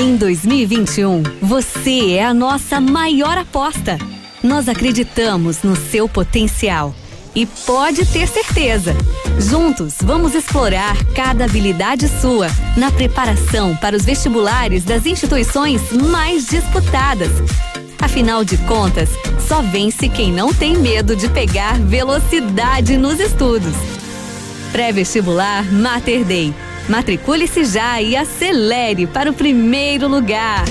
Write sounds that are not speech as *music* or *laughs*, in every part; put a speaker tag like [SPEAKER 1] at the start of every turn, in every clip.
[SPEAKER 1] Em 2021, você é a nossa maior aposta. Nós acreditamos no seu potencial. E pode ter certeza, juntos vamos explorar cada habilidade sua na preparação para os vestibulares das instituições mais disputadas. Afinal de contas, só vence quem não tem medo de pegar velocidade nos estudos. Pré-vestibular Mater Day Matricule-se já e acelere para o primeiro lugar.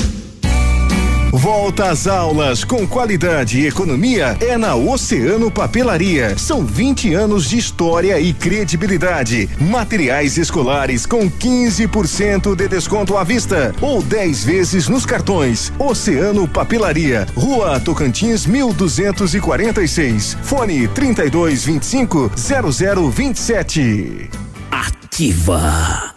[SPEAKER 2] Volta às aulas com qualidade e economia é na Oceano Papelaria. São 20 anos de história e credibilidade. Materiais escolares com 15% de desconto à vista ou 10 vezes nos cartões. Oceano Papelaria, Rua Tocantins 1246. Fone 3225 0027.
[SPEAKER 3] Ativa.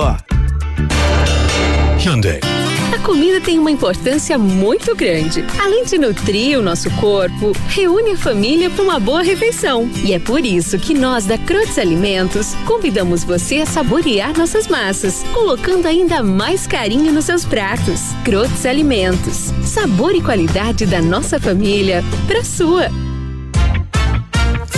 [SPEAKER 3] melhor.
[SPEAKER 1] Hyundai. A comida tem uma importância muito grande. Além de nutrir o nosso corpo, reúne a família para uma boa refeição. E é por isso que nós da Crotes Alimentos convidamos você a saborear nossas massas, colocando ainda mais carinho nos seus pratos. Crotes Alimentos. Sabor e qualidade da nossa família para sua.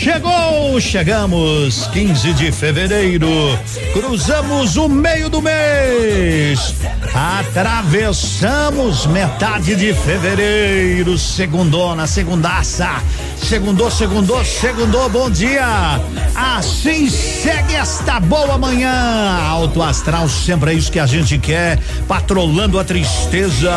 [SPEAKER 4] chegou, chegamos 15 de fevereiro, cruzamos o meio do mês, atravessamos metade de fevereiro, segundona, segundaça, segundou, segundou, segundou, bom dia, assim segue esta boa manhã, alto astral sempre é isso que a gente quer, patrolando a tristeza,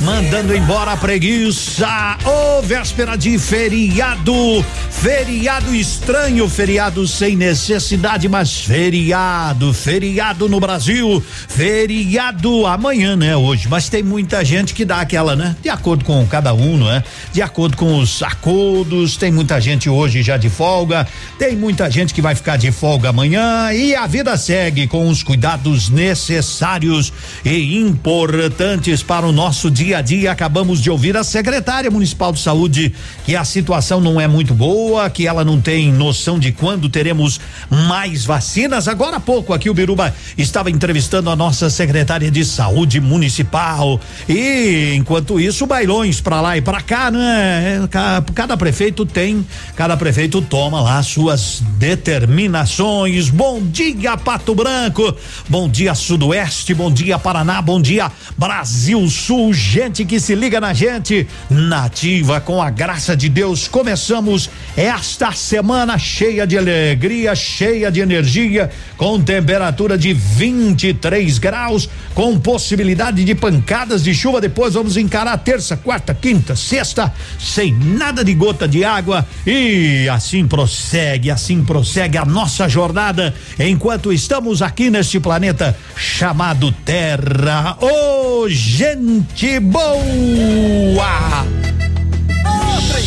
[SPEAKER 4] mandando embora a preguiça, ô oh, véspera de feriado, feriado estranho, feriado sem necessidade, mas feriado, feriado no Brasil, feriado amanhã, né? Hoje, mas tem muita gente que dá aquela, né? De acordo com cada um, não é? De acordo com os acordos, tem muita gente hoje já de folga, tem muita gente que vai ficar de folga amanhã e a vida segue com os cuidados necessários e importantes para o nosso dia a dia. Acabamos de ouvir a secretária municipal de saúde que a situação não é muito boa, que ela não tem noção de quando teremos mais vacinas. Agora há pouco aqui o Biruba estava entrevistando a nossa secretária de saúde municipal e enquanto isso bailões para lá e para cá, né? Cada prefeito tem, cada prefeito toma lá suas determinações. Bom dia Pato Branco, bom dia Sudoeste, bom dia Paraná, bom dia Brasil Sul, gente que se liga na gente, nativa com a graça de Deus, começamos esta semana cheia de alegria, cheia de energia, com temperatura de 23 graus, com possibilidade de pancadas de chuva. Depois vamos encarar terça, quarta, quinta, sexta, sem nada de gota de água. E assim prossegue, assim prossegue a nossa jornada enquanto estamos aqui neste planeta chamado Terra. Ô, oh, gente boa!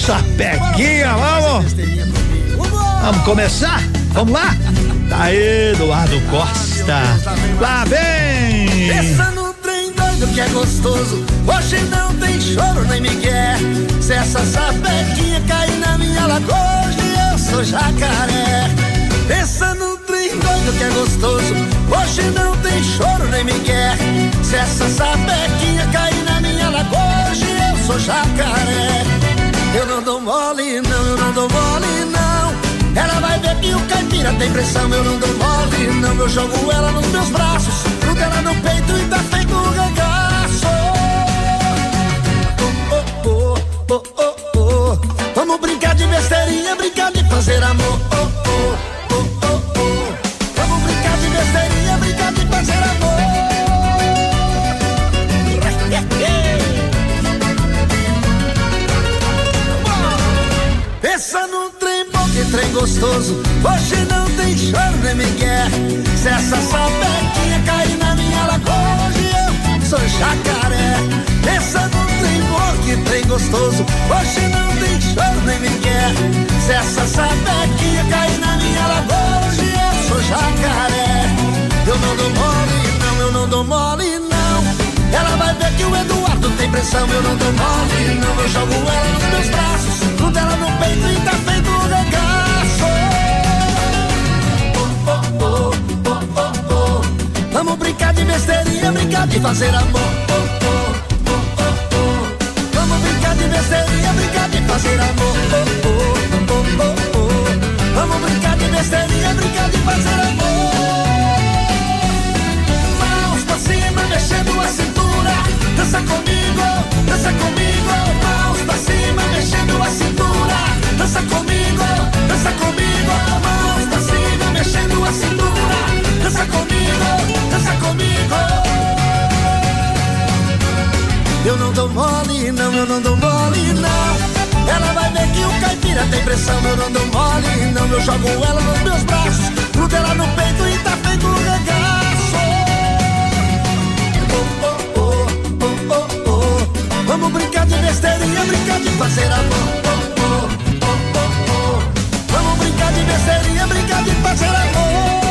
[SPEAKER 4] Sapequinha, vamos! Vamos começar? Vamos lá? Tá aí, Eduardo Costa. Lá vem!
[SPEAKER 5] Doido que é gostoso. Hoje não tem choro nem migué. Se essa sapequinha cair na minha lagoa, hoje eu sou jacaré. Pensa no trem doido que é gostoso. Hoje não tem choro nem migué. Se essa sapequinha cair na minha lagoa, hoje eu sou jacaré. Eu não dou mole, não, eu não dou mole, não. Ela vai ver que o caipira tem pressão, eu não dou mole, não. Eu jogo ela nos meus braços, grudo ela no peito e tá feito um oh, oh, oh. Vamos brincar de besteirinha, brincar de fazer amor. Oh, oh, oh, oh, oh. Vamos brincar de besteirinha, brincar de fazer amor. Pensa num trem bom, que trem gostoso. Hoje não tem choro nem migué. Se essa sapequinha cair na minha lagoa, hoje eu sou jacaré. Pensa num trem que trem gostoso. Hoje não tem choro nem migué. Se essa sapequinha cair na minha lagoa, hoje eu sou jacaré. Eu não dou mole, não, eu não dou mole, não. Ela vai ver que o Eduardo tem pressão, eu não dou mole, não. Eu jogo ela nos meus braços, tudo ela no peito e tá feito um regaço. Vamos brincar de besteirinha, brincar de fazer amor. Oh, oh, de besteirinha, brincar de fazer amor. Oh, oh, oh, oh, oh. Vamos brincar de besteirinha, brincar de fazer amor. Mãos pra cima, mexendo a cintura. Dança comigo, dança comigo. Mãos pra cima, mexendo a cintura. Dança comigo, dança comigo. Mãos pra cima, mexendo a cintura. Dança comigo, dança comigo. Eu não dou mole, não, eu não dou mole, não. Ela vai ver que o caipira tem pressão, eu não dou mole, não. Eu jogo ela nos meus braços, grudo ela no peito e tá feito um regaço. Oh, oh, oh, oh, oh, oh. Vamos brincar de besteirinha, brincar de fazer amor. Oh, oh, oh, oh, oh. Vamos brincar de besteirinha, brincar de fazer amor.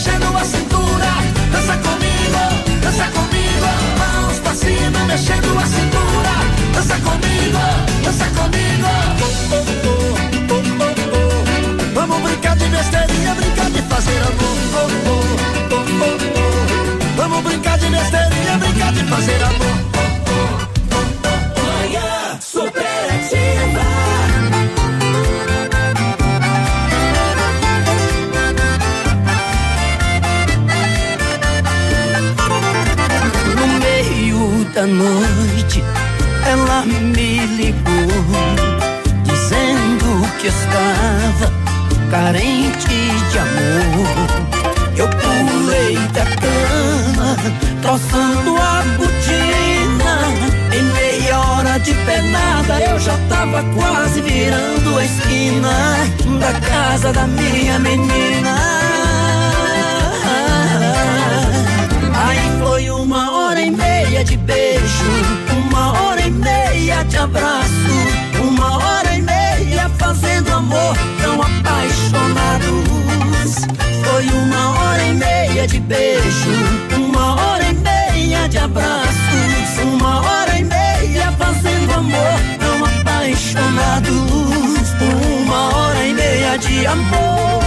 [SPEAKER 5] Mexendo a cintura. Dança comigo, dança comigo. Mãos pra cima, mexendo a cintura. Dança comigo, dança comigo. Vamos brincar de besteirinha, brincar de fazer amor. Vamos brincar de besteirinha, brincar de fazer amor.
[SPEAKER 6] Da noite, ela me ligou, dizendo que estava carente de amor. Eu pulei da cama, troçando a botina. Em meia hora de penada, eu já tava quase virando a esquina da casa da minha menina. Aí foi uma hora e meia de beijo, uma hora e meia de abraço, uma hora e meia fazendo amor tão apaixonados. Foi uma hora e meia de beijo, uma hora e meia de abraços, uma hora e meia fazendo amor tão apaixonados. Uma hora e meia de amor.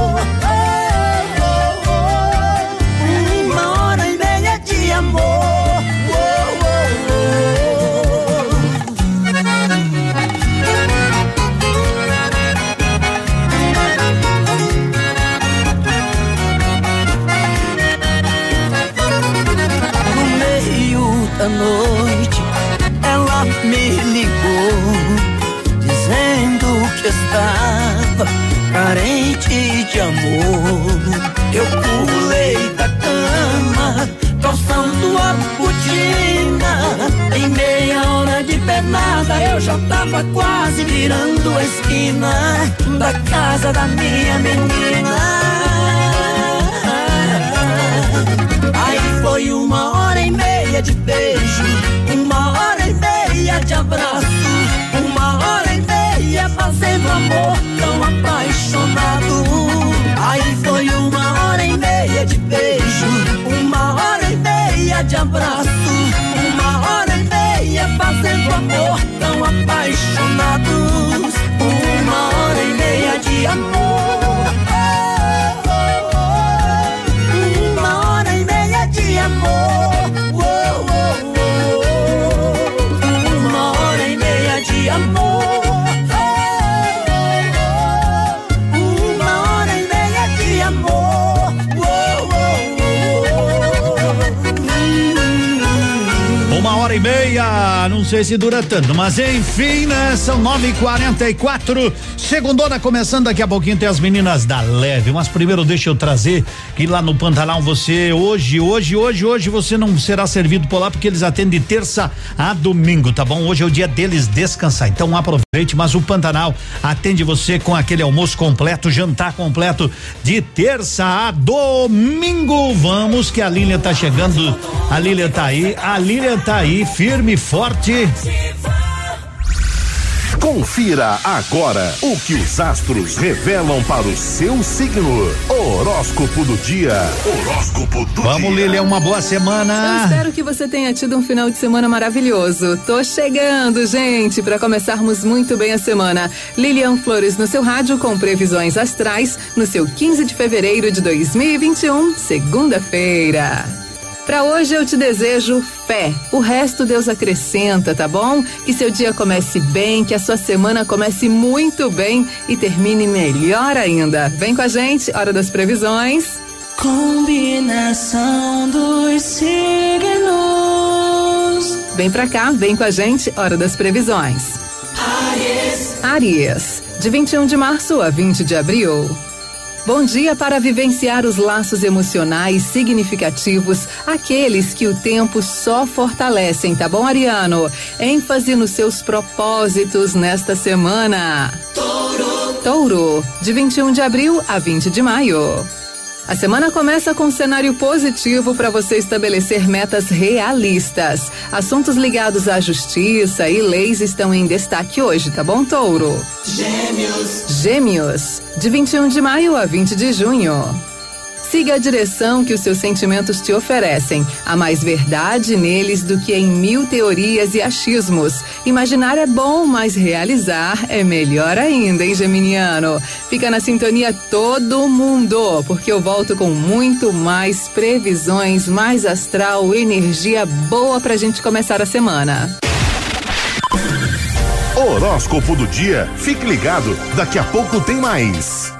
[SPEAKER 4] Se dura tanto, mas enfim, né? São nove e quarenta e quatro. Segundona começando daqui a pouquinho tem as meninas da Leve. Mas primeiro deixa eu trazer que lá no Pantanal você hoje, hoje, hoje, hoje você não será servido por lá porque eles atendem de terça a domingo, tá bom? Hoje é o dia deles descansar. Então aproveite, mas o Pantanal atende você com aquele almoço completo, jantar completo de terça a domingo. Vamos que a Lília tá chegando. A Lília tá aí. A Lília tá aí, firme forte.
[SPEAKER 7] Confira agora o que os astros revelam para o seu signo. Horóscopo do dia. Horóscopo do
[SPEAKER 4] Vamos,
[SPEAKER 7] dia.
[SPEAKER 4] Lília, uma boa
[SPEAKER 8] Eu
[SPEAKER 4] semana.
[SPEAKER 8] espero que você tenha tido um final de semana maravilhoso. Tô chegando, gente, para começarmos muito bem a semana. Lilian Flores no seu rádio com previsões astrais no seu 15 de fevereiro de 2021, segunda-feira. Para hoje eu te desejo fé. O resto Deus acrescenta, tá bom? Que seu dia comece bem, que a sua semana comece muito bem e termine melhor ainda. Vem com a gente, hora das previsões.
[SPEAKER 6] Combinação dos signos.
[SPEAKER 8] Vem pra cá, vem com a gente, hora das previsões. Aries, de 21 de março a 20 de abril. Bom dia para vivenciar os laços emocionais significativos, aqueles que o tempo só fortalecem, tá bom, Ariano? ênfase nos seus propósitos nesta semana. Touro. Touro, de 21 de abril a 20 de maio. A semana começa com um cenário positivo para você estabelecer metas realistas. Assuntos ligados à justiça e leis estão em destaque hoje, tá bom, Touro?
[SPEAKER 6] Gêmeos.
[SPEAKER 8] Gêmeos, de 21 de maio a 20 de junho. Siga a direção que os seus sentimentos te oferecem. Há mais verdade neles do que em mil teorias e achismos. Imaginar é bom, mas realizar é melhor ainda, hein, Geminiano? Fica na sintonia todo mundo, porque eu volto com muito mais previsões, mais astral, energia boa pra gente começar a semana.
[SPEAKER 7] Horóscopo do dia. Fique ligado, daqui a pouco tem mais.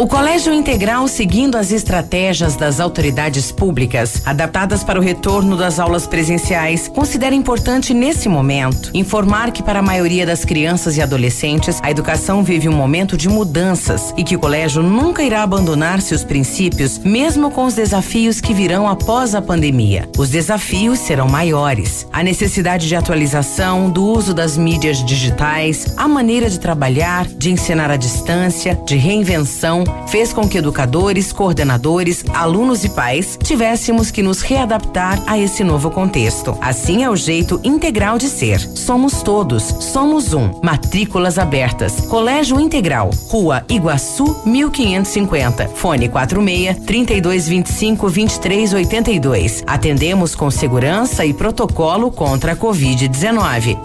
[SPEAKER 9] O Colégio Integral, seguindo as estratégias das autoridades públicas, adaptadas para o retorno das aulas presenciais, considera importante, nesse momento, informar que, para a maioria das crianças e adolescentes, a educação vive um momento de mudanças e que o colégio nunca irá abandonar seus princípios, mesmo com os desafios que virão após a pandemia. Os desafios serão maiores. A necessidade de atualização, do uso das mídias digitais, a maneira de trabalhar, de ensinar à distância, de reinvenção, fez com que educadores, coordenadores, alunos e pais tivéssemos que nos readaptar a esse novo contexto. Assim é o jeito integral de ser. Somos todos, somos um. Matrículas abertas. Colégio Integral, Rua Iguaçu, 1550. Fone 46 3225 2382. Atendemos com segurança e protocolo contra a Covid-19.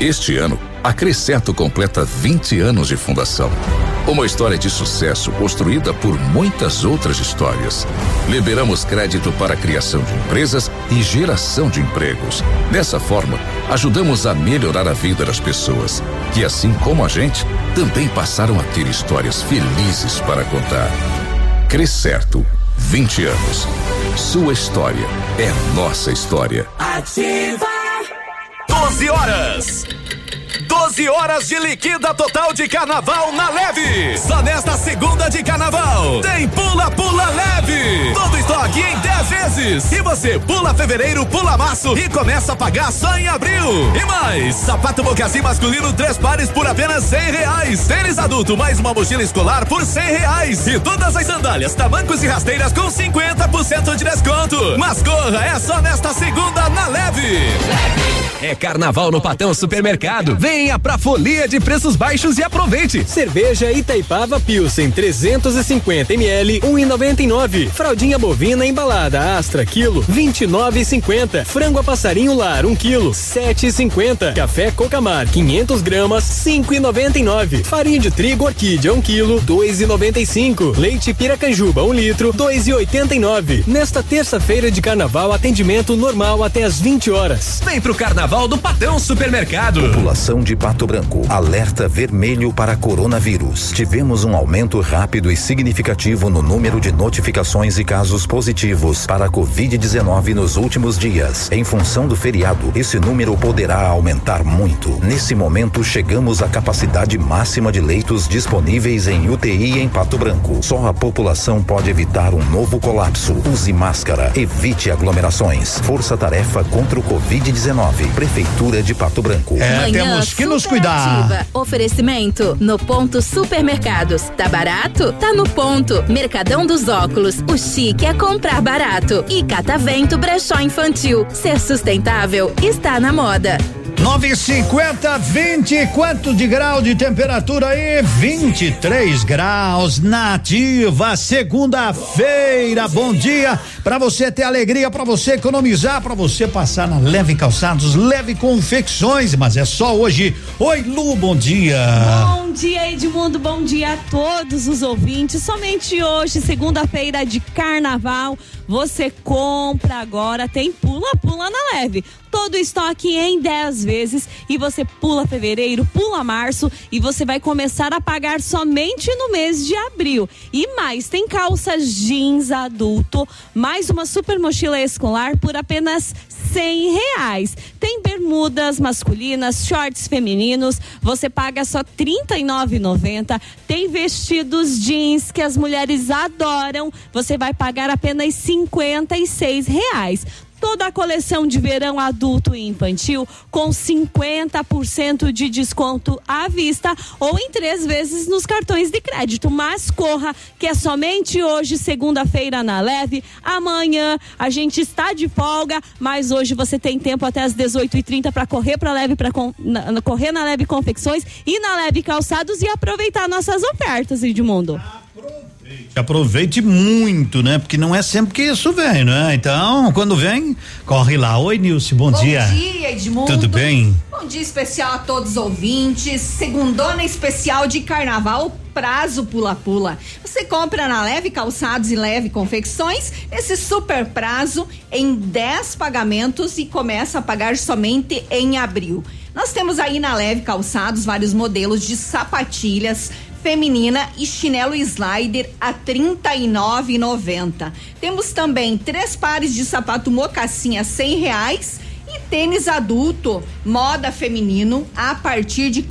[SPEAKER 10] Este ano, a Cresceto completa 20 anos de fundação. Uma história de sucesso construída por muitas outras histórias. Liberamos crédito para a criação de empresas e geração de empregos. Dessa forma, ajudamos a melhorar a vida das pessoas, que assim como a gente, também passaram a ter histórias felizes para contar. Crescerto, 20 anos. Sua história é nossa história.
[SPEAKER 6] Ativa.
[SPEAKER 11] 12 horas. 12 horas de liquida total de carnaval na leve. Só nesta segunda de carnaval. Tem pula, pula leve. Todo estoque em 10 vezes. E você pula fevereiro, pula março e começa a pagar só em abril. E mais, sapato mocassim masculino, três pares por apenas 100 reais. Tênis adulto mais uma mochila escolar por 100 reais. E todas as sandálias, tamancos e rasteiras com 50% de desconto. Mas corra, é só nesta segunda na leve.
[SPEAKER 12] É carnaval no Patão Supermercado. Venha pra folia de preços baixos e aproveite. Cerveja Itaipava Pilsen 350 ml 1,99. Fraldinha bovina embalada Astra quilo 29,50. Frango a passarinho lar 1 quilo 7,50. Café Cocamar 500 gramas 5,99. Farinha de trigo Orquídea 1 quilo 2,95. Leite Piracanjuba 1 litro 2,89. Nesta terça-feira de carnaval atendimento normal até às 20 horas.
[SPEAKER 11] Vem pro carnaval do Patão Supermercado.
[SPEAKER 7] População de
[SPEAKER 13] Pato Branco. Alerta vermelho para coronavírus. Tivemos um aumento rápido e significativo no número de notificações e casos positivos para a Covid-19 nos últimos dias. Em função do feriado, esse número poderá aumentar muito. Nesse momento, chegamos à capacidade máxima de leitos disponíveis em UTI em Pato Branco. Só a população pode evitar um novo colapso. Use máscara, evite aglomerações. Força-tarefa contra o Covid-19. Prefeitura de Pato Branco.
[SPEAKER 4] É,
[SPEAKER 14] Manhã
[SPEAKER 4] temos que nos cuidar.
[SPEAKER 14] Oferecimento no ponto supermercados. Tá barato? Tá no ponto. Mercadão dos óculos. O chique é comprar barato. E Catavento Brechó Infantil. Ser sustentável está na moda.
[SPEAKER 4] 950, 20, quanto de grau de temperatura aí? 23 graus, nativa, segunda-feira. Bom dia para você ter alegria, para você economizar, para você passar na Leve Calçados, Leve Confecções, mas é só hoje. Oi, Lu, bom dia.
[SPEAKER 15] Bom dia, Edmundo. Bom dia a todos os ouvintes. Somente hoje, segunda-feira de carnaval, você compra agora, tem pula-pula na leve. Todo estoque em 10 vezes e você pula fevereiro, pula março e você vai começar a pagar somente no mês de abril. E mais, tem calças jeans adulto, mais uma super mochila escolar por apenas cem reais. Tem bermudas masculinas, shorts femininos, você paga só trinta e Tem vestidos jeans que as mulheres adoram, você vai pagar apenas cinquenta e reais toda a coleção de verão adulto e infantil com 50% de desconto à vista ou em três vezes nos cartões de crédito. Mas corra, que é somente hoje, segunda-feira, na Leve. Amanhã a gente está de folga, mas hoje você tem tempo até as 18h30 para correr para Leve, para correr na Leve Confecções e na Leve Calçados e aproveitar nossas ofertas, Edmundo.
[SPEAKER 4] Aproveite muito, né? Porque não é sempre que isso vem, né? Então, quando vem, corre lá. Oi, Nilce, bom,
[SPEAKER 16] bom
[SPEAKER 4] dia.
[SPEAKER 16] Bom dia, Edmundo.
[SPEAKER 4] Tudo bem?
[SPEAKER 16] Bom dia especial a todos os ouvintes. Segundona especial de carnaval, prazo pula-pula. Você compra na Leve Calçados e Leve Confecções esse super prazo em 10 pagamentos e começa a pagar somente em abril. Nós temos aí na Leve Calçados vários modelos de sapatilhas feminina e chinelo slider a nove noventa. Temos também três pares de sapato mocassim a cem reais e tênis adulto moda feminino a partir de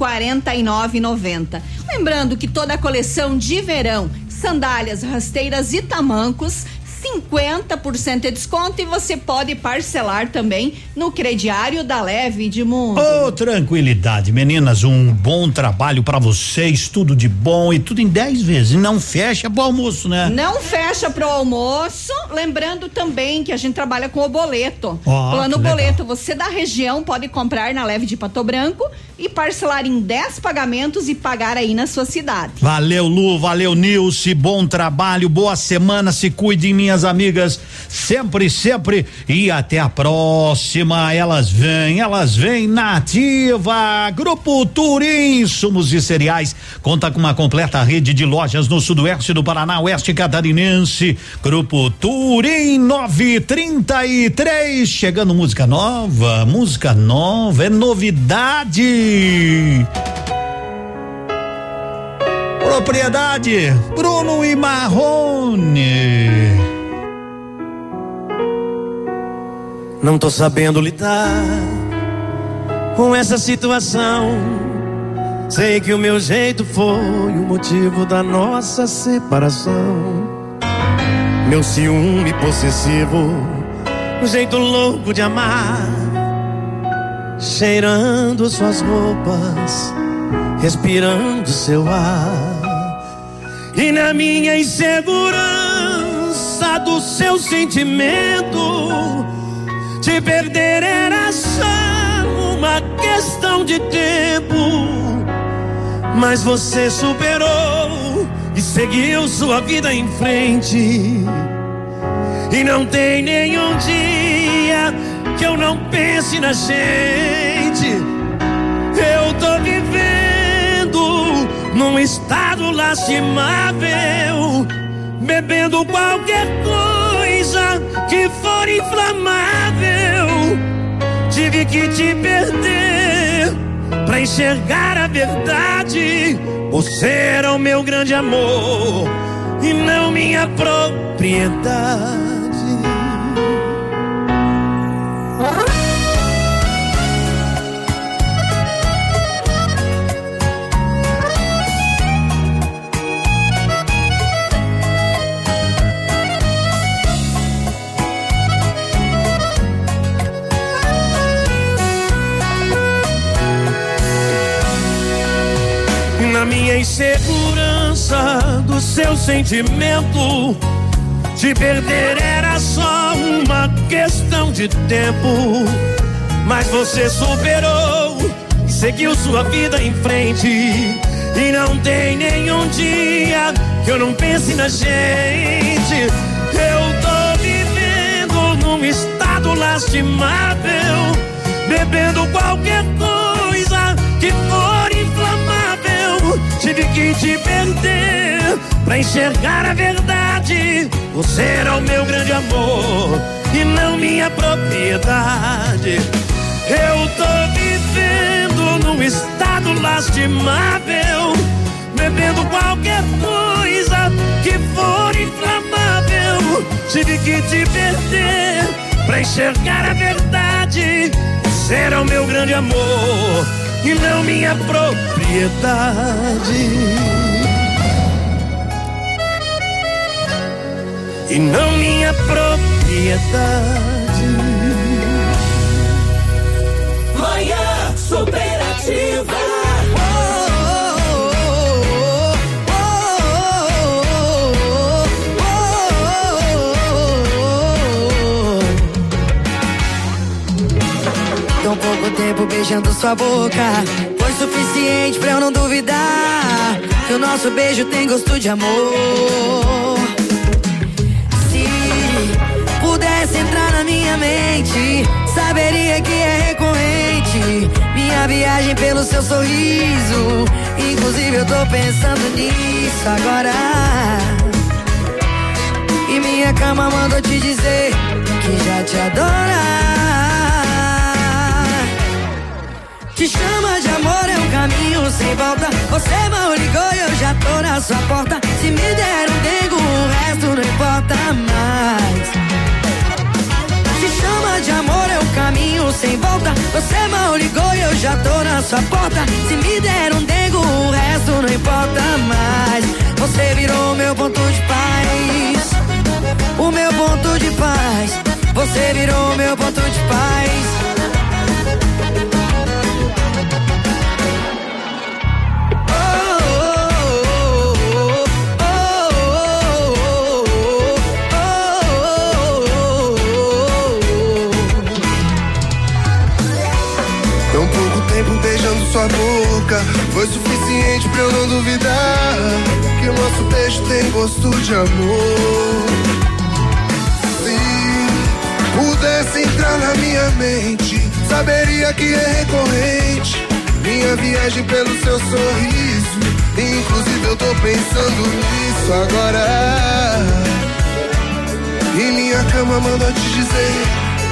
[SPEAKER 16] nove noventa. Lembrando que toda a coleção de verão, sandálias, rasteiras e tamancos 50% de desconto e você pode parcelar também no crediário da Leve de Mundo.
[SPEAKER 4] Ô, oh, tranquilidade, meninas, um bom trabalho para vocês, tudo de bom e tudo em 10 vezes. Não fecha pro almoço, né?
[SPEAKER 16] Não fecha pro almoço. Lembrando também que a gente trabalha com o boleto. Oh, Plano boleto, você da região pode comprar na Leve de Pato Branco e parcelar em 10 pagamentos e pagar aí na sua cidade.
[SPEAKER 4] Valeu, Lu, valeu, Nilce, bom trabalho, boa semana, se cuide, minhas amigas, sempre, sempre e até a próxima. Elas vêm, elas vêm nativa. Grupo Turim, insumos e cereais, conta com uma completa rede de lojas no sudoeste do Paraná, oeste catarinense. Grupo Turim 933, chegando música nova, música nova, é novidade. Propriedade Bruno e Marrone.
[SPEAKER 17] Não tô sabendo lidar com essa situação. Sei que o meu jeito foi o motivo da nossa separação. Meu ciúme possessivo, um jeito louco de amar cheirando suas roupas, respirando seu ar. E na minha insegurança do seu sentimento, te perder era só uma questão de tempo. Mas você superou e seguiu sua vida em frente. E não tem nenhum dia que eu não pense na gente. Eu tô vivendo num estado lastimável, bebendo qualquer coisa que for inflamável. Tive que te perder pra enxergar a verdade. Você era o meu grande amor e não minha propriedade. Insegurança do seu sentimento, te perder era só uma questão de tempo. Mas você superou, seguiu sua vida em frente. E não tem nenhum dia que eu não pense na gente. Eu tô vivendo num estado lastimável, bebendo qualquer coisa Tive que te perder pra enxergar a verdade. Você era o meu grande amor e não minha propriedade. Eu tô vivendo num estado lastimável, bebendo qualquer coisa que for inflamável. Tive que te perder pra enxergar a verdade. Você era o meu grande amor e não minha propriedade. E não minha propriedade.
[SPEAKER 18] Manhã superativa.
[SPEAKER 19] Pouco tempo beijando sua boca. Foi suficiente pra eu não duvidar Que o nosso beijo tem gosto de amor. Se pudesse entrar na minha mente Saberia que é recorrente. Minha viagem pelo seu sorriso. Inclusive eu tô pensando nisso agora. E minha cama mandou te dizer Que já te adora chama de amor, é um caminho sem volta. Você mal ligou e eu já tô na sua porta. Se me der um dengo, o resto não importa mais. Te chama de amor, é um caminho sem volta. Você mal ligou e eu já tô na sua porta. Se me der um dengo, o resto não importa mais. Você virou meu ponto de paz. O meu ponto de paz. Você virou meu ponto de paz.
[SPEAKER 20] Pra eu não duvidar Que o nosso beijo tem gosto de amor. Se pudesse entrar na minha mente Saberia que é recorrente. Minha viagem pelo seu sorriso Inclusive eu tô pensando nisso agora. E minha cama mandou te dizer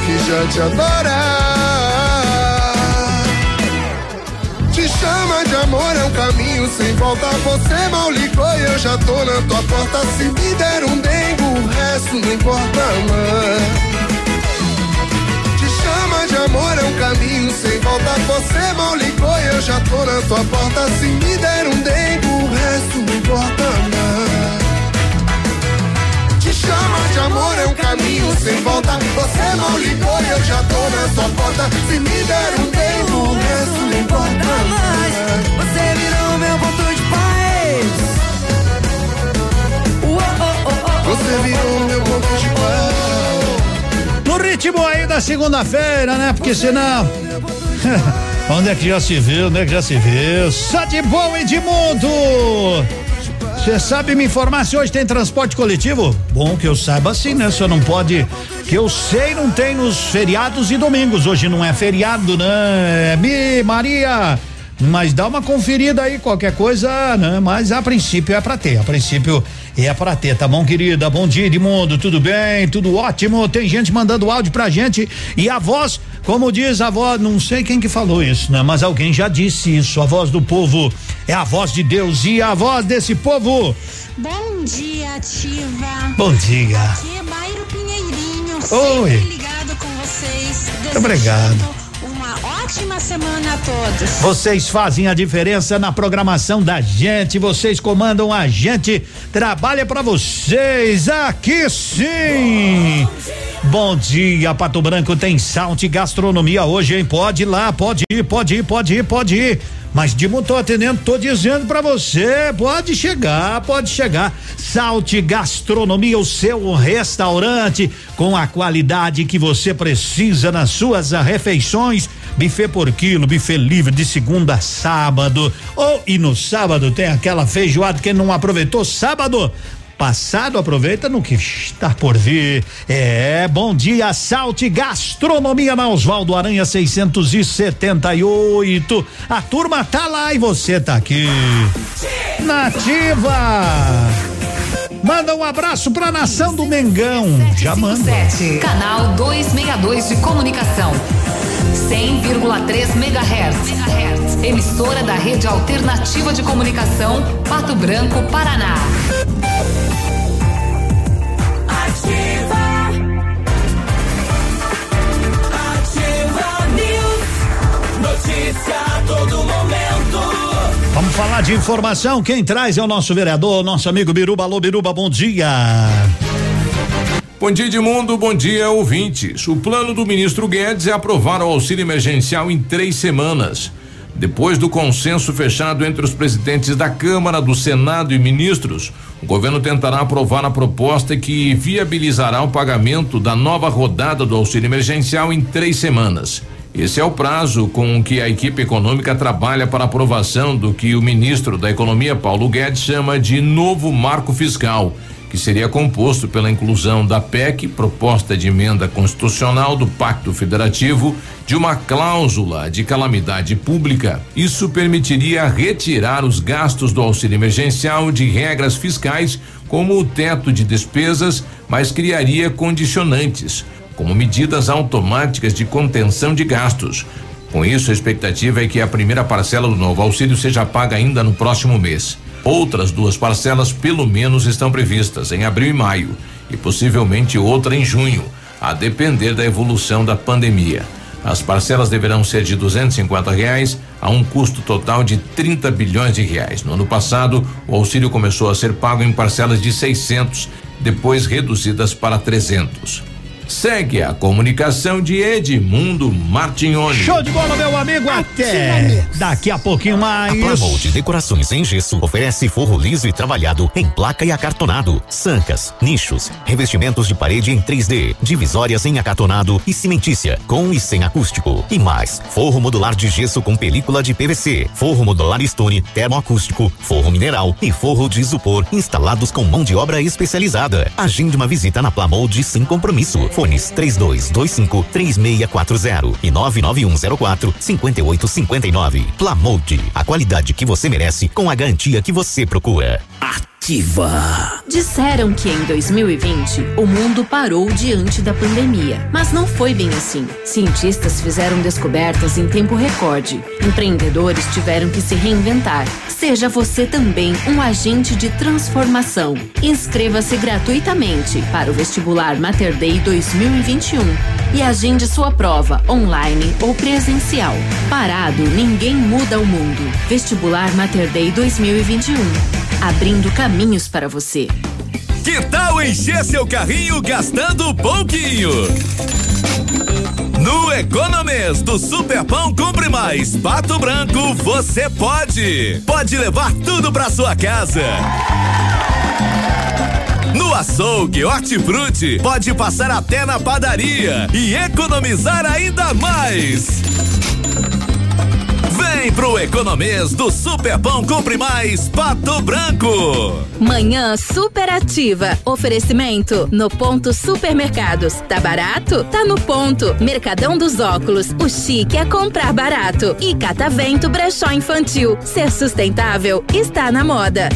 [SPEAKER 20] Que já te adora te chama de amor, é um caminho sem volta. Você mal ligou e eu já tô na tua porta. Se me der um dengo, o resto não importa mais. Te chama de amor, é um caminho sem volta. Você mal ligou e eu já tô na tua porta. Se me der um dengo, o resto não importa mais. Chama de amor, é um caminho sem volta. Você mal ligou e eu já tô na tua porta. Se me der um dengo, o resto não importa mais.
[SPEAKER 19] Você virou meu ponto de paz.
[SPEAKER 20] Você virou meu ponto de paz.
[SPEAKER 4] No ritmo aí da segunda-feira, né? Porque senão. *laughs* Onde é que já se viu? Onde é que já se viu? Só de bom e de mundo! Você sabe me informar se hoje tem transporte coletivo? Bom que eu saiba sim, né? Só não pode. Que eu sei, não tem nos feriados e domingos. Hoje não é feriado, né? Mi, Maria. Mas dá uma conferida aí, qualquer coisa, né? Mas a princípio é pra ter, a princípio é pra ter, tá bom, querida? Bom dia, Edmundo, tudo bem? Tudo ótimo? Tem gente mandando áudio pra gente e a voz, como diz a voz, não sei quem que falou isso, né? Mas alguém já disse isso, a voz do povo é a voz de Deus e a voz desse povo.
[SPEAKER 21] Bom dia, Ativa.
[SPEAKER 4] Bom dia.
[SPEAKER 21] Aqui é Bairo Pinheirinho,
[SPEAKER 4] Oi.
[SPEAKER 21] sempre ligado com vocês.
[SPEAKER 4] Muito obrigado.
[SPEAKER 21] Ótima semana a todos.
[SPEAKER 4] Vocês fazem a diferença na programação da gente, vocês comandam a gente, trabalha pra vocês, aqui sim. Bom dia, Pato Branco tem Salt Gastronomia hoje, hein? Pode ir lá, pode ir, pode ir, pode ir, pode ir. Mas Dimo, tô atendendo, tô dizendo pra você, pode chegar, pode chegar. Salt Gastronomia, o seu restaurante com a qualidade que você precisa nas suas refeições. Buffet por quilo, buffet livre de segunda a sábado. Ou e no sábado tem aquela feijoada que não aproveitou sábado. Passado aproveita no que está por vir. É, bom dia, Salte Gastronomia na Aranha 678. A turma tá lá e você tá aqui. Nativa! Manda um abraço pra nação do Mengão. Já manda.
[SPEAKER 22] 7, canal 262 de comunicação. 100,3 MHz. Emissora da Rede Alternativa de Comunicação, Pato Branco, Paraná.
[SPEAKER 4] Vamos falar de informação. Quem traz é o nosso vereador, nosso amigo Biruba. Alô, Biruba, bom dia.
[SPEAKER 23] Bom dia, Edmundo. Bom dia, ouvintes. O plano do ministro Guedes é aprovar o auxílio emergencial em três semanas. Depois do consenso fechado entre os presidentes da Câmara, do Senado e ministros, o governo tentará aprovar a proposta que viabilizará o pagamento da nova rodada do auxílio emergencial em três semanas. Esse é o prazo com que a equipe econômica trabalha para aprovação do que o ministro da Economia, Paulo Guedes, chama de novo marco fiscal que seria composto pela inclusão da PEC, proposta de emenda constitucional do Pacto Federativo, de uma cláusula de calamidade pública. Isso permitiria retirar os gastos do auxílio emergencial de regras fiscais, como o teto de despesas, mas criaria condicionantes, como medidas automáticas de contenção de gastos. Com isso, a expectativa é que a primeira parcela do novo auxílio seja paga ainda no próximo mês. Outras duas parcelas, pelo menos, estão previstas em abril e maio, e possivelmente outra em junho, a depender da evolução da pandemia. As parcelas deverão ser de 250 reais a um custo total de 30 bilhões de reais. No ano passado, o auxílio começou a ser pago em parcelas de 600, depois reduzidas para 300. Segue a comunicação de Edmundo Martignoni.
[SPEAKER 4] Show de bola, meu amigo. Até daqui a pouquinho mais.
[SPEAKER 24] A Plamold Decorações em Gesso oferece forro liso e trabalhado em placa e acartonado, sancas, nichos, revestimentos de parede em 3D, divisórias em acartonado e cimentícia, com e sem acústico. E mais, forro modular de gesso com película de PVC, forro modular stone, termoacústico, forro mineral e forro de isopor instalados com mão de obra especializada. Agende uma visita na Plamold sem compromisso. Fones 3225 3640 e 99104 5859. Plamold, a qualidade que você merece com a garantia que você procura. Ativa.
[SPEAKER 25] Disseram que em 2020 o mundo parou diante da pandemia, mas não foi bem assim. Cientistas fizeram descobertas em tempo recorde, empreendedores tiveram que se reinventar. Seja você também um agente de transformação. Inscreva-se gratuitamente para o vestibular Mater Dei 2021 e agende sua prova online ou presencial. Parado, ninguém muda o mundo. Vestibular Mater Dei 2021 abrindo caminhos para você.
[SPEAKER 11] Que tal encher seu carrinho gastando pouquinho? No Economês do Superpão Compre Mais Pato Branco, você pode. Pode levar tudo pra sua casa. No açougue Hortifruti, pode passar até na padaria e economizar ainda mais. Vem
[SPEAKER 7] pro Economês do Superpão Compre Mais Pato Branco.
[SPEAKER 14] Manhã superativa. Oferecimento no ponto supermercados. Tá barato? Tá no ponto. Mercadão dos óculos. O chique é comprar barato. E Catavento Brechó Infantil. Ser sustentável está na moda.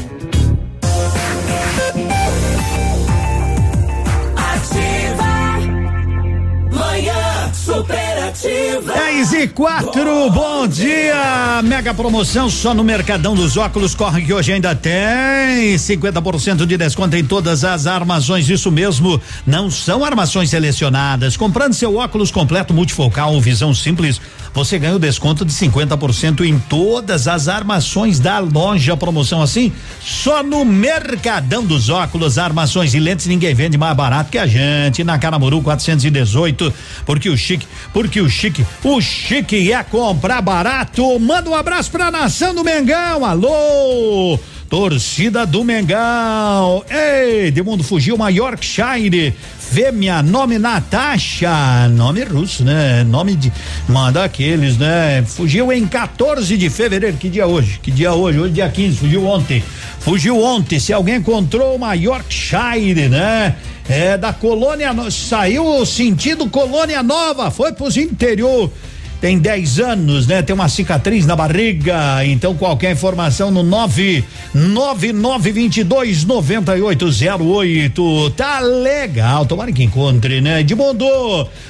[SPEAKER 17] Superativa.
[SPEAKER 4] 10 e 4, bom dia! Mega promoção só no Mercadão dos Óculos. Corre que hoje ainda tem 50% de desconto em todas as armações. Isso mesmo, não são armações selecionadas. Comprando seu óculos completo multifocal ou visão simples, você ganha o desconto de 50% em todas as armações da loja. Promoção assim, só no Mercadão dos Óculos, armações e lentes, ninguém vende mais barato que a gente. Na Caramuru 418, porque o chique, porque o chique, o chique é comprar barato. Manda um abraço pra nação do Mengão. Alô! Torcida do Mengão. Ei, de mundo fugiu uma Yorkshire fêmea, nome Natasha, nome russo, né? Nome de, manda aqueles, né? Fugiu em 14 de fevereiro, que dia hoje? Que dia hoje? Hoje dia 15, fugiu ontem. Fugiu ontem, se alguém encontrou uma Yorkshire, né? É da colônia, saiu sentido colônia nova, foi pros interior tem 10 anos, né? Tem uma cicatriz na barriga. Então, qualquer informação no 99922 9808. Tá legal. Tomara que encontre, né? Edmundo,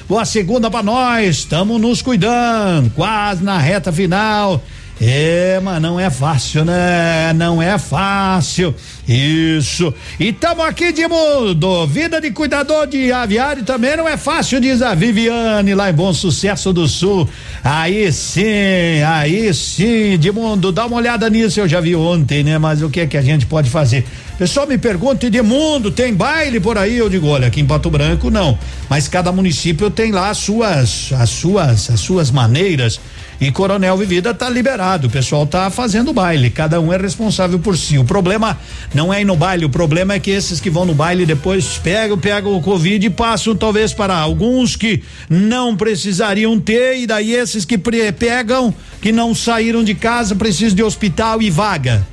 [SPEAKER 4] boa segunda pra nós. Estamos nos cuidando. Quase na reta final. É, mas não é fácil, né? Não é fácil. Isso. E tamo aqui de mundo. Vida de cuidador de aviário também não é fácil, diz a Viviane, lá em Bom Sucesso do Sul. Aí sim, aí sim, de mundo. Dá uma olhada nisso, eu já vi ontem, né? Mas o que é que a gente pode fazer? Pessoal me pergunta, Edmundo, tem baile por aí? Eu digo, olha, aqui em Pato Branco não. Mas cada município tem lá as suas, as suas, as suas maneiras. E Coronel Vivida tá liberado, o pessoal tá fazendo baile, cada um é responsável por si. O problema não é ir no baile, o problema é que esses que vão no baile depois pegam, pegam o Covid e passam talvez para alguns que não precisariam ter, e daí esses que pegam, que não saíram de casa, precisam de hospital e vaga.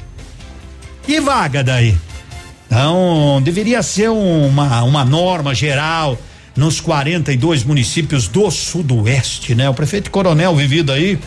[SPEAKER 4] E vaga daí? Então, deveria ser uma, uma norma geral nos 42 municípios do Sudoeste, né? O prefeito Coronel vivido aí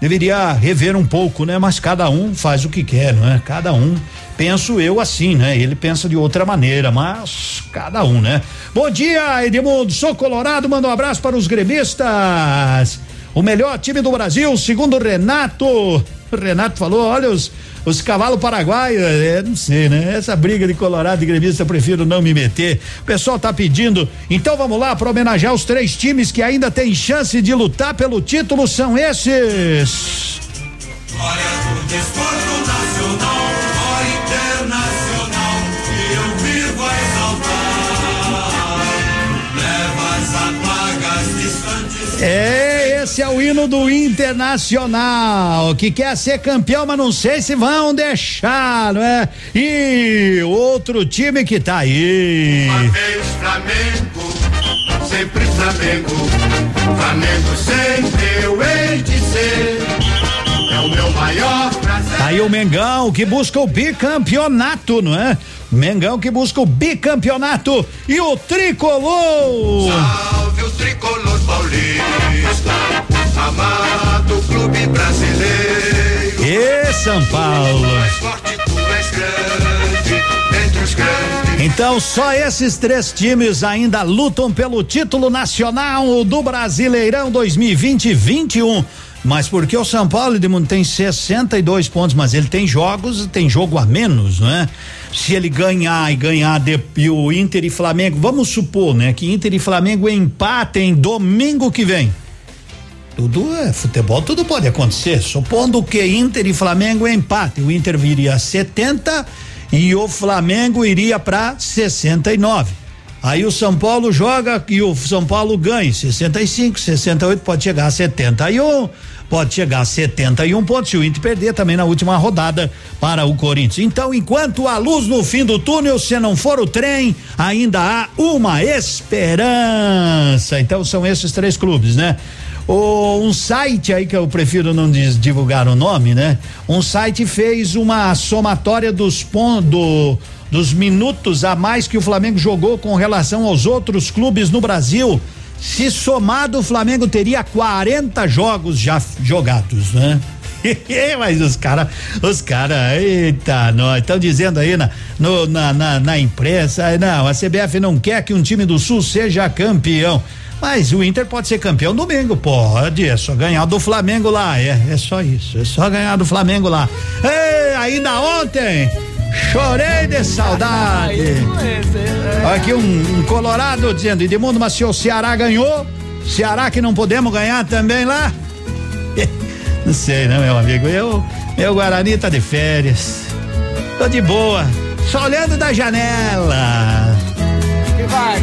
[SPEAKER 4] deveria rever um pouco, né? Mas cada um faz o que quer, não é? Cada um, penso eu assim, né? Ele pensa de outra maneira, mas cada um, né? Bom dia, Edmundo, sou colorado, manda um abraço para os gremistas. O melhor time do Brasil, segundo Renato. O Renato falou, olha os os cavalos paraguaios, é, não sei, né? Essa briga de Colorado e gremista eu prefiro não me meter. O pessoal tá pedindo. Então vamos lá para homenagear os três times que ainda têm chance de lutar pelo título são esses.
[SPEAKER 17] Glória do desporto nacional, glória internacional, que eu vivo a exaltar. Leva as apagas distantes.
[SPEAKER 4] É, esse é o hino do Internacional, que quer ser campeão, mas não sei se vão deixar, não é? E outro time que tá aí.
[SPEAKER 17] Uma vez Flamengo, sempre Flamengo. Flamengo sempre eu hei de ser. É o meu maior prazer.
[SPEAKER 4] Aí o Mengão que busca o bicampeonato, não é? Mengão que busca o bicampeonato e o tricolor.
[SPEAKER 17] Salve o tricolor paulista, amado clube brasileiro.
[SPEAKER 4] E São Paulo.
[SPEAKER 17] Mais forte tu és grande, entre os grandes.
[SPEAKER 4] Então só esses três times ainda lutam pelo título nacional do Brasileirão 2020-21. Mas porque o São Paulo Edmundo tem 62 pontos, mas ele tem jogos, tem jogo a menos, não é? Se ele ganhar e ganhar de, e o Inter e Flamengo, vamos supor, né, que Inter e Flamengo empatem domingo que vem. Tudo é futebol, tudo pode acontecer. Supondo que Inter e Flamengo empatem, o Inter viria a 70 e o Flamengo iria para 69. Aí o São Paulo joga e o São Paulo ganha 65, 68, pode chegar a 71, pode chegar a 71 pontos se o Inter perder também na última rodada para o Corinthians. Então, enquanto a luz no fim do túnel, se não for o trem, ainda há uma esperança. Então são esses três clubes, né? O, um site aí que eu prefiro não divulgar o nome, né? Um site fez uma somatória dos pontos do, dos minutos a mais que o Flamengo jogou com relação aos outros clubes no Brasil. Se somado, o Flamengo teria 40 jogos já jogados, né? *laughs* Mas os caras, os caras, eita, nós estão dizendo aí na, no- na, na, na imprensa, "Ah, não, a CBF não quer que um time do Sul seja campeão. Mas o Inter pode ser campeão domingo, pode, é só ganhar do Flamengo lá, é, é só isso, é só ganhar do Flamengo lá. Ei, ainda ontem, chorei de saudade. Aqui um, um colorado dizendo, Edmundo, o Ceará ganhou, Ceará que não podemos ganhar também lá? *laughs* Não sei, né, meu amigo? Eu, meu Guarani tá de férias. Tô de boa. Só olhando da janela.
[SPEAKER 6] Que vai,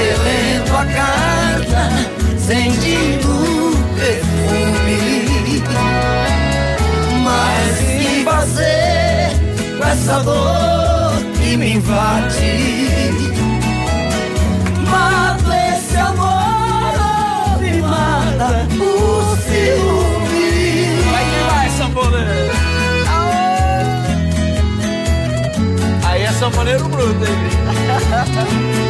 [SPEAKER 6] Relendo a carta, sentindo o perfume. Mas que fazer com essa dor que me invade? Mata esse amor, oh, me mata o ciúme.
[SPEAKER 26] Vai que vai, sanfoneiro. Aí é sanfoneiro bruto, hein? *laughs*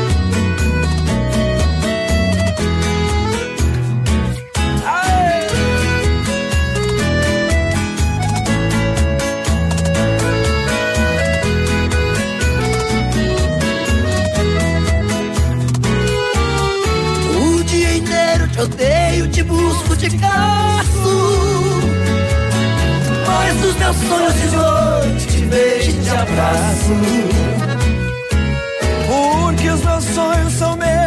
[SPEAKER 6] caço. Mas dos meus sonhos de noite te vejo e te abraço.
[SPEAKER 26] Porque os meus sonhos são meus,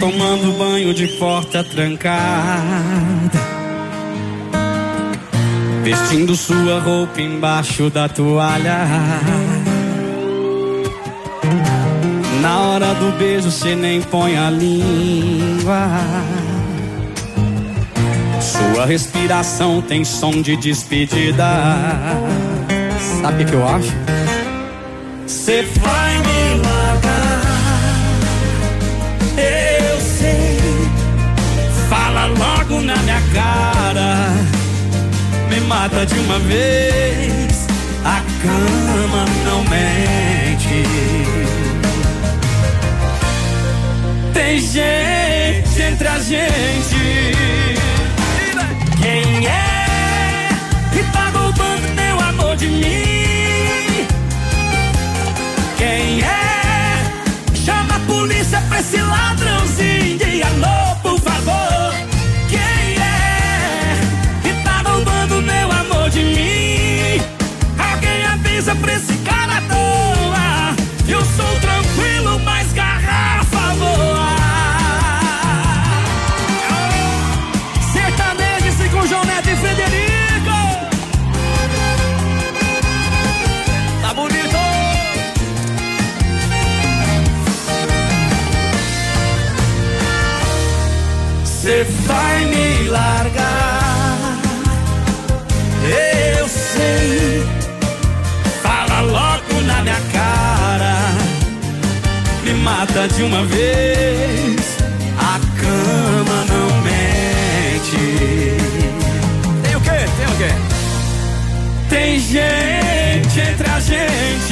[SPEAKER 26] tomando banho de porta trancada. Vestindo sua roupa embaixo da toalha. Na hora do beijo cê nem põe a língua. Sua respiração tem som de despedida. Sabe o que eu acho? Cê vai mata de uma vez. A cama não mente. Tem gente entre a gente. Quem é que tá roubando meu amor de mim? Quem é? Chama a polícia pra esse ladrãozinho.
[SPEAKER 27] Mata de uma vez. A cama não mente.
[SPEAKER 28] Tem o quê? Tem o quê?
[SPEAKER 27] Tem gente entre a gente.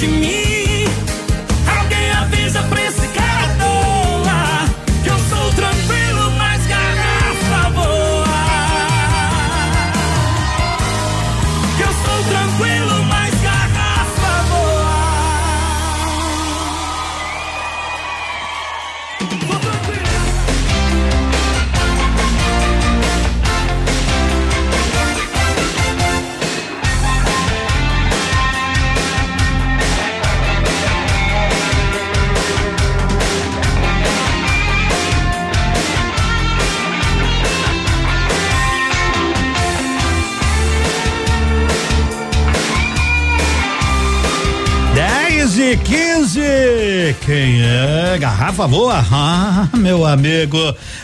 [SPEAKER 27] Meu amor Garrafa boa?
[SPEAKER 4] Ah, meu amigo.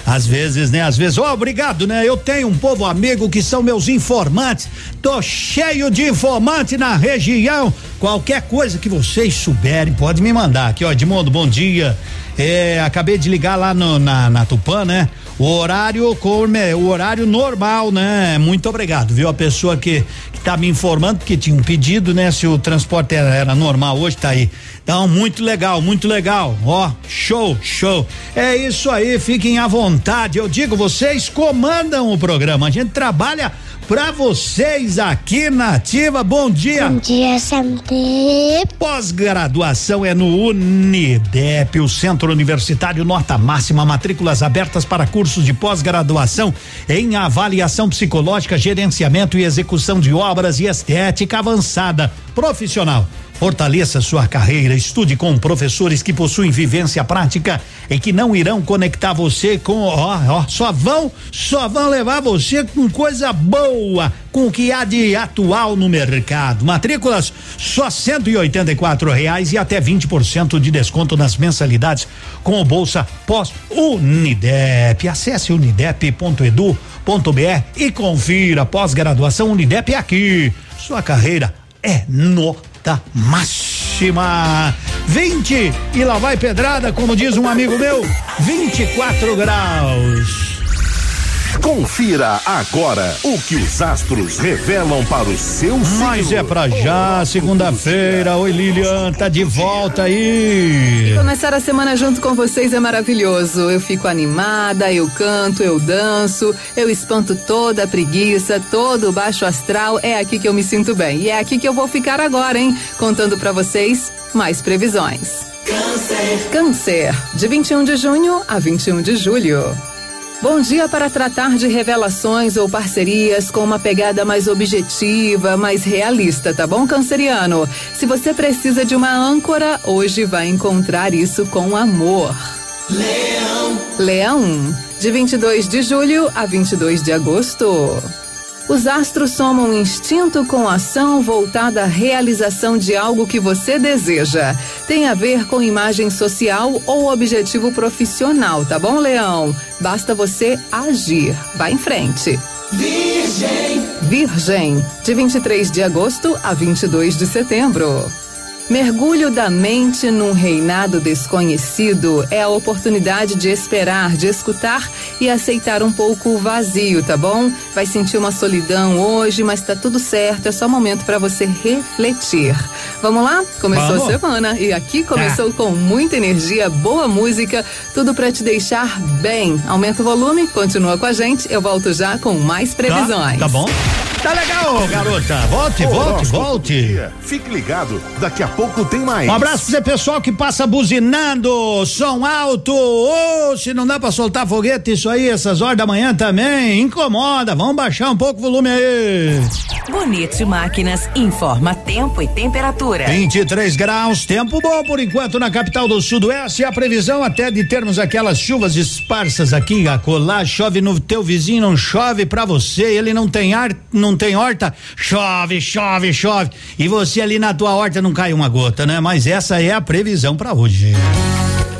[SPEAKER 4] Às vezes, né? Às vezes, ó, obrigado, né? Eu tenho um povo amigo que são meus informantes. Tô cheio de informante na região. Qualquer coisa que vocês souberem, pode me mandar aqui, ó. Edmundo, bom dia. É, acabei de ligar lá no, na, na Tupã, né? O horário come, o horário normal, né? Muito obrigado, viu? A pessoa que, que tá me informando, porque tinha um pedido, né? Se o transporte era, era normal, hoje tá aí. Então, muito legal, muito legal. Ó, show, show. É isso aí, fiquem à vontade. Eu digo, vocês comandam o programa. A gente trabalha pra vocês aqui na Ativa. Bom dia.
[SPEAKER 29] Bom dia, sempre.
[SPEAKER 4] Pós-graduação é no Unidep, o Centro Universitário Nota Máxima, matrículas abertas para cursos de pós-graduação em avaliação psicológica, gerenciamento e execução de obras e estética avançada profissional. Fortaleça sua carreira, estude com professores que possuem vivência prática e que não irão conectar você com, ó, ó, só vão, só vão levar você com coisa boa, com o que há de atual no mercado. Matrículas só cento e oitenta e quatro reais e até 20% de desconto nas mensalidades com o Bolsa Pós Unidep. Acesse unidep.edu.br e confira pós-graduação Unidep é aqui. Sua carreira é nota máxima. 20 e lá vai pedrada, como diz um amigo meu, 24 graus.
[SPEAKER 7] Confira agora o que os astros revelam para o seu
[SPEAKER 4] Mas
[SPEAKER 7] signo.
[SPEAKER 4] é pra já, segunda-feira. Oi, Lilian, tá de volta aí.
[SPEAKER 8] Começar a semana junto com vocês é maravilhoso. Eu fico animada, eu canto, eu danço, eu espanto toda a preguiça, todo o baixo astral. É aqui que eu me sinto bem. E é aqui que eu vou ficar agora, hein? Contando pra vocês mais previsões. Câncer. Câncer, de 21 de junho a 21 de julho. Bom dia para tratar de revelações ou parcerias com uma pegada mais objetiva, mais realista, tá bom, canceriano? Se você precisa de uma âncora, hoje vai encontrar isso com amor. Leão. Leão, de 22 de julho a 22 de agosto. Os astros somam instinto com ação voltada à realização de algo que você deseja. Tem a ver com imagem social ou objetivo profissional, tá bom, Leão? Basta você agir. Vá em frente. Virgem. Virgem, de 23 de agosto a 22 de setembro. Mergulho da mente num reinado desconhecido é a oportunidade de esperar, de escutar e aceitar um pouco o vazio, tá bom? Vai sentir uma solidão hoje, mas tá tudo certo, é só momento para você refletir. Vamos lá? Começou
[SPEAKER 30] Vamos.
[SPEAKER 8] a semana e aqui começou com muita energia, boa música, tudo para te deixar bem. Aumenta o volume, continua com a gente, eu volto já com mais previsões.
[SPEAKER 4] Tá, tá bom. Tá legal, garota. Volte, volte, volte.
[SPEAKER 2] Fique ligado, daqui a pouco tem mais.
[SPEAKER 4] Um abraço pra você, pessoal que passa buzinando, som alto. Ô, se não dá pra soltar foguete, isso aí, essas horas da manhã também, incomoda. Vamos baixar um pouco o volume aí.
[SPEAKER 22] Bonito Máquinas informa tempo e temperatura.
[SPEAKER 4] 23 graus, tempo bom por enquanto na capital do Sudoeste. A previsão até de termos aquelas chuvas esparsas aqui, a colar, chove no teu vizinho, não chove pra você, ele não tem ar, não tem horta, chove, chove, chove. E você ali na tua horta não cai uma gota, né? Mas essa é a previsão pra hoje.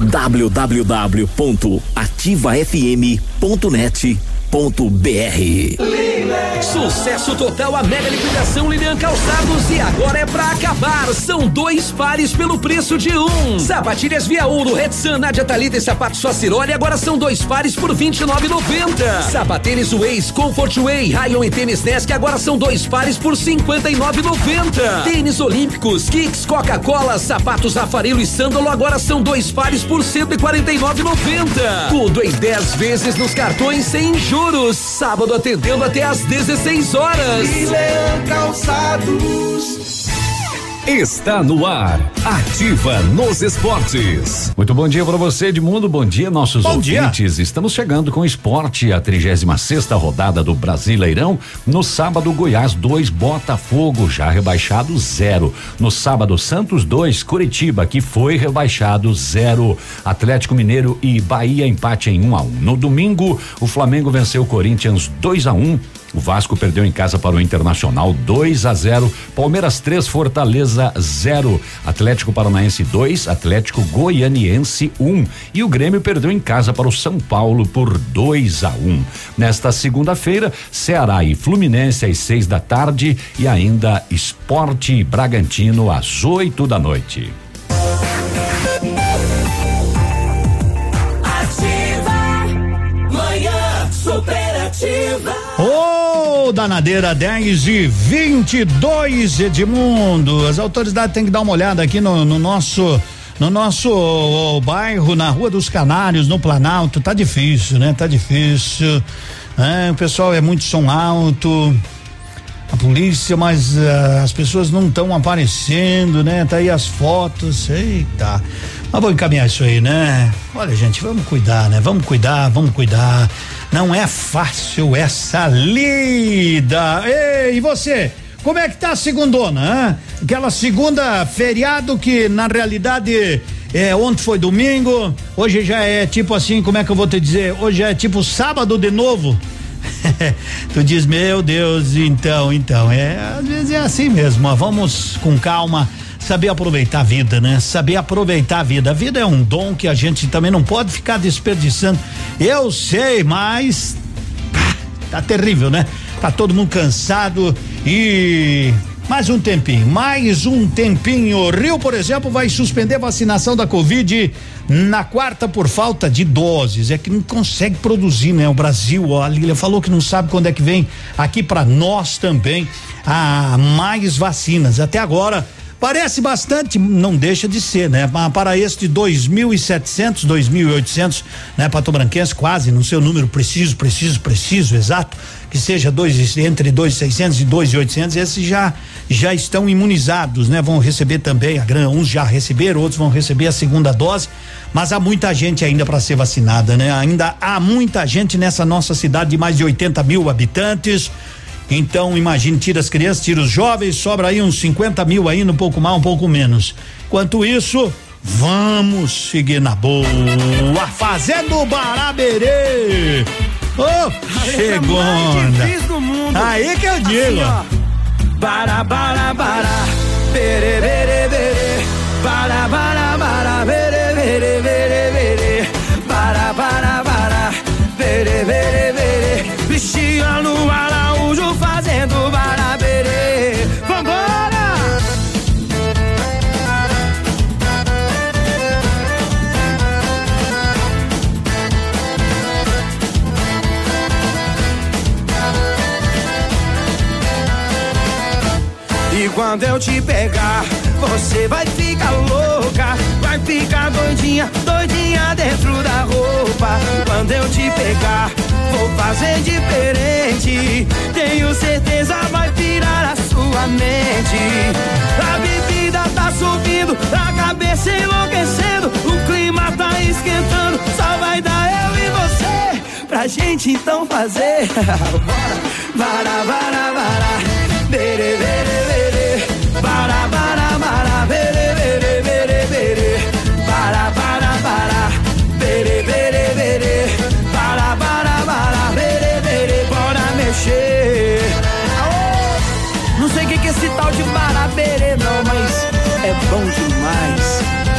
[SPEAKER 31] www.ativafm.net.br Sucesso total a mega liquidação Lilian Calçados e agora é pra acabar. São dois pares pelo preço de um. Sapatilhas Via Ouro, Red Sun, Nadia Talita e sapato Suaciroli agora são dois pares por 29,90. Sapatênis Ways, Comfort Way, Rayon e Tênis Nesc agora são dois pares por 59,90. Tênis Olímpicos, Kicks, Coca-Cola, sapatos Rafarelo e Sândalo agora são dois pares por 149,90. Tudo em 10 vezes nos cartões sem juros. Sábado atendendo até às 16 horas.
[SPEAKER 26] Calçados.
[SPEAKER 32] Está no ar, ativa nos esportes.
[SPEAKER 33] Muito bom dia para você, Edmundo. Bom dia, nossos
[SPEAKER 32] Bom dia.
[SPEAKER 33] ouvintes. Estamos chegando com o esporte, a 36 sexta rodada do Brasileirão. No sábado, Goiás 2, Botafogo, já rebaixado zero. No sábado, Santos 2, Curitiba, que foi rebaixado zero. Atlético Mineiro e Bahia empate em 1 um a 1 um. No domingo, o Flamengo venceu o Corinthians 2 a 1 um. O Vasco perdeu em casa para o Internacional 2 a 0. Palmeiras 3, Fortaleza 0. Atlético Paranaense 2, Atlético Goianiense 1. Um. E o Grêmio perdeu em casa para o São Paulo por 2 a 1. Um. Nesta segunda-feira, Ceará e Fluminense às 6 da tarde e ainda Esporte e Bragantino às 8 da noite.
[SPEAKER 26] Ativa. Manhã superativa.
[SPEAKER 4] Danadeira 10 e 22, Edmundo. As autoridades têm que dar uma olhada aqui no, no nosso. No nosso oh, bairro, na Rua dos Canários, no Planalto, tá difícil, né? Tá difícil. É, o pessoal é muito som alto. A polícia, mas uh, as pessoas não estão aparecendo, né? Tá aí as fotos. Eita. Mas vou encaminhar isso aí, né? Olha, gente, vamos cuidar, né? Vamos cuidar, vamos cuidar. Não é fácil essa lida. Ei, e você? Como é que tá a segundona, hein? Aquela segunda feriado que na realidade é, ontem foi domingo, hoje já é tipo assim, como é que eu vou te dizer? Hoje é tipo sábado de novo. *laughs* tu diz, meu Deus, então, então, é, às vezes é assim mesmo, ó, vamos com calma, saber aproveitar a vida, né? Saber aproveitar a vida. A vida é um dom que a gente também não pode ficar desperdiçando. Eu sei, mas tá terrível, né? Tá todo mundo cansado e mais um tempinho, mais um tempinho. Rio, por exemplo, vai suspender a vacinação da Covid na quarta por falta de doses. É que não consegue produzir, né? O Brasil, ó, a Lília falou que não sabe quando é que vem aqui para nós também a mais vacinas. Até agora Parece bastante, não deixa de ser, né? Para este 2.700, 2.800, né? Patobranquense, quase, no seu número preciso, preciso, preciso, exato, que seja dois, entre 2.600 e 2.800, esses já já estão imunizados, né? Vão receber também a grana, uns já receberam, outros vão receber a segunda dose, mas há muita gente ainda para ser vacinada, né? Ainda há muita gente nessa nossa cidade de mais de 80 mil habitantes. Então, imagine, tira as crianças, tira os jovens, sobra aí uns 50 mil ainda, um pouco mais, um pouco menos. Enquanto isso, vamos seguir na boa, fazendo baraberê. Ô, oh. Aí que eu digo. Assim,
[SPEAKER 26] bara, bara, bara, bere, bere, bere, bara, bara, bara,
[SPEAKER 27] quando eu te pegar, você vai ficar louca, vai ficar doidinha, doidinha dentro da roupa. Quando eu te pegar, vou fazer diferente. Tenho certeza vai virar a sua mente. A bebida tá subindo, a cabeça enlouquecendo, o clima tá esquentando, só vai dar eu e você pra gente então fazer. *laughs* Bora, bara, bara, bara, bere, bere, bere, bara, bara, bara, bere, bere, bere, bere, bara, bara, bara, bere, bere, bere, bara, bara, bara, bere, bere, bora mexer. Não sei o que que é esse tal de baraberê não, mas é bom demais.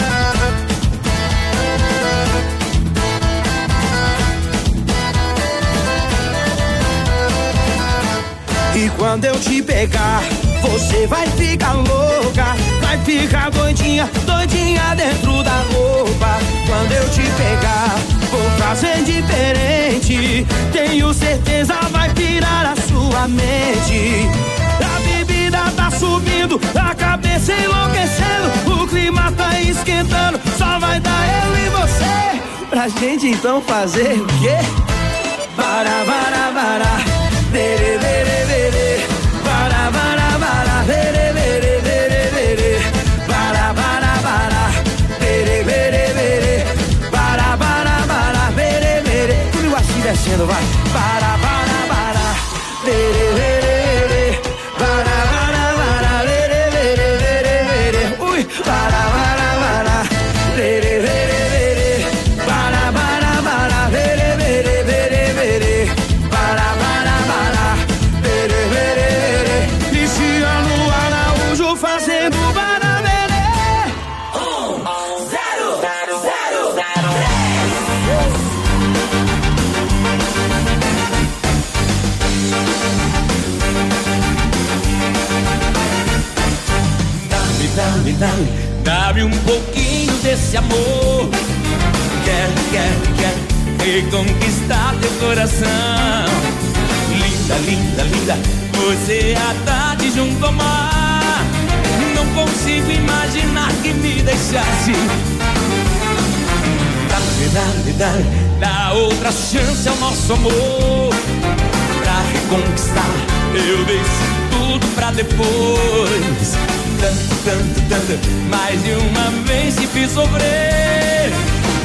[SPEAKER 27] E quando eu te pegar, você vai ficar louca, vai ficar doidinha, doidinha dentro da roupa. Quando eu te pegar, vou fazer diferente. Tenho certeza vai virar a sua mente. A bebida tá subindo, a cabeça enlouquecendo, o clima tá esquentando, só vai dar eu e você. Pra gente então fazer o quê? Para, para, para. Bere, bere, bere. Para, para, para. Bere, bere, bere, bere. Para, para, para. Bere, bere, bere. Para, para, para. Bere, bere. Comigo assim descendo, vai. Para, para, para. Bere, bere, desse amor. Quero, quero, quero reconquistar teu coração. Linda, linda, linda, você é a tarde junto ao mar. Não consigo imaginar que me deixasse. Dá-me, dá-me, dá-me, dá outra chance ao nosso amor. Pra reconquistar, eu deixo tudo pra depois. Tanto, tanto, tanto, mais de uma vez te fiz sofrer.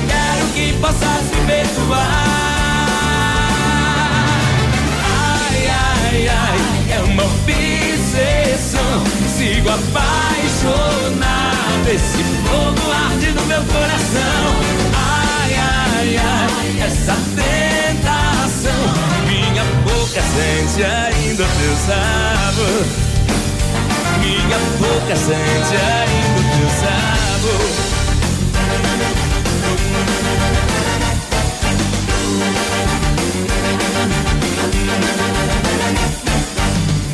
[SPEAKER 27] Quero que possas me perdoar. Ai, ai, ai, é uma obsessão. Sigo apaixonado, esse fogo arde no meu coração. Ai, ai, ai, essa tentação. Minha boca sente ainda teu sabor. Minha boca sente ainda o teu sabor.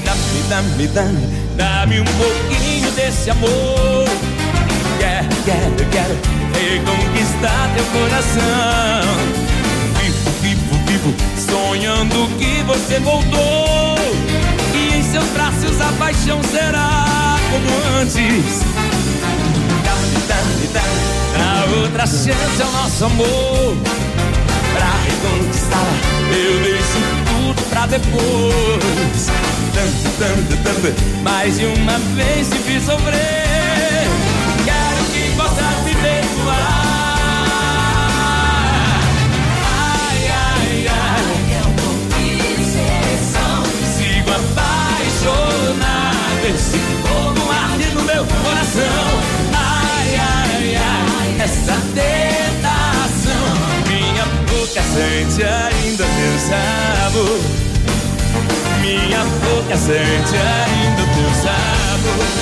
[SPEAKER 27] Dá-me, dá-me, dá-me, dá-me um pouquinho desse amor. Quero, quero, quero reconquistar teu coração. Vivo, vivo, vivo, sonhando que você voltou. Seus braços a paixão será como antes. Dá-me, dá-me, dá outra chance ao nosso amor. Pra reconquistar, eu deixo tudo pra depois. Mais de uma vez te fiz sofrer. Meu coração. Ai, ai, ai, essa tentação. Minha boca sente ainda teu sabor. Minha boca sente ainda teu sabor.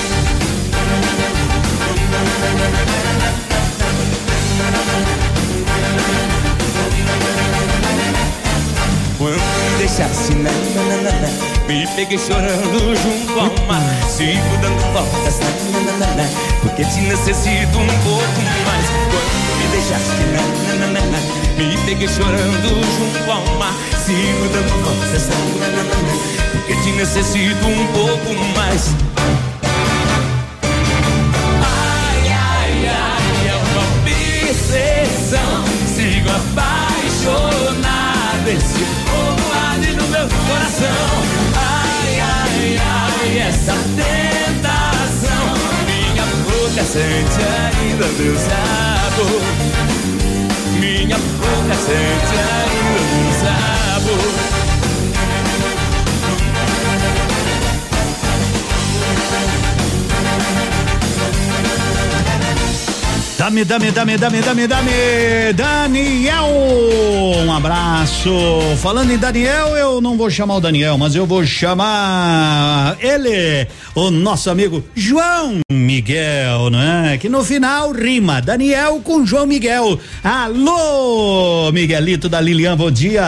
[SPEAKER 27] Me peguei chorando junto ao mar Sigo dando voltas na, na, na, Porque te necessito um pouco mais Quando me deixaste na, na, na, Me peguei chorando junto ao mar Sigo dando voltas na, na, na, Porque te necessito um pouco mais
[SPEAKER 26] Ai, ai, ai, é uma obsessão Sigo apaixonado esse sente ainda meu sabor. Minha boca sente ainda meu sabor.
[SPEAKER 4] Dame, dame, dame, dame, dame, dame, Daniel, um abraço. Falando em Daniel, eu não vou chamar o Daniel, mas eu vou chamar ele, o nosso amigo João Miguel, né? Que no final rima Daniel com João Miguel. Alô, Miguelito da Lilian, bom dia.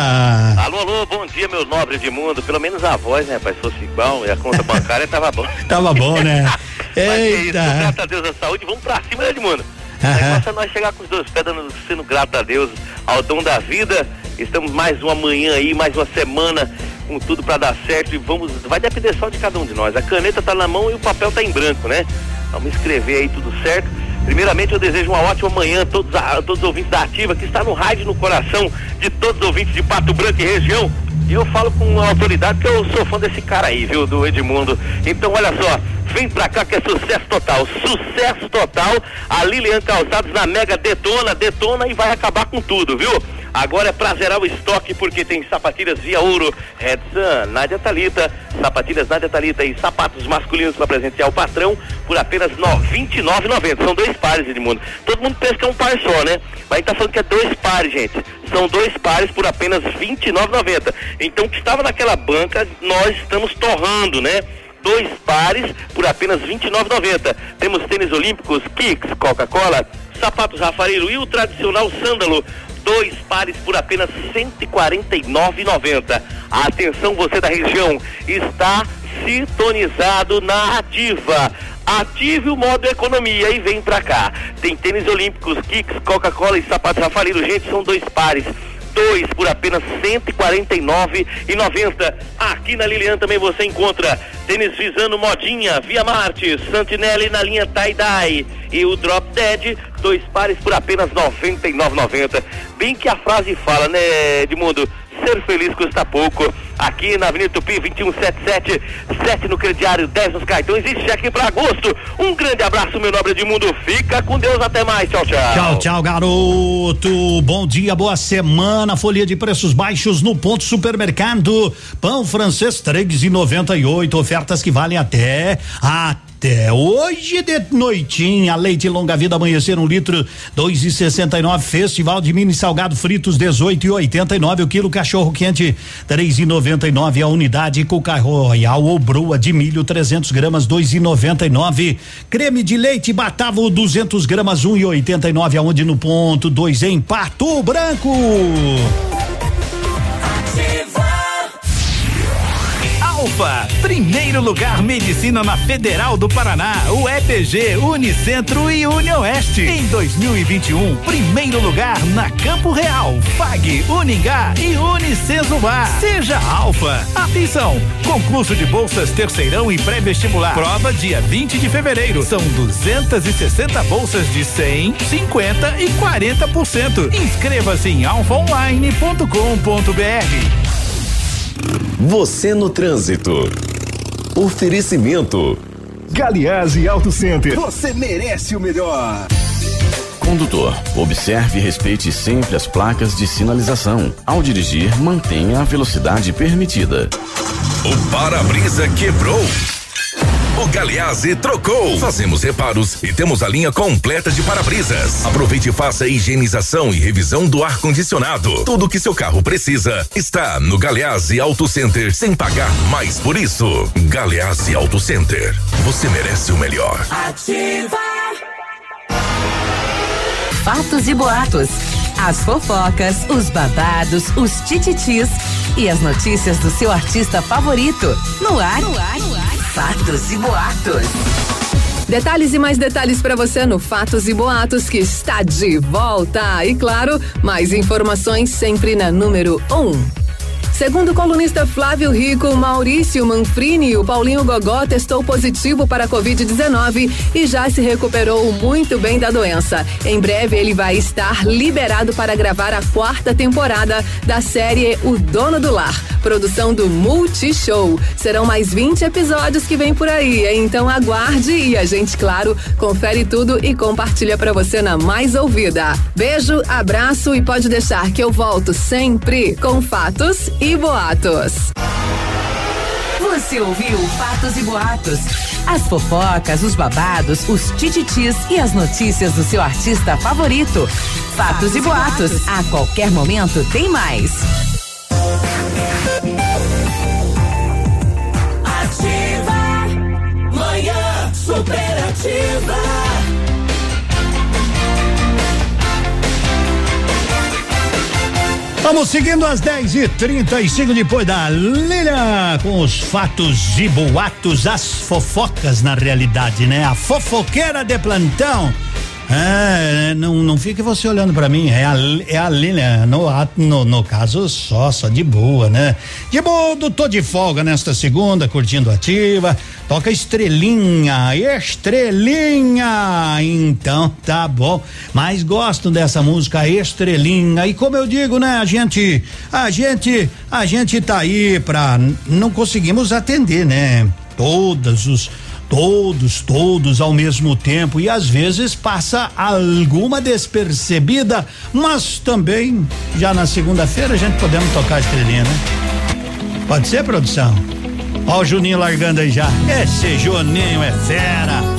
[SPEAKER 34] Alô, alô, bom dia, meu nobre de mundo. Pelo menos a voz, né, rapaz? Se fosse igual e a conta bancária tava bom. *laughs*
[SPEAKER 4] Tava bom, né? *laughs*
[SPEAKER 34] Mas é isso,
[SPEAKER 4] Eita.
[SPEAKER 34] graças a Deus da saúde, vamos pra cima, né, Edmundo? O negócio é nós chegar com os dois pés, dando, sendo grato a Deus, ao dom da vida. Estamos mais uma manhã aí, mais uma semana com tudo pra dar certo e vamos, vai depender só de cada um de nós. A caneta tá na mão e o papel tá em branco, né? Vamos escrever aí tudo certo. Primeiramente eu desejo uma ótima manhã a todos, a todos os ouvintes da Ativa, que está no rádio no coração de todos os ouvintes de Pato Branco e região. Eu falo com autoridade que eu sou fã desse cara aí, viu, do Edmundo. Então olha só, vem pra cá que é sucesso total, sucesso total. A Lilian Calçados na Mega detona, detona e vai acabar com tudo, viu? Agora é pra zerar o estoque porque tem sapatilhas via ouro, Red Sun, Talita, sapatilhas Nádia Talita e sapatos masculinos para presentear o patrão por apenas R$ 29,90. São dois pares, Edmundo. Todo mundo pensa que é um par só, né? Mas tá falando que é dois pares, gente. São dois pares por apenas R$ 29,90. Então, o que estava naquela banca, nós estamos torrando, né? Dois pares por apenas R$ 29,90. Temos tênis olímpicos, Kicks, Coca-Cola, sapatos Rafaelo e o tradicional sândalo. Dois pares por apenas R$ 149,90. Atenção, você da região, está sintonizado na ativa. Ative o modo economia e vem pra cá. Tem tênis olímpicos, kicks, Coca-Cola e sapatos Rafaelo. Gente, são dois pares. Dois por apenas R$ 149,90. Aqui na Lilian também você encontra tênis visando modinha, Via Marte, Santinelli na linha tie-dye e o Drop Dead, dois pares por apenas R$ 99,90. Bem que a frase fala, né, Edmundo? Ser feliz custa pouco. Aqui na Avenida Tupi 2177, 7 no crediário, 10 nos cartões e cheque para agosto. Um grande abraço, meu nobre Edmundo. Fica com Deus, até mais. Tchau, tchau.
[SPEAKER 4] Tchau, tchau, garoto. Bom dia, boa semana. Folha de preços baixos no ponto supermercado. Pão francês três e noventa e oito. Ofertas que valem até até hoje de noitinha. Leite longa vida amanhecer um litro dois e sessenta e nove. Festival de mini salgado fritos dezoito e oitenta e nove. O quilo cachorro quente três e noventa e nove. A unidade Cuca Royal ou broa de milho 300 gramas dois e noventa e nove. Creme de leite Batavo 200 gramas um e oitenta e nove. Aonde no ponto dois em Pato Branco.
[SPEAKER 35] Alfa, primeiro lugar medicina na Federal do Paraná, o EPG, Unicentro e Unioeste. Em 2021, primeiro lugar na Campo Real, FAG, Uningá e Unicesumar. Seja Alfa. Atenção, concurso de bolsas terceirão e pré-vestibular. Prova dia 20 de fevereiro. São 260 bolsas de 100, 50 e 40%. Inscreva-se em alfaonline.com.br.
[SPEAKER 32] Você no trânsito. Oferecimento.
[SPEAKER 2] Galiase Auto Center.
[SPEAKER 32] Você merece o melhor. Condutor, observe e respeite sempre as placas de sinalização. Ao dirigir, mantenha a velocidade permitida.
[SPEAKER 7] O para-brisa quebrou. O Galeazzi trocou. Fazemos reparos e temos a linha completa de para-brisas. Aproveite e faça a higienização e revisão do ar-condicionado. Tudo que seu carro precisa está no Galeazzi Auto Center sem pagar mais por isso. Galeazzi Auto Center. Você merece o melhor.
[SPEAKER 22] Ativa. Fatos e boatos. As fofocas, os babados, os tititis e as notícias do seu artista favorito. No ar, no ar, no ar. Fatos e boatos.
[SPEAKER 8] Detalhes e mais detalhes para você no Fatos e Boatos que está de volta. E claro, mais informações sempre na número 1. Um. Segundo o colunista Flávio Rico, Maurício Manfrini o Paulinho Gogó testou positivo para a Covid-19 e já se recuperou muito bem da doença. Em breve ele vai estar liberado para gravar a quarta temporada da série O Dono do Lar, produção do Multishow. Serão mais 20 episódios que vem por aí, então aguarde e a gente, claro, confere tudo e compartilha para você na mais ouvida. Beijo, abraço e pode deixar que eu volto sempre com fatos e boatos.
[SPEAKER 9] Você ouviu Fatos e Boatos. As fofocas, os babados, os tititis e as notícias do seu artista favorito. Fatos, e, boatos. A qualquer momento tem mais.
[SPEAKER 36] Ativa, manhã superativa.
[SPEAKER 4] Vamos seguindo às 10 e 35 depois da Lilian com os fatos e boatos, as fofocas na realidade, né? A fofoqueira de plantão. É, não, não fique você olhando para mim, é a, é a Lilian, no, no, no caso só, só de boa, né? De boa, tô de folga nesta segunda, curtindo ativa, toca estrelinha, estrelinha, então tá bom, mas gosto dessa música estrelinha. E como eu digo, né, a gente, a gente, a gente tá aí pra, não conseguimos atender, né? Todos os todos, todos ao mesmo tempo e às vezes passa alguma despercebida, mas também já na segunda-feira a gente podemos tocar a estrelinha, né? Pode ser, produção? Ó o Juninho largando aí já. Esse Juninho é fera.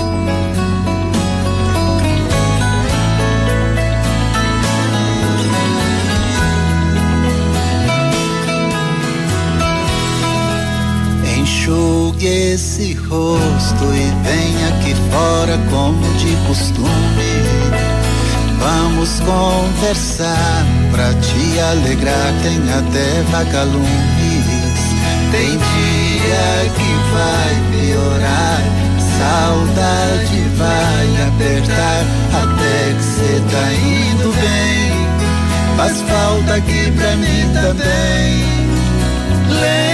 [SPEAKER 37] Enxugue esse rosto e vem aqui fora como de costume. Vamos conversar pra te alegrar, tem até vagalumes. Tem dia que vai piorar, saudade vai apertar, até que cê tá indo bem. Faz falta aqui pra mim também. Lembra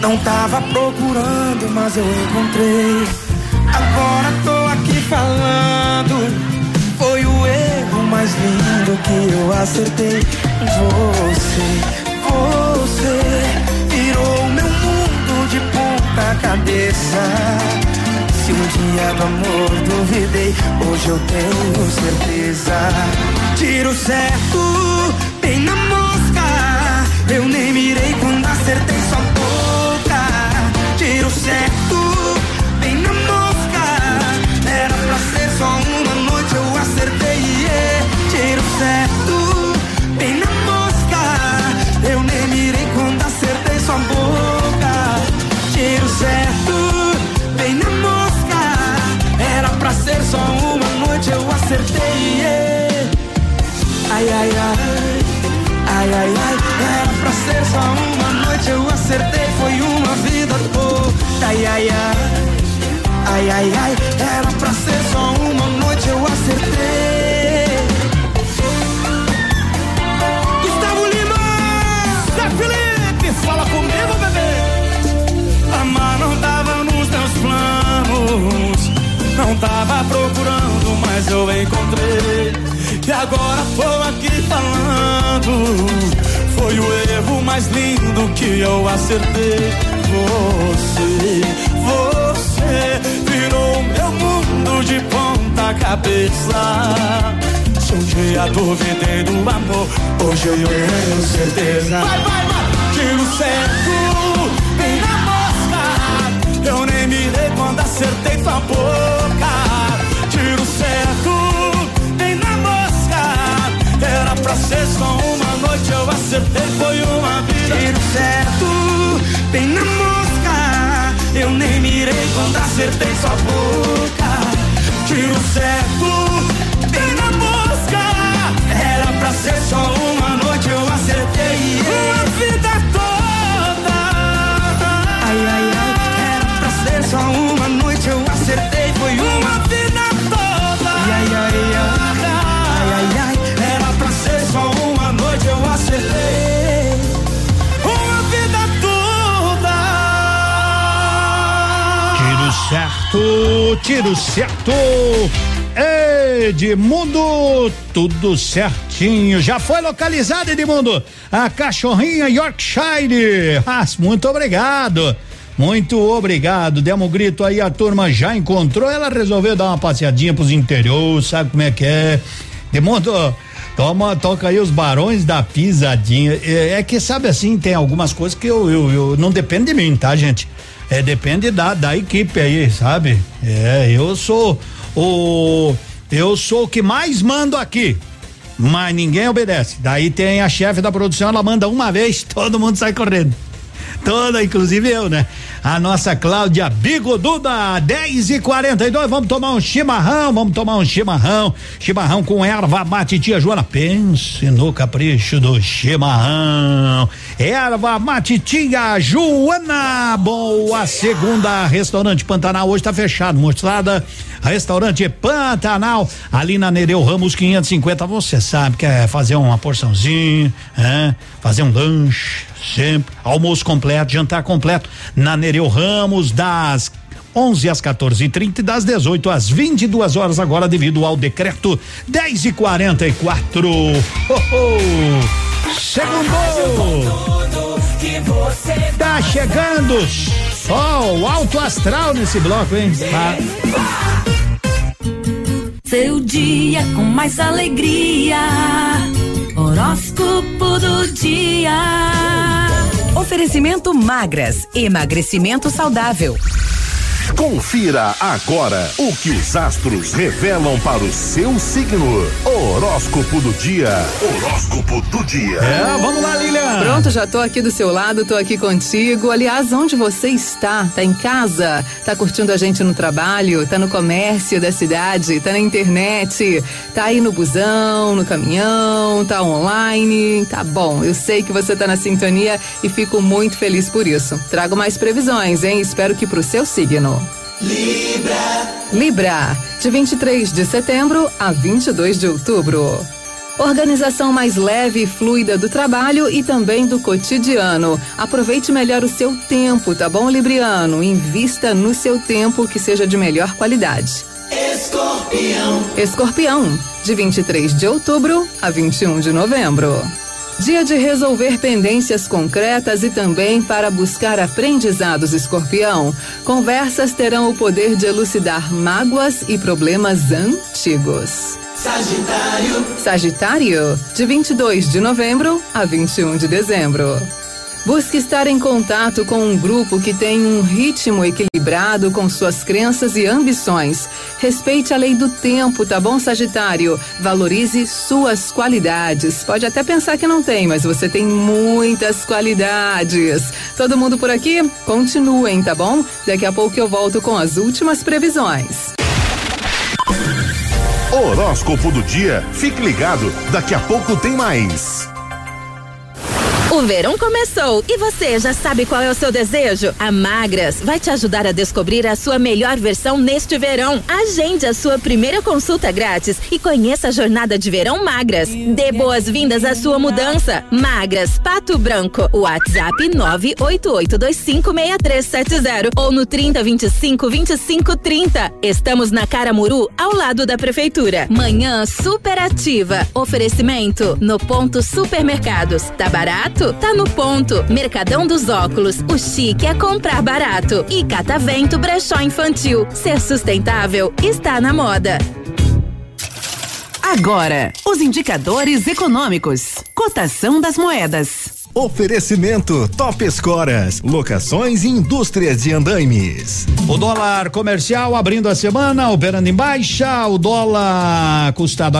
[SPEAKER 27] Não tava procurando, mas eu encontrei. Agora tô aqui falando. Foi o erro mais lindo que eu acertei. Você, você virou meu mundo de ponta cabeça. Se um dia do amor duvidei, hoje eu tenho certeza. Tiro certo, bem na mosca. Eu nem mirei quando acertei. Tiro ai, ai, ai, era pra ser só uma noite, eu acertei. Gustavo Lima, Zé Felipe, fala comigo, bebê. Amar não tava nos meus planos, não tava procurando, mas eu encontrei. E agora tô aqui falando. Foi o erro mais lindo que eu acertei. Você, você virou meu mundo de ponta cabeça. Se um dia duvidei do amor, hoje eu tenho certeza. Vai, vai, vai! Tiro certo, bem na mosca. Eu nem me dei quando acertei tua boca. Tiro certo, bem na mosca. Era pra ser só uma noite, eu acertei, foi uma vida. Tiro certo, bem na mosca. Eu nem mirei quando acertei sua boca. Tiro certo, bem na mosca. Era pra ser só uma
[SPEAKER 4] tiro certo. Edmundo, tudo certinho. Já foi localizado, Edmundo? A cachorrinha Yorkshire. Ah, muito obrigado. Muito obrigado. Demos um grito aí, a turma já encontrou. Ela resolveu dar uma passeadinha pros interior, sabe como é que é? Edmundo, toma, toca aí os barões da pisadinha. É, é que, sabe assim, tem algumas coisas que eu, eu, eu não depende de mim, tá, gente? É, depende da, da equipe aí, sabe? É, eu sou o. Eu sou o que mais mando aqui. Mas ninguém obedece. Daí tem a chefe da produção, ela manda uma vez, *laughs* todo mundo sai correndo. Toda, inclusive eu, né? A nossa Cláudia Bigoduda, 10 e 42 vamos tomar um chimarrão, vamos tomar um chimarrão, chimarrão com erva mate, tia Joana, pense no capricho do chimarrão, erva mate, tia Joana, boa segunda, restaurante Pantanal hoje tá fechado, mostrada, restaurante Pantanal, ali na Nereu Ramos 550, você sabe que é fazer uma porçãozinha, é, fazer um lanche, sempre, almoço completo, jantar completo, na Nereu Ramos, das 11 às 14h30 e das 18 às 22 horas agora devido ao decreto 10 e 44 oh, oh. Segundo Tá chegando sol alto astral nesse bloco, hein? Tá.
[SPEAKER 9] Seu dia com mais alegria. Horóscopo do dia.
[SPEAKER 38] Oferecimento magras, emagrecimento saudável.
[SPEAKER 7] Confira agora o que os astros revelam para o seu signo. Horóscopo do dia. Horóscopo do dia.
[SPEAKER 4] É, vamos lá, Lilian.
[SPEAKER 8] Pronto, já tô aqui do seu lado, tô aqui contigo. Aliás, onde você está? Tá em casa? Tá curtindo a gente no trabalho? Tá no comércio da cidade? Tá na internet? Tá aí no busão, no caminhão? Tá online? Tá bom, eu sei que você tá na sintonia e fico muito feliz por isso. Trago mais previsões, hein? Espero que pro seu signo.
[SPEAKER 39] Libra.
[SPEAKER 8] Libra, de 23 de setembro a 22 de outubro. Organização mais leve e fluida do trabalho e também do cotidiano. Aproveite melhor o seu tempo, tá bom, Libriano? Invista no seu tempo que seja de melhor qualidade.
[SPEAKER 40] Escorpião.
[SPEAKER 8] Escorpião, de 23 de outubro a 21 de novembro. Dia de resolver pendências concretas e também para buscar aprendizados, escorpião. Conversas terão o poder de elucidar mágoas e problemas antigos.
[SPEAKER 40] Sagitário.
[SPEAKER 8] Sagitário, de 22 de novembro a 21 de dezembro. Busque estar em contato com um grupo que tem um ritmo equilibrado com suas crenças e ambições. Respeite a lei do tempo, tá bom, Sagitário? Valorize suas qualidades. Pode até pensar que não tem, mas você tem muitas qualidades. Todo mundo por aqui? Continuem, tá bom? Daqui a pouco eu volto com as últimas previsões.
[SPEAKER 7] Horóscopo do dia. Fique ligado, daqui a pouco tem mais.
[SPEAKER 14] O verão começou e você já sabe qual é o seu desejo? A Magras vai te ajudar a descobrir a sua melhor versão neste verão. Agende a sua primeira consulta grátis e conheça a jornada de verão Magras. Dê boas-vindas à sua mudança. Magras, Pato Branco. WhatsApp 988256370 ou no 30252530. Estamos na Caramuru, ao lado da prefeitura. Manhã superativa. Oferecimento no ponto supermercados. Tá barato? Tá no ponto. Mercadão dos óculos. O chique é comprar barato. E Catavento Brechó Infantil. Ser sustentável está na moda.
[SPEAKER 9] Agora, os indicadores econômicos. Cotação das moedas.
[SPEAKER 7] Oferecimento Top Escoras, locações e indústrias de andaimes.
[SPEAKER 4] O dólar comercial abrindo a semana, operando em baixa, o dólar custado,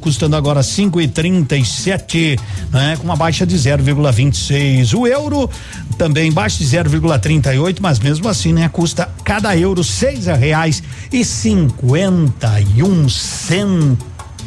[SPEAKER 4] custando agora cinco e trinta e sete, né, com uma baixa de 0,26. O euro também baixa de 0,38, mas mesmo assim, né, custa cada euro seis reais e cinquenta e um centavos.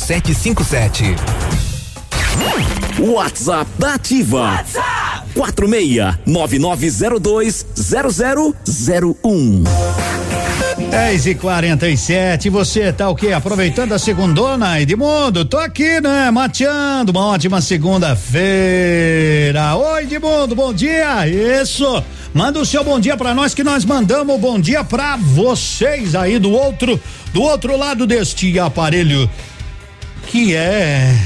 [SPEAKER 24] 0757.
[SPEAKER 41] WhatsApp da Ativa. 46 9902 0001.
[SPEAKER 4] 10 e 47 e você tá o quê? Aproveitando a segundona, Edmundo? Tô aqui, né? Mateando, uma ótima segunda-feira. Oi, Edmundo, bom dia. Isso. Manda o seu bom dia pra nós que nós mandamos o bom dia pra vocês aí do outro, do outro lado deste aparelho que é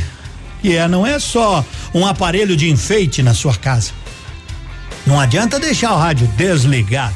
[SPEAKER 4] que é não é só um aparelho de enfeite na sua casa. Não adianta deixar o rádio desligado.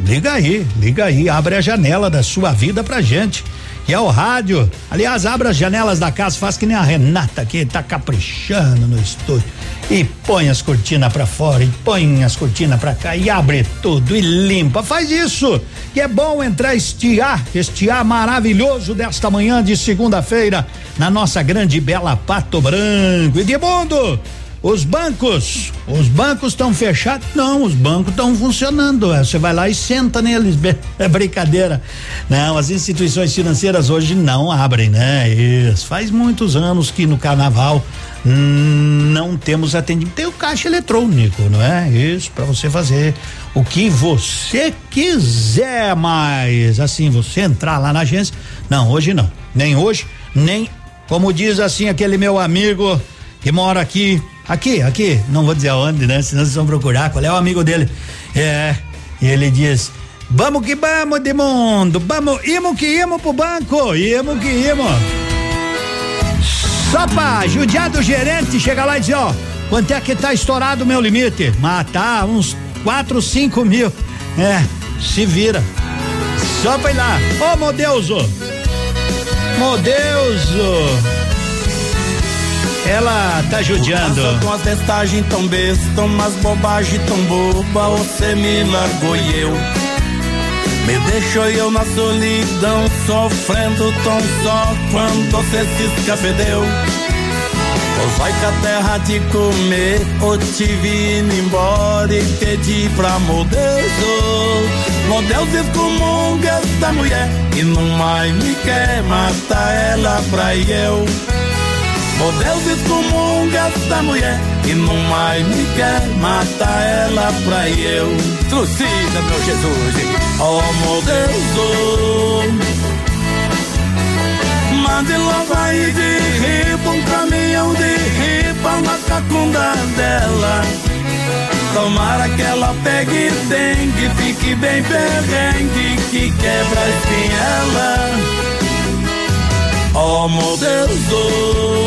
[SPEAKER 4] Liga aí, liga aí, abre a janela da sua vida pra gente. Que é o rádio. Aliás, abre as janelas da casa, faz que nem a Renata que tá caprichando no estúdio. E põe as cortinas pra fora, e põe as cortinas pra cá, e abre tudo, e limpa. Faz isso, que é bom entrar estiar, estiar maravilhoso desta manhã de segunda-feira, na nossa grande bela Pato Branco. E de mundo, os bancos, os bancos estão fechados? Não, os bancos estão funcionando. é, Você vai lá e senta neles, *laughs* é brincadeira. Não, as instituições financeiras hoje não abrem, né? Isso. Faz muitos anos que no carnaval hum, não temos atendimento. Tem o caixa eletrônico, não é? Isso, para você fazer o que você quiser, mas assim, você entrar lá na agência. Não, hoje não. Nem hoje, nem como diz assim aquele meu amigo que mora aqui, aqui, aqui, não vou dizer aonde, né? Senão vocês vão procurar qual é o amigo dele. É, e ele diz: Vamos que vamos, de mundo, vamos, imo que imo pro banco, imo que imo. Só pra judiar do gerente, chega lá e diz: Ó, quanto é que tá estourado o meu limite? Mas tá uns quatro, cinco mil. É, se vira. Só vai lá. Ô, meu Deuso. Meu Deuso. Ela tá judiando.
[SPEAKER 42] Com as testagens tão besta, umas bobagem tão boba, você me largou e eu. Me deixou eu na solidão, sofrendo tão só quando você se escapedeu. Pois vai que a terra te comer, ou te vi indo embora e pedi pra Deus. Meu Deus excomunga esta mulher e não mais me quer matar ela pra eu. Meu Deus excomunga esta mulher e não mais me quer matar ela pra eu. Trucida, meu Jesus, oh meu Deus. Oh. Mande logo aí de ripa um caminhão de ripa na cacunda dela. Tomara que ela pegue dengue, fique bem perrengue, que quebra a espinhela. Oh meu Deus, oh.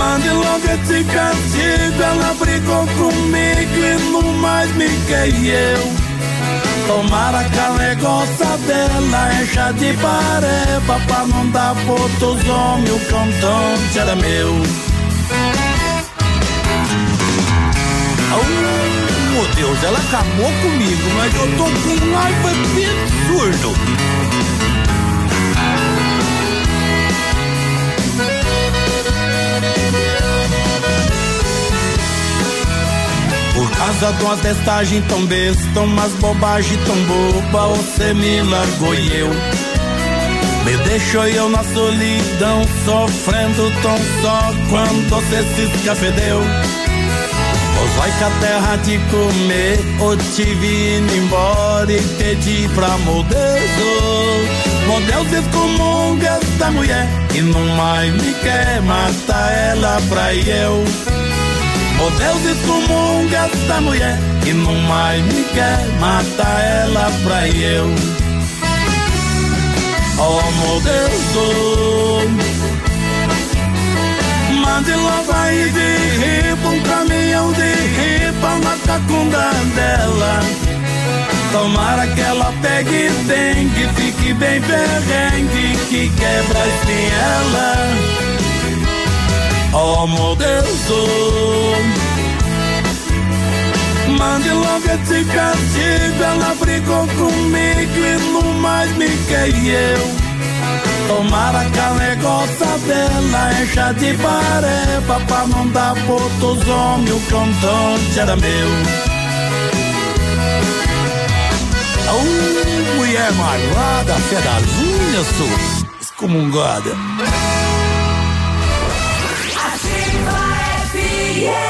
[SPEAKER 42] Mande logo esse castigo, ela brigou comigo e não mais me quer eu. Tomara que a negócio dela encha de pareba pra não dar pro outros o cantante era meu. Oh, meu Deus, ela acabou comigo, mas eu tô com raiva absurdo. Por causa de uma testagem tão besta, umas bobagem tão boba, você me largou e eu. Me deixou eu na solidão, sofrendo tão só quando você se escafedeu. Pois vai que a terra te comer, ou te vi embora e pedi pra Deus. Oh, meu Deus excomunga esta mulher e não mais me quer matar ela pra eu. Oh Deus excomunga esta mulher que não mais me quer matar ela pra eu. Oh meu Deus, oh. Mande logo aí de ripa um caminhão de ripa na cacunda dela. Tomara que ela pegue dengue, fique bem perrengue, que quebra a espinhela. Oh meu Deus, oh. Mande logo esse castigo, ela brigou comigo e não mais me quer. Tomara que a negócio dela encha de pareba pra não dar pro outros homens, o cantante era meu. Oh, mulher malvada, fé das unhas, sua excomungada.
[SPEAKER 6] Cuidado,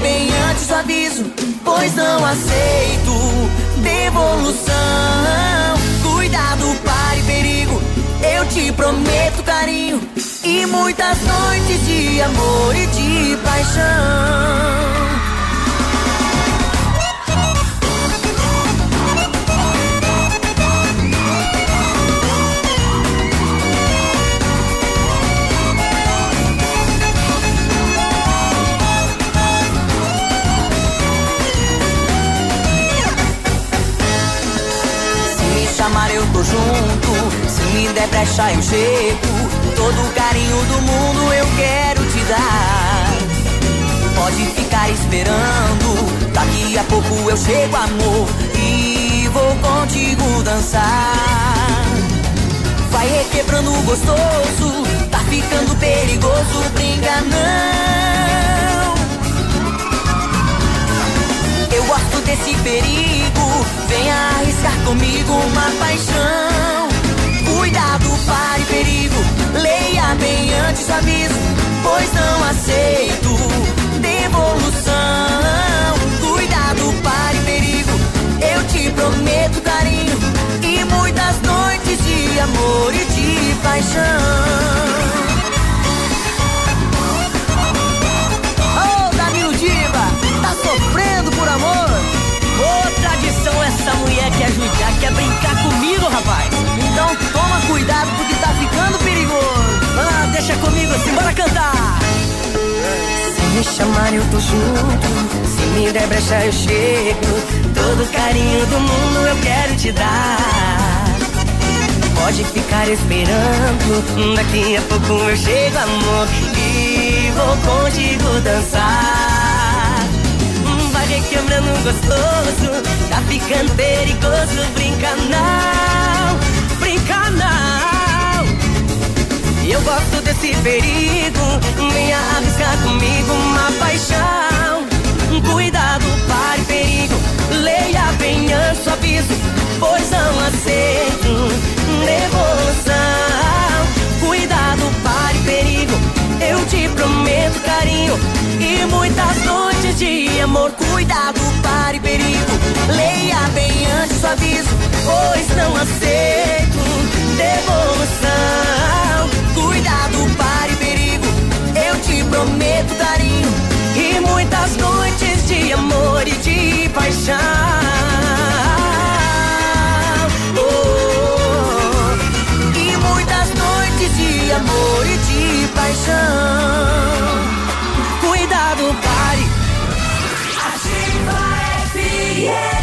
[SPEAKER 6] bem antes aviso, pois não aceito devolução. Cuidado, pare perigo. Eu te prometo carinho e muitas noites de amor e de paixão. Chamar eu tô junto. Se me der brecha eu chego. Todo o carinho do mundo eu quero te dar. Pode ficar esperando. Daqui a pouco eu chego, amor. E vou contigo dançar. Vai requebrando gostoso. Tá ficando perigoso. Brinca não. Desse perigo. Venha arriscar comigo uma paixão. Cuidado, pare perigo. Leia bem antes o aviso, pois não aceito devolução. Cuidado, pare perigo. Eu te prometo carinho e muitas noites de amor e de paixão. Mulher quer judiar, quer brincar comigo, rapaz. Então toma cuidado porque tá ficando perigoso. Ah, deixa comigo assim, bora cantar. Se me chamar eu tô junto, se me der brecha eu chego. Todo carinho do mundo eu quero te dar. Pode ficar esperando, daqui a pouco eu chego, amor. E vou contigo dançar. Vai requebrando gostoso, ficando perigoso. Brinca não, brinca não. gosto desse perigo. Venha arriscar comigo uma paixão. Cuidado, pare perigo. Leia bem antes o aviso, pois não aceito devolução. Cuidado, pare perigo. Prometo carinho e muitas noites de amor. Cuidado, pare perigo. Leia bem antes o aviso, pois não aceito devolução. Cuidado, pare perigo. Eu te prometo carinho e muitas noites de amor e de paixão. De amor e de paixão. Cuidado, pare.
[SPEAKER 43] Ativa FM.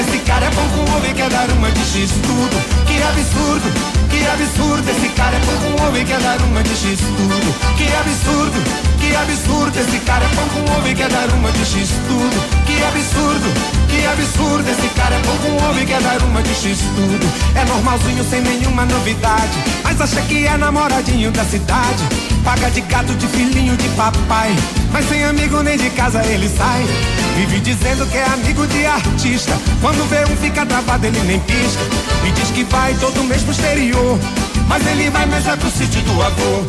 [SPEAKER 44] Esse cara é bom com ovo e quer dar uma de X tudo. Que absurdo, que absurdo, esse cara é bom com ovo e quer dar uma de X tudo. Que absurdo, que absurdo, esse cara é bom com ovo e quer dar uma de X tudo. Que absurdo, que absurdo, esse cara é bom com ovo e quer dar uma de X tudo. É normalzinho sem nenhuma novidade, mas acha que é namoradinho da cidade. Paga de gato, de filhinho de papai, mas sem amigo nem de casa ele sai. Vive dizendo que é amigo de artista. Quando vê um fica travado, ele nem pisca. E diz que vai todo mês pro exterior. Mas ele vai mais é pro sítio do avô.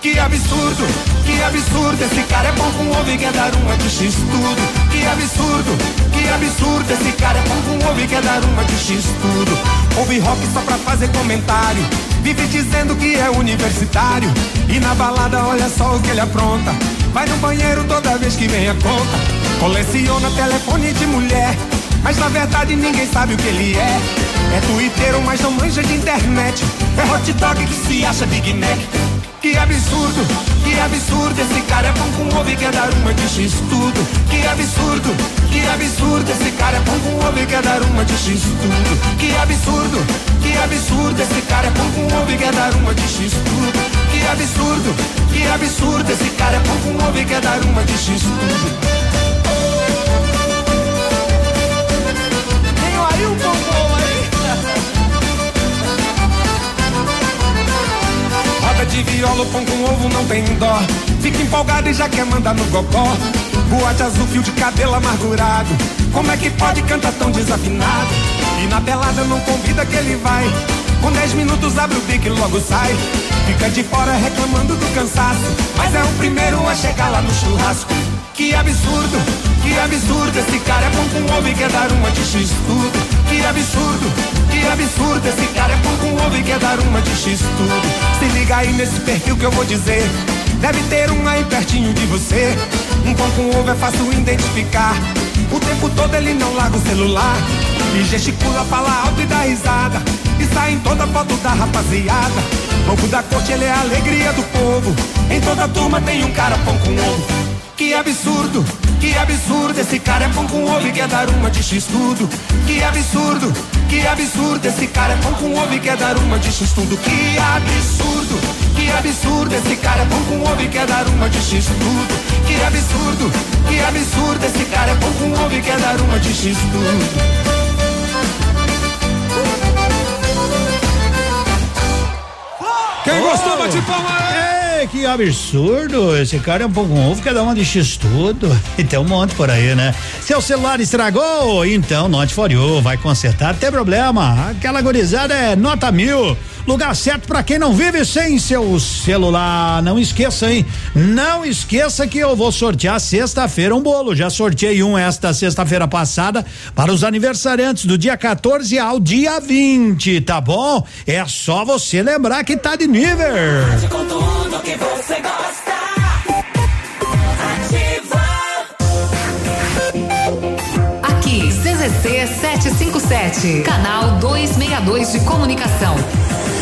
[SPEAKER 44] Que absurdo, que absurdo. Esse cara é bom com ovo e quer dar uma de X tudo. Que absurdo, que absurdo. Esse cara é bom com ovo e quer dar uma de X tudo. Ouve rock só pra fazer comentário. Vive dizendo que é universitário. E na balada, olha só o que ele apronta. Vai no banheiro toda vez que vem a conta. Coleciona telefone de mulher. Mas na verdade ninguém sabe o que ele é. É twitteiro, mas não manja de internet. É hot dog que se acha Big Mac. Que absurdo, que absurdo. Esse cara é bom com ovo e quer dar uma de X tudo. Que absurdo, que absurdo. Esse cara é bom com ovo e quer dar uma de X tudo. Que absurdo, que absurdo. Esse cara é bom com ovo e quer dar uma de X tudo. Que absurdo, que absurdo. Esse cara é bom com ovo e quer dar uma de X tudo. De viola, pão com ovo não tem dó. Fica empolgado e já quer mandar no gogó. Boate azul, fio de cabelo amargurado. Como é que pode cantar tão desafinado? E na pelada não convida que ele vai. Com 10 minutos abre o bico e logo sai. Fica de fora reclamando do cansaço. Mas é o primeiro a chegar lá no churrasco. Que absurdo, que absurdo. Esse cara é bom com ovo e quer dar uma de X tudo. Que absurdo, que absurdo. Esse cara é bom com ovo e quer dar uma de X tudo. Se liga aí nesse perfil que eu vou dizer. Deve ter um aí pertinho de você. Um pão com ovo é fácil identificar. O tempo todo ele não larga o celular. E gesticula, fala alto e dá risada. E sai em toda foto da rapaziada. Louco da corte, ele é a alegria do povo. Em toda turma tem um cara pão com ovo. Que absurdo, que absurdo. Esse cara é pão com ovo e quer dar uma de X tudo. Que absurdo, que absurdo. Esse cara é pão com ovo e quer dar uma de X tudo. Que absurdo, que absurdo. Esse cara é pão com ovo e quer dar uma de X tudo. Que absurdo, que absurdo. Esse cara é pão com ovo e quer dar uma de X tudo.
[SPEAKER 4] Quem gostou, bate palma aí. Que absurdo. Esse cara é um pouco ovo, quer dar uma de X tudo. *laughs* E tem um monte por aí, né? Seu celular estragou? Então, Note for You, vai consertar, tem problema. Aquela gorizada é nota mil. Lugar certo para quem não vive sem seu celular. Não esqueça, hein? Não esqueça que eu vou sortear sexta-feira um bolo. Já sorteei um esta sexta-feira passada para os aniversariantes do dia 14 ao dia 20, tá bom? É só você lembrar que tá de nível.
[SPEAKER 43] Com tudo que você gosta.
[SPEAKER 22] Aqui, CZC 757, canal 262 de comunicação.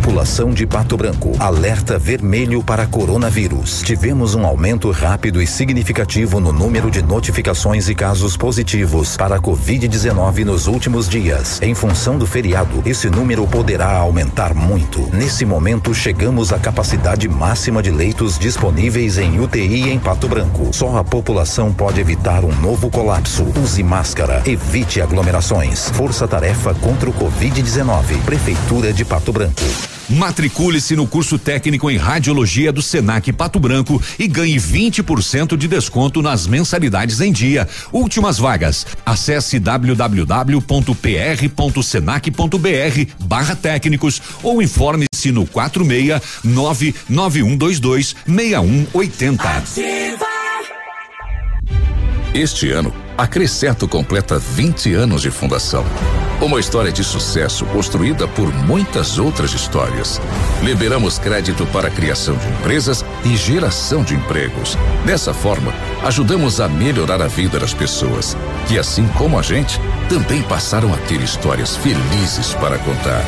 [SPEAKER 13] População de Pato Branco. Alerta vermelho para coronavírus. Tivemos um aumento rápido e significativo no número de notificações e casos positivos para a Covid-19 nos últimos dias. Em função do feriado, esse número poderá aumentar muito. Nesse momento, chegamos à capacidade máxima de leitos disponíveis em UTI em Pato Branco. Só a população pode evitar um novo colapso. Use máscara, evite aglomerações. Força-tarefa contra o Covid-19. Prefeitura de Pato Branco.
[SPEAKER 33] Matricule-se no curso técnico em radiologia do Senac Pato Branco e ganhe 20% de desconto nas mensalidades em dia. Últimas vagas. Acesse www.pr.senac.br barra técnicos ou informe-se no 46 99122 6180. Este ano, a Crescerto completa 20 anos de fundação. Uma história de sucesso construída por muitas outras histórias. Liberamos crédito para a criação de empresas e geração de empregos. Dessa forma, ajudamos a melhorar a vida das pessoas, que assim como a gente, também passaram a ter histórias felizes para contar.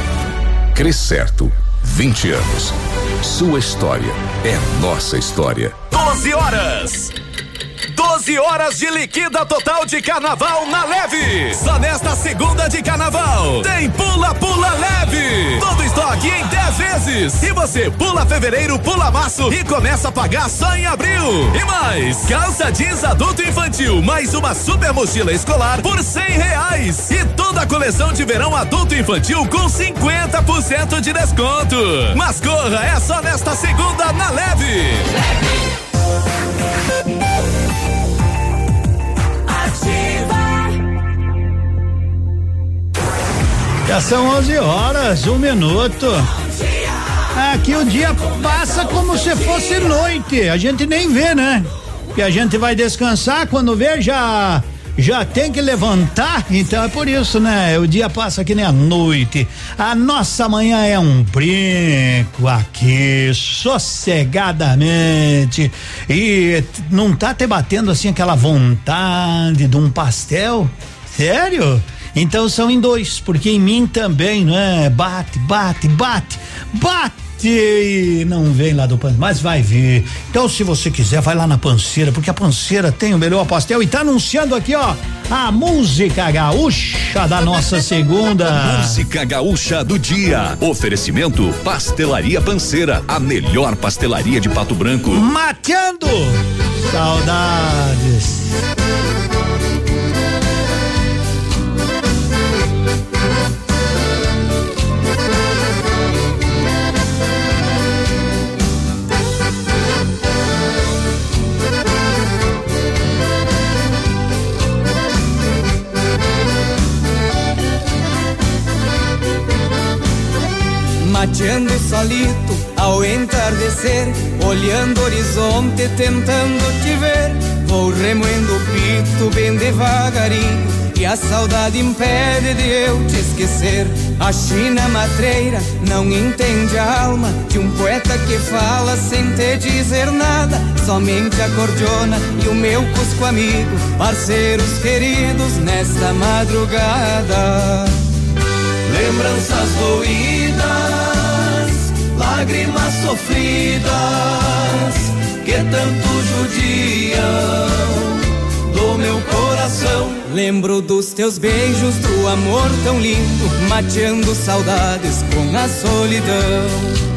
[SPEAKER 33] Crescerto, 20 anos. Sua história é nossa história.
[SPEAKER 11] 12 horas. 12 horas de liquida total de carnaval na leve. Só nesta segunda de carnaval tem pula pula leve. Todo estoque em 10 vezes. E você pula fevereiro, pula março e começa a pagar só em abril. E mais, calça jeans adulto infantil, mais uma super mochila escolar por 100 reais. E toda a coleção de verão adulto infantil com 50% de desconto. Mas corra, é só nesta segunda na leve.
[SPEAKER 4] Já são 11 horas, um minuto. Aqui o dia passa como se fosse noite. A gente nem vê, né? Que a gente vai descansar quando vê já já tem que levantar, então é por isso, né? O dia passa que nem a noite. A nossa manhã é um brinco aqui, sossegadamente. E não tá te batendo assim aquela vontade de um pastel? Sério? Então são em dois, porque em mim também, não é? Bate, bate, bate, bate e não vem lá do pan, mas vai vir. Então, se você quiser, vai lá na panceira, porque a panceira tem o melhor pastel e tá anunciando aqui, ó, a música gaúcha da nossa segunda. *laughs*
[SPEAKER 33] Música gaúcha do dia. Oferecimento Pastelaria Panceira, a melhor pastelaria de Pato Branco.
[SPEAKER 4] Mateando saudades.
[SPEAKER 45] Mateando solito ao entardecer, olhando o horizonte, tentando te ver. Vou remoendo o pito bem devagarinho, e a saudade impede de eu te esquecer. A China matreira não entende a alma de um poeta que fala sem te dizer nada, somente a cordiona e o meu cusco amigo, parceiros queridos nesta madrugada. Lembranças doídas, lágrimas sofridas, que tanto judiam do meu coração. Lembro dos teus beijos, do amor tão lindo, mateando saudades com a solidão.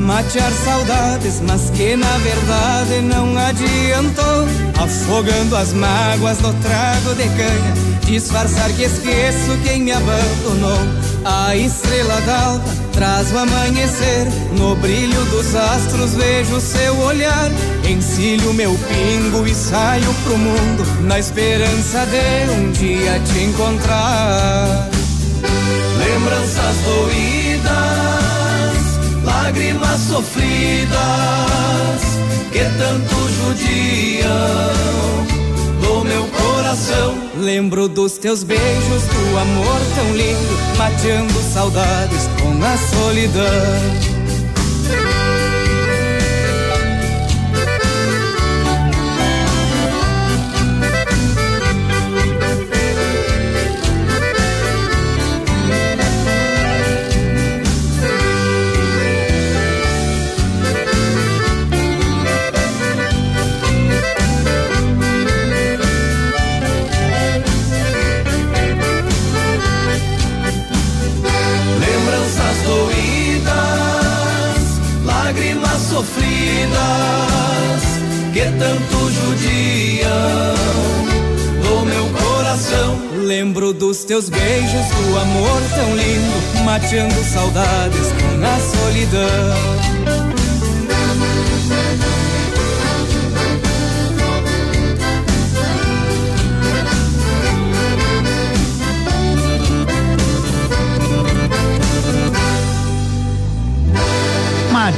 [SPEAKER 45] Matear saudades, mas que na verdade não adiantou. Afogando as mágoas no trago de canha, disfarçar que esqueço quem me abandonou. A estrela d'alva traz o amanhecer, no brilho dos astros vejo seu olhar. Encilho meu pingo e saio pro mundo, na esperança de um dia te encontrar. Lembranças doídas
[SPEAKER 46] lágrimas sofridas que tanto judiam do meu coração.
[SPEAKER 45] Lembro dos teus beijos, do amor tão lindo, mateando saudades com a solidão.
[SPEAKER 46] Tanto judiam do meu coração.
[SPEAKER 45] Lembro dos teus beijos, do amor tão lindo, mateando saudades com a solidão.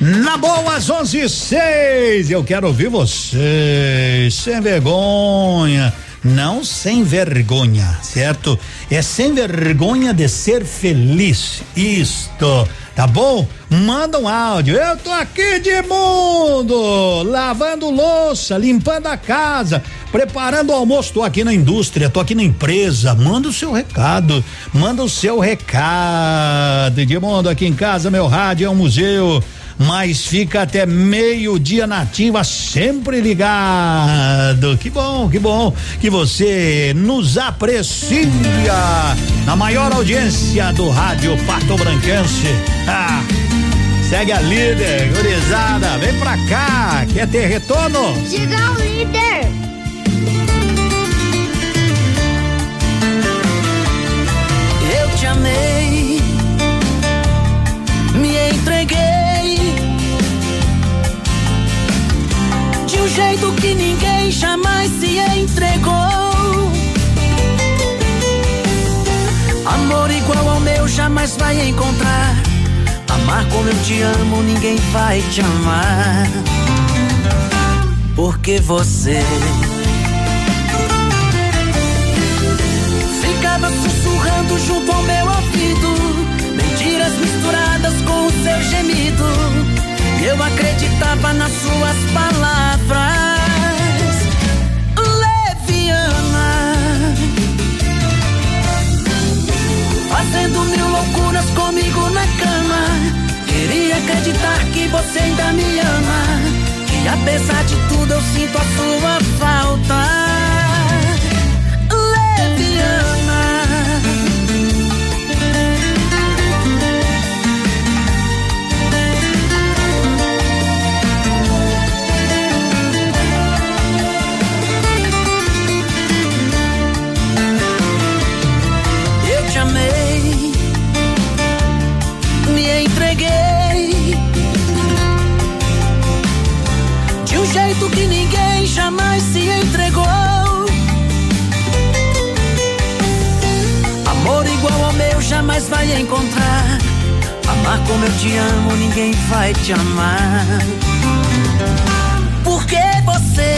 [SPEAKER 4] Na boa, às 11 e 6, eu quero ouvir vocês, sem vergonha, não sem vergonha, certo? É sem vergonha de ser feliz, isto, tá bom? Manda um áudio, eu tô aqui de mundo, lavando louça, limpando a casa, preparando o almoço, tô aqui na indústria, tô aqui na empresa, manda o seu recado, manda o seu recado, Edmundo, aqui em casa, meu rádio é um museu, mas fica até meio-dia nativa, sempre ligado. Que bom, que bom que você nos aprecia na maior audiência do rádio Pato Branquense. Ah, segue a líder, gurizada, vem pra cá, quer ter retorno?
[SPEAKER 29] Diga o líder.
[SPEAKER 6] Um jeito que ninguém jamais se entregou. Amor igual ao meu jamais vai encontrar. Amar como eu te amo, ninguém vai te amar. Porque você ficava sussurrando junto ao meu ouvido, mentiras misturadas com o seu gemido. Eu acreditava nas suas palavras. Leviana, fazendo mil loucuras comigo na cama. Queria acreditar que você ainda me ama. Que apesar de tudo eu sinto a sua falta. Jamais vai encontrar. Amar como eu te amo, ninguém vai te amar. Porque você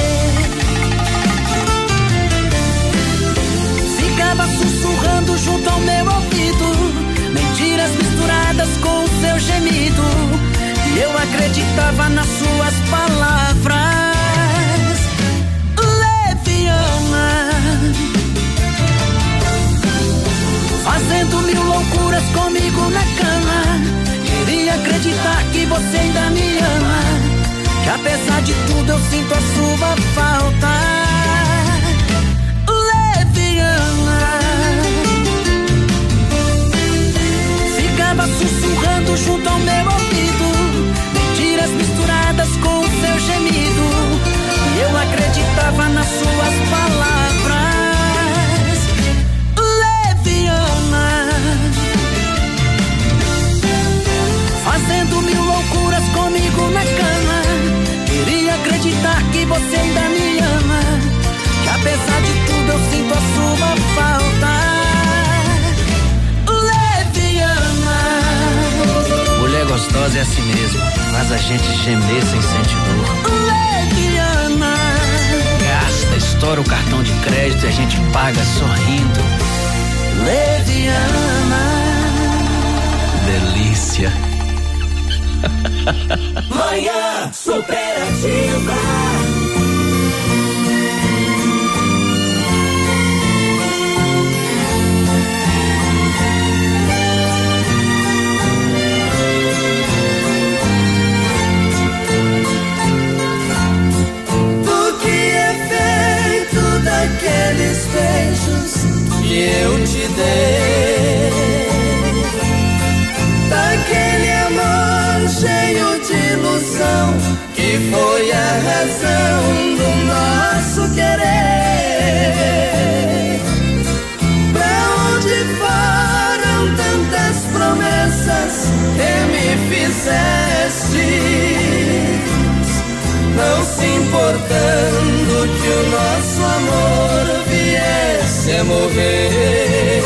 [SPEAKER 6] ficava sussurrando junto ao meu ouvido, mentiras misturadas com o seu gemido. E eu acreditava nas suas palavras. Fazendo mil loucuras comigo na cama. Queria acreditar que você ainda me ama. Que apesar de tudo eu sinto a sua falta. Leviana, ficava sussurrando junto ao meu ouvido. Mentiras misturadas com o seu gemido. Eu acreditava nas suas palavras.
[SPEAKER 47] Gostosa é assim mesmo, faz a gente gemer sem sentir dor.
[SPEAKER 6] Leviana.
[SPEAKER 47] Gasta, estoura o cartão de crédito e a gente paga sorrindo.
[SPEAKER 6] Leviana.
[SPEAKER 47] Delícia. *laughs*
[SPEAKER 26] Manhã superativa.
[SPEAKER 46] Que eu te dei? Daquele amor cheio de ilusão que foi a razão do nosso querer. Pra onde foram tantas promessas que me fizeste? não se importando que o nosso amor a morrer.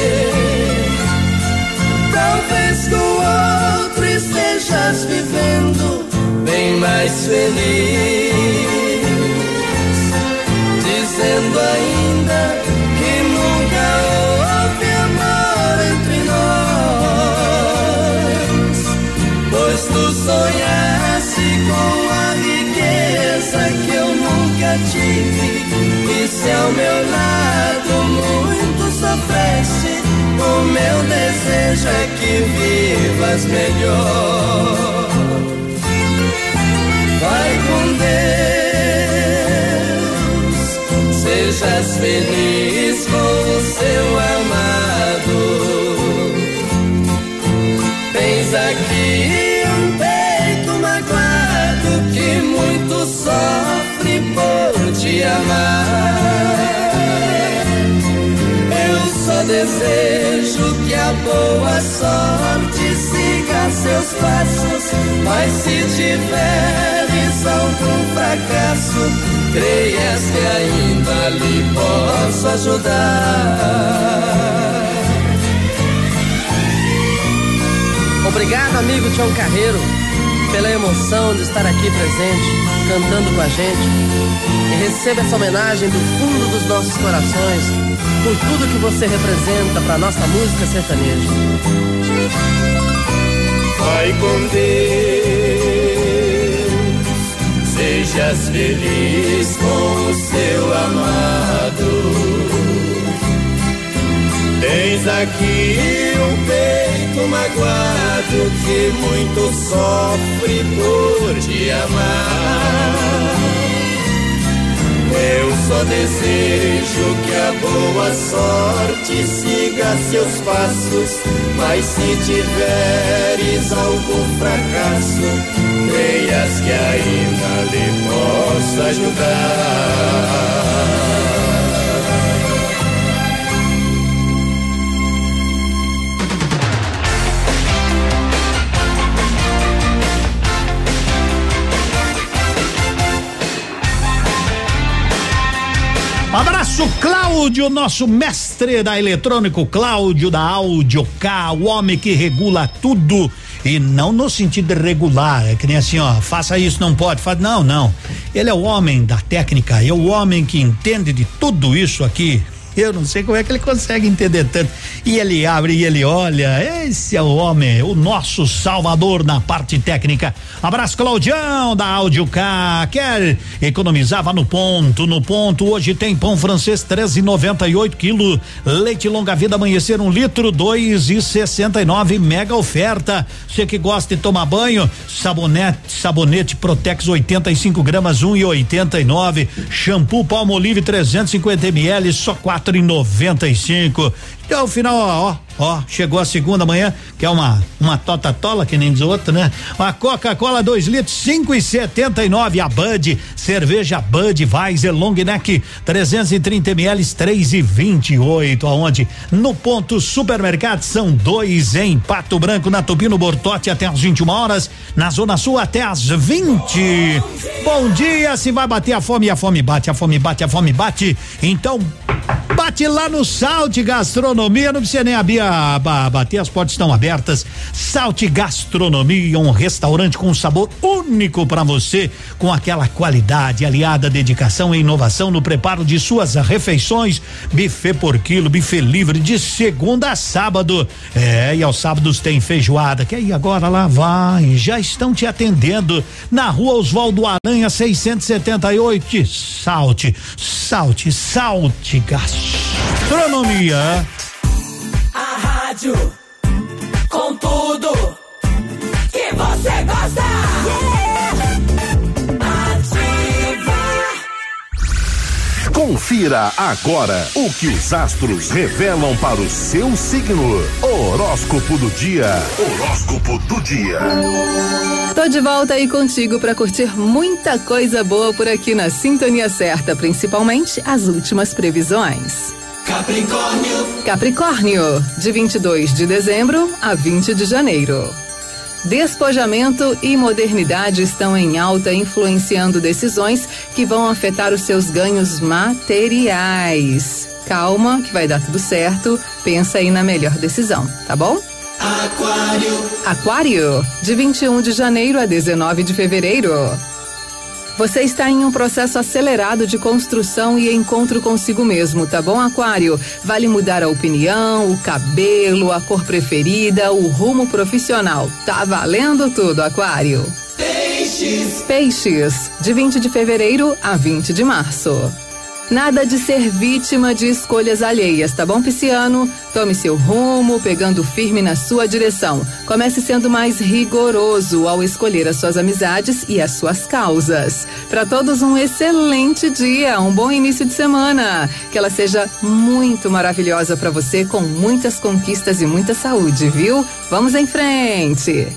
[SPEAKER 46] Talvez com outro estejas vivendo bem mais feliz, dizendo ainda que nunca houve amor entre nós, pois tu sonhaste com a nunca tive. E se ao meu lado muito sofreste, o meu desejo é que vivas melhor. Vai com Deus, sejas feliz com o seu amado. Tens aqui te amar. Eu só desejo que a boa sorte siga seus passos, mas se tiveres algum fracasso, creias que ainda lhe posso ajudar.
[SPEAKER 48] Obrigado, amigo Tião Carreiro, pela emoção de estar aqui presente, cantando com a gente. E receba essa homenagem do fundo dos nossos corações por tudo que você representa para nossa música sertaneja.
[SPEAKER 46] Vai com Deus, sejas feliz com o seu amado. Tens aqui um peito magoado que muito sofre por te amar. Eu só desejo que a boa sorte siga seus passos, mas se tiveres algum fracasso, creias que ainda lhe posso ajudar.
[SPEAKER 4] Abraço, Cláudio, nosso mestre da eletrônico, Cláudio da Áudio K, o homem que regula tudo. E não no sentido regular, é que nem assim, ó, faça isso, não pode, faz, não, não. Ele é o homem da técnica, é o homem que entende de tudo isso aqui. Eu não sei como é que ele consegue entender tanto. E ele abre e ele olha. Esse é o homem, o nosso salvador na parte técnica. Abraço, Claudião, da Áudio K. Quer economizar? Vá no ponto. No ponto, hoje tem pão francês 13,98 quilo. Leite longa vida amanhecer um litro, dois e sessenta e nove. Mega oferta. Você que gosta de tomar banho, sabonete, sabonete Protex 85 gramas, um e oitenta e nove. Shampoo Palmolive 350 ml, só quatro quatro e noventa e cinco. Então, final, ó, ó, chegou a segunda manhã, que é uma uma tota tola, que nem diz outro, né? A Coca-Cola 2 litros, cinco e setenta e nove. A Bud, cerveja Bud Weiser Long Neck, 330 ml, três e vinte e oito. Aonde? No ponto supermercado são dois em Pato Branco, na Tubino Bortote até às 21 horas, na Zona Sul até às 20. Bom dia, se vai bater a fome, a fome bate, a fome bate, a fome bate. Então, Bate lá no Salte Gastronomia, não precisa nem abrir a, a, bater, as portas estão abertas. Salte Gastronomia, um restaurante com um sabor único para você, com aquela qualidade aliada dedicação e inovação no preparo de suas refeições. Buffet por quilo, buffet livre de segunda a sábado. É, e aos sábados tem feijoada, que aí agora lá vai, já estão te atendendo na rua Oswaldo Aranha 678. Salte, salte, salte Gastronomia. Gastronomia.
[SPEAKER 26] A rádio com tudo que você gosta.
[SPEAKER 2] Confira agora o que os astros revelam para o seu signo. Horóscopo do dia. Horóscopo do dia.
[SPEAKER 8] Tô de volta aí contigo para curtir muita coisa boa por aqui na Sintonia Certa, principalmente as últimas previsões.
[SPEAKER 26] Capricórnio.
[SPEAKER 8] Capricórnio, de 22 de dezembro a 20 de janeiro. Despojamento e modernidade estão em alta, influenciando decisões que vão afetar os seus ganhos materiais. Calma, que vai dar tudo certo. Pensa aí na melhor decisão, tá bom?
[SPEAKER 26] Aquário.
[SPEAKER 8] Aquário, de 21 de janeiro a 19 de fevereiro. Você está em um processo acelerado de construção e encontro consigo mesmo, tá bom, Aquário? Vale mudar a opinião, o cabelo, a cor preferida, o rumo profissional. Tá valendo tudo, Aquário.
[SPEAKER 26] Peixes.
[SPEAKER 8] Peixes, de 20 de fevereiro a 20 de março. Nada de ser vítima de escolhas alheias, tá bom, Pisciano? Tome seu rumo, pegando firme na sua direção. Comece sendo mais rigoroso ao escolher as suas amizades e as suas causas. Para todos, um excelente dia, um bom início de semana. Que ela seja muito maravilhosa para você, com muitas conquistas e muita saúde, viu? Vamos em frente!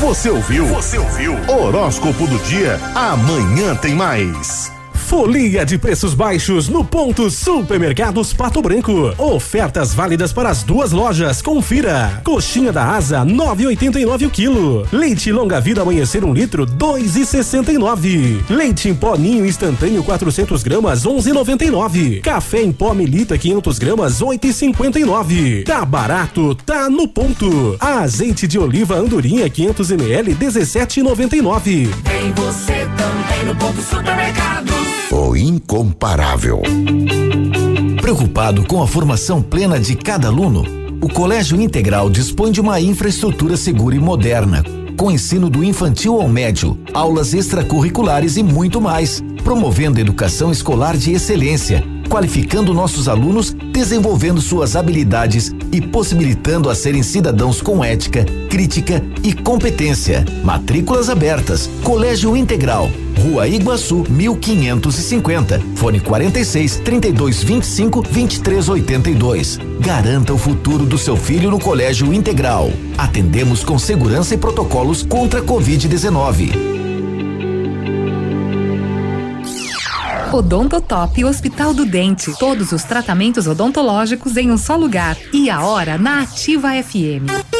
[SPEAKER 2] Você ouviu? Você ouviu? Horóscopo do dia. Amanhã tem mais. Folia de preços baixos no ponto Supermercados Pato Branco. Ofertas válidas para as duas lojas. Confira. Coxinha da Asa 9,89 o quilo. Leite longa vida amanhecer um litro 2,69. Leite em pó ninho instantâneo 400 gramas 11,99. Café em pó Melita 500 gramas 8,59. Tá barato, tá no ponto. Azeite de oliva andorinha 500 ml 17,99.
[SPEAKER 26] Tem você também no ponto supermercados.
[SPEAKER 2] Incomparável.
[SPEAKER 49] Preocupado com a formação plena de cada aluno, o Colégio Integral dispõe de uma infraestrutura segura e moderna, com ensino do infantil ao médio, aulas extracurriculares e muito mais, promovendo educação escolar de excelência, qualificando nossos alunos, desenvolvendo suas habilidades e possibilitando a serem cidadãos com ética, crítica e competência. Matrículas abertas. Colégio Integral. Rua Iguaçu, 1550. Fone 46 32 25 23 82. Garanta o futuro do seu filho no Colégio Integral. Atendemos com segurança e protocolos contra a Covid-19.
[SPEAKER 50] Odontotop Hospital do Dente. Todos os tratamentos odontológicos em um só lugar. E a hora na Ativa FM.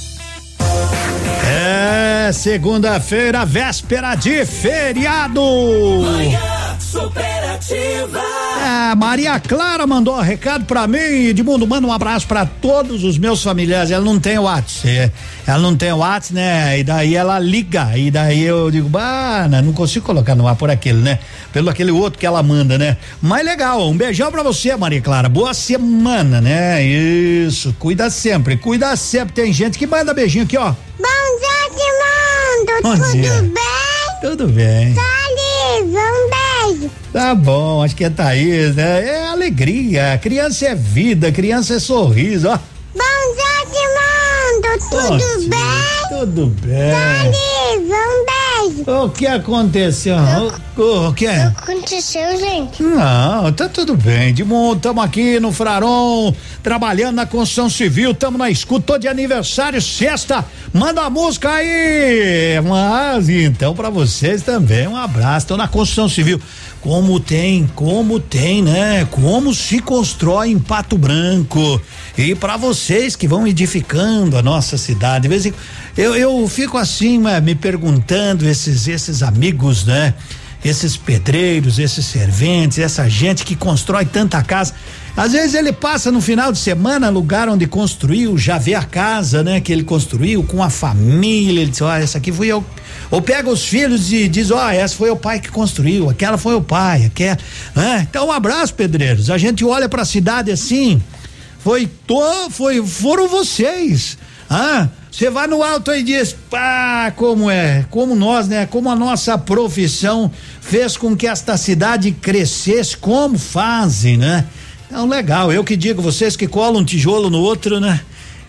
[SPEAKER 4] É segunda-feira, véspera de feriado.
[SPEAKER 26] Manhã superativa.
[SPEAKER 4] É, Maria Clara mandou um recado pra mim, Edmundo, manda um abraço pra todos os meus familiares. Ela não tem WhatsApp, é, ela não tem WhatsApp, né? E daí ela liga, e daí eu digo, bah, né, não consigo colocar no ar por aquele, né? Pelo aquele outro que ela manda, né? Mas legal, um beijão pra você, Maria Clara. Boa semana, né? Isso, cuida sempre, cuida sempre. Tem gente que manda beijinho aqui, ó.
[SPEAKER 29] Bom dia, Edmundo.
[SPEAKER 4] Bom
[SPEAKER 29] Tudo
[SPEAKER 4] dia.
[SPEAKER 29] bem?
[SPEAKER 4] Tudo bem.
[SPEAKER 29] Thalys, um beijo.
[SPEAKER 4] Tá bom, acho que é Thaís, né? É alegria, criança é vida, criança é sorriso, ó.
[SPEAKER 29] Bom dia, Edmundo. Tudo
[SPEAKER 4] Bom dia,
[SPEAKER 29] bem?
[SPEAKER 4] Tudo bem.
[SPEAKER 29] Thalys, um beijo.
[SPEAKER 4] O que aconteceu? O, o que é?
[SPEAKER 29] Aconteceu, gente?
[SPEAKER 4] Não, tá tudo bem. Edmundo, estamos aqui no Fraron, trabalhando na construção civil, estamos na escuta, tô de aniversário, sexta. Manda a música aí. Mas então para vocês também um abraço. Tô na construção civil. Como tem, como tem, né? Como se constrói em Pato Branco. E para vocês que vão edificando a nossa cidade, de vez em, eu, eu fico assim, né, me perguntando esses esses amigos, né? esses pedreiros, esses serventes, essa gente que constrói tanta casa. Às vezes ele passa no final de semana, lugar onde construiu, já vê a casa, né, que ele construiu com a família, ele diz, ó, essa aqui fui eu. Ou pega os filhos e diz, ó, essa foi o pai que construiu, aquela foi o pai, aquela, né? Então um abraço, pedreiros. A gente olha para a cidade assim, foi to, foi foram vocês. Ah, você vai no alto e diz, pá, como é, como nós, né? Como a nossa profissão fez com que esta cidade crescesse, como fazem, né? Então, legal, eu que digo, vocês que colam um tijolo no outro, né?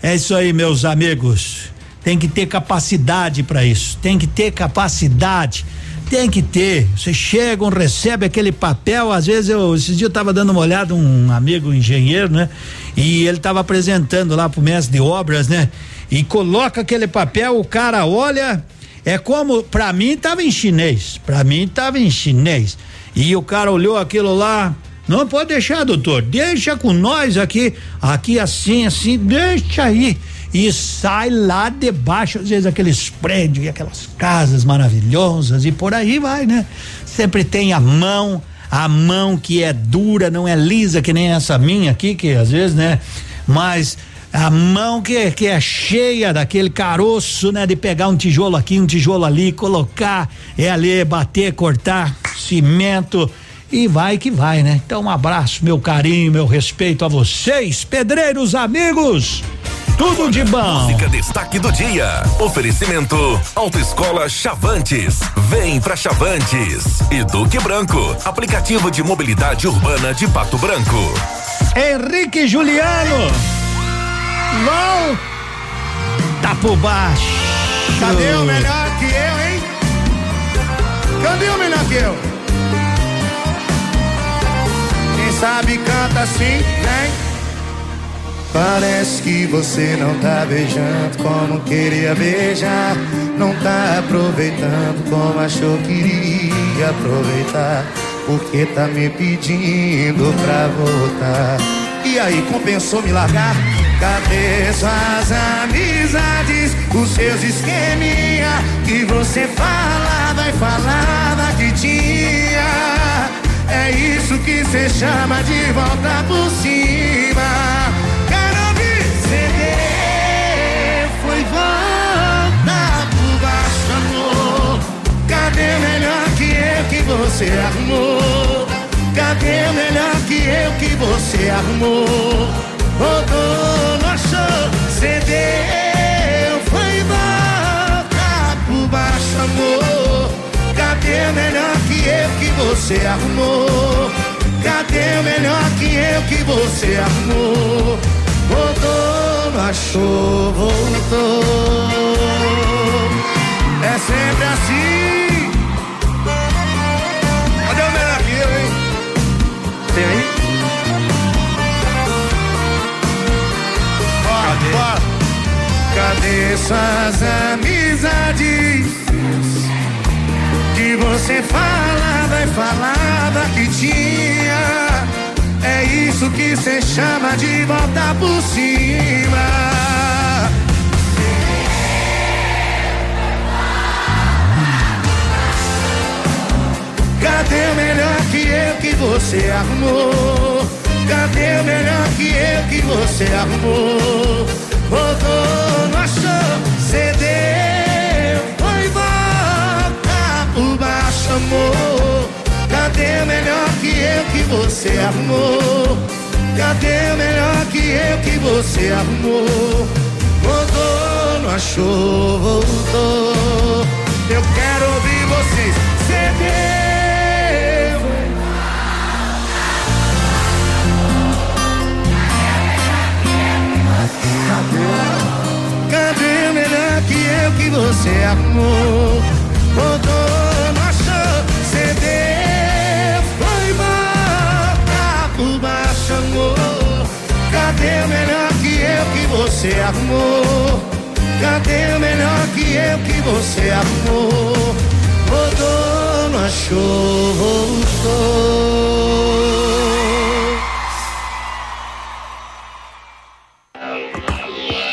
[SPEAKER 4] É isso aí, meus amigos. Tem que ter capacidade para isso, tem que ter capacidade. Tem que ter. Vocês chegam, recebem aquele papel. Às vezes eu, esses dias eu tava dando uma olhada, um amigo engenheiro, né? E ele tava apresentando lá pro mestre de obras, né? E coloca aquele papel, o cara olha, é como, pra mim tava em chinês, pra mim tava em chinês. E o cara olhou aquilo lá, não pode deixar, doutor, deixa com nós aqui, aqui assim, assim, deixa aí. E sai lá debaixo, às vezes aqueles prédios e aquelas casas maravilhosas e por aí vai, né? Sempre tem a mão, a mão que é dura, não é lisa que nem essa minha aqui, que às vezes, né? Mas a mão que, que é cheia daquele caroço, né? De pegar um tijolo aqui, um tijolo ali, colocar, é ali, bater, cortar, cimento e vai que vai, né? Então um abraço, meu carinho, meu respeito a vocês, pedreiros amigos. Tudo de bom.
[SPEAKER 7] Música destaque do dia. Oferecimento Autoescola Chavantes. Vem pra Chavantes. E Duque Branco, aplicativo de mobilidade urbana de Pato Branco.
[SPEAKER 4] Henrique Juliano. Volta por baixo.
[SPEAKER 17] Cadê o melhor que eu, hein? Cadê o melhor que eu? Quem sabe canta assim, vem. Parece que você não tá beijando como queria beijar. Não tá aproveitando como achou que iria aproveitar. Porque tá me pedindo pra voltar. E aí, compensou me largar? Cadê suas amizades? Os seus esqueminha que você falava e falava que tinha. É isso que cê chama de volta por cima. Quero ouvir CD. Foi volta por baixo, amor. Cadê melhor que eu que você arrumou? Cadê o melhor que eu que você arrumou? Rodou, achou, cedeu, foi volta por baixo, amor. Cadê o melhor que eu que você arrumou? Cadê o melhor que eu que você arrumou? Rodou, não achou, voltou. Suas amizades? Que você falava e falava que tinha. É isso que cê chama de voltar por cima. Cadê o melhor que eu que você arrumou? Cadê o melhor que eu que você arrumou? Achou, cedeu, foi volta por baixo, amor. Cadê o melhor que eu que você arrumou? Cadê o melhor que eu que você arrumou? Rodou, não achou, voltou. Eu quero ouvir vocês. Cedeu. Cadê o melhor que eu que você arrumou? Rodou, achou, cedeu, foi embora por baixo, amor. Cadê o melhor que eu que você arrumou? Cadê o melhor que eu que você arrumou? Rodou, não achou, voltou.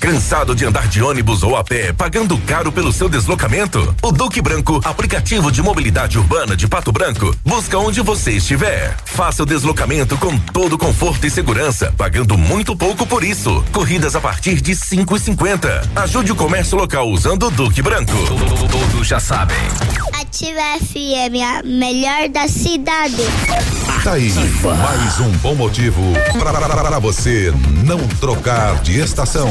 [SPEAKER 7] Cansado de andar de ônibus ou a pé, pagando caro pelo seu deslocamento? O Duque Branco, aplicativo de mobilidade urbana de Pato Branco, busca onde você estiver. Faça o deslocamento com todo conforto e segurança, pagando muito pouco por isso. Corridas a partir de cinco e cinquenta. Ajude o comércio local usando o Duque Branco. Todos já sabem.
[SPEAKER 29] Ativa FM, a melhor da cidade.
[SPEAKER 51] Tá aí, mais um bom motivo para você não trocar de estação.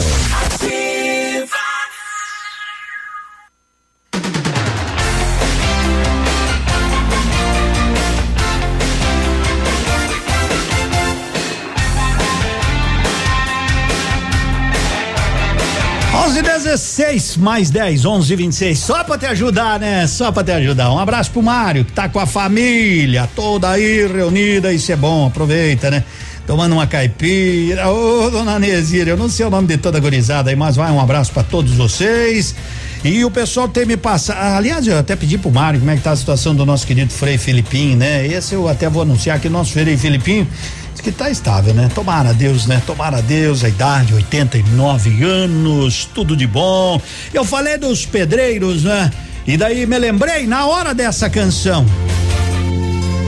[SPEAKER 4] Onze dezesseis mais 10, 11 26. Só pra te ajudar, né? Só pra te ajudar. Um abraço pro Mário, que tá com a família toda aí reunida. Isso é bom, aproveita, né? Tomando uma caipira. Ô, dona Nezira, eu não sei o nome de toda gurizada aí, mas vai um abraço pra todos vocês. E o pessoal tem me passado. Aliás, eu até pedi pro Mário como é que tá a situação do nosso querido Frei Filipinho, né? Esse eu até vou anunciar que o nosso Frei Filipinho diz que tá estável, né? Tomara a Deus, né? Tomara a Deus, a idade, 89 anos, tudo de bom. Eu falei dos pedreiros, né? E daí me lembrei na hora dessa canção.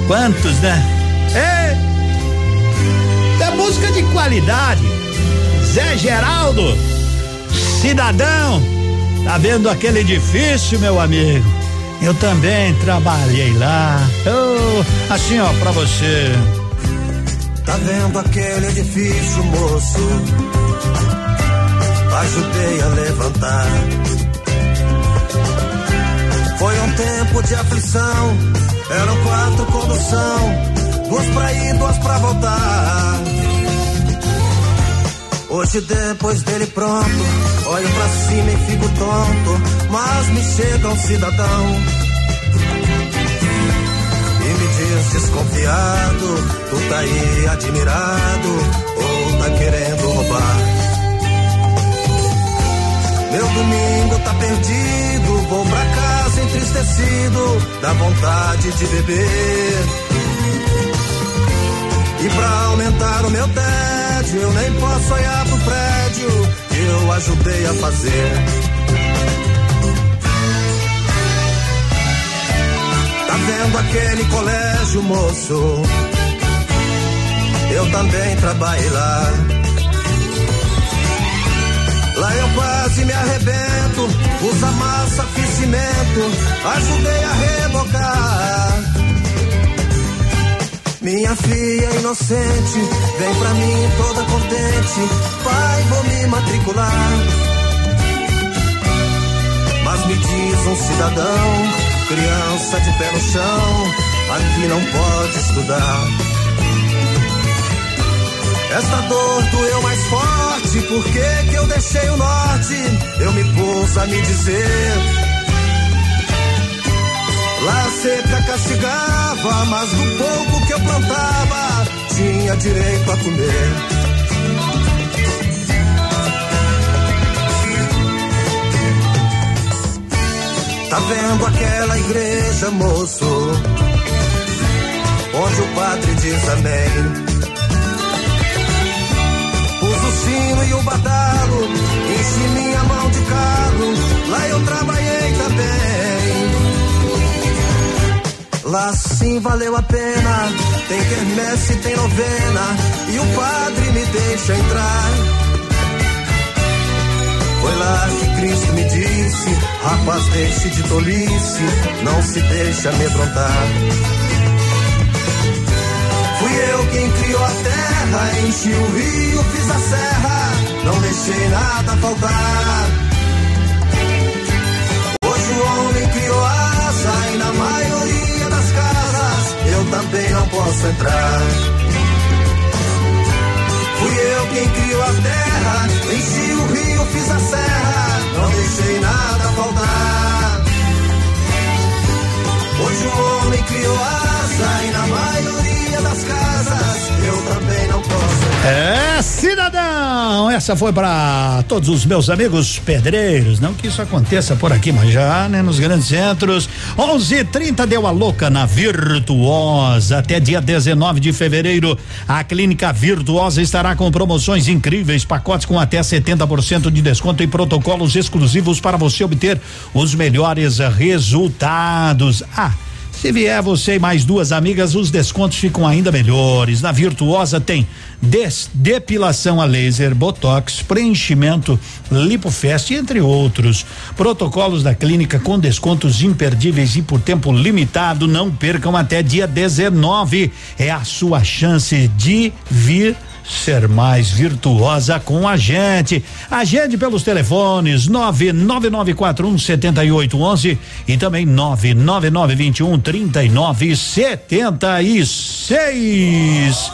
[SPEAKER 4] Quantos, né? É. Música de qualidade. Zé Geraldo, cidadão, tá vendo aquele edifício, meu amigo? Eu também trabalhei lá. Oh, assim, ó, pra você.
[SPEAKER 5] Tá vendo aquele edifício, moço? Ajudei a levantar. Foi um tempo de aflição. Eram quatro condução, duas pra ir, duas pra voltar. Hoje depois dele pronto, olho pra cima e fico tonto, mas me chega um cidadão e me diz desconfiado, tu tá aí admirado ou tá querendo roubar? Meu domingo tá perdido, vou pra casa entristecido, dá vontade de beber. E pra aumentar o meu eu nem posso olhar pro prédio que eu ajudei a fazer. Tá vendo aquele colégio, moço? Eu também trabalhei lá. Lá eu quase me arrebento, usa massa, fiz cimento, ajudei a rebocar. Minha filha inocente, vem pra mim toda contente, pai, vou me matricular. Mas me diz um cidadão, criança de pé no chão, aqui não pode estudar. Esta dor doeu mais forte, por que que eu deixei o norte? Eu me pus a me dizer. Lá seca castigava, mas do pouco que eu plantava, tinha direito a comer. Tá vendo aquela igreja, moço? Onde o padre diz amém. Pus o sino e o badalo, enchi minha mão de carro, lá eu trabalhei também. Lá sim valeu a pena, tem quermesse, tem novena, e o padre me deixa entrar. Foi lá que Cristo me disse: Rapaz, deixe de tolice, não se deixe amedrontar. Fui eu quem criou a terra, enchi o rio, fiz a serra, não deixei nada faltar. Posso entrar. Fui eu quem criou a terra, enchi o rio, fiz a serra, não deixei nada faltar. Hoje o homem criou asa e na maioria das casas eu também não posso.
[SPEAKER 4] É, cidadão! Essa foi para todos os meus amigos pedreiros. Não que isso aconteça por aqui, mas já, né, nos grandes centros. 11:30 deu a louca na Virtuosa. Até dia 19 de fevereiro, a clínica Virtuosa estará com promoções incríveis, pacotes com até 70% de desconto e protocolos exclusivos para você obter os melhores resultados. Ah, se vier você e mais duas amigas, os descontos ficam ainda melhores. Na Virtuosa tem depilação a laser, botox, preenchimento, lipofest, entre outros. Protocolos da clínica com descontos imperdíveis e por tempo limitado. Não percam até dia 19. É a sua chance de vir ser mais virtuosa com a gente. Agende pelos telefones 99941 7811 e também 99921 3976.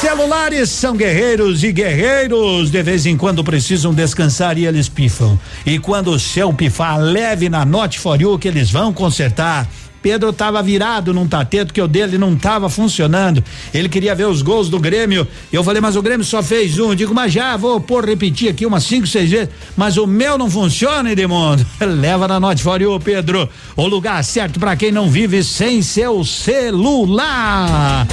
[SPEAKER 4] Celulares são guerreiros e guerreiros de vez em quando precisam descansar e eles pifam. E quando o seu pifar, leve na Note For You que eles vão consertar. Pedro estava virado num tateto que o dele não estava funcionando. Ele queria ver os gols do Grêmio. Eu falei, mas o Grêmio só fez um. Eu digo, mas já vou pôr repetir aqui umas cinco, seis vezes. Mas o meu não funciona, Edmundo. *laughs* Leva na Note for you, Pedro. O lugar certo para quem não vive sem seu celular.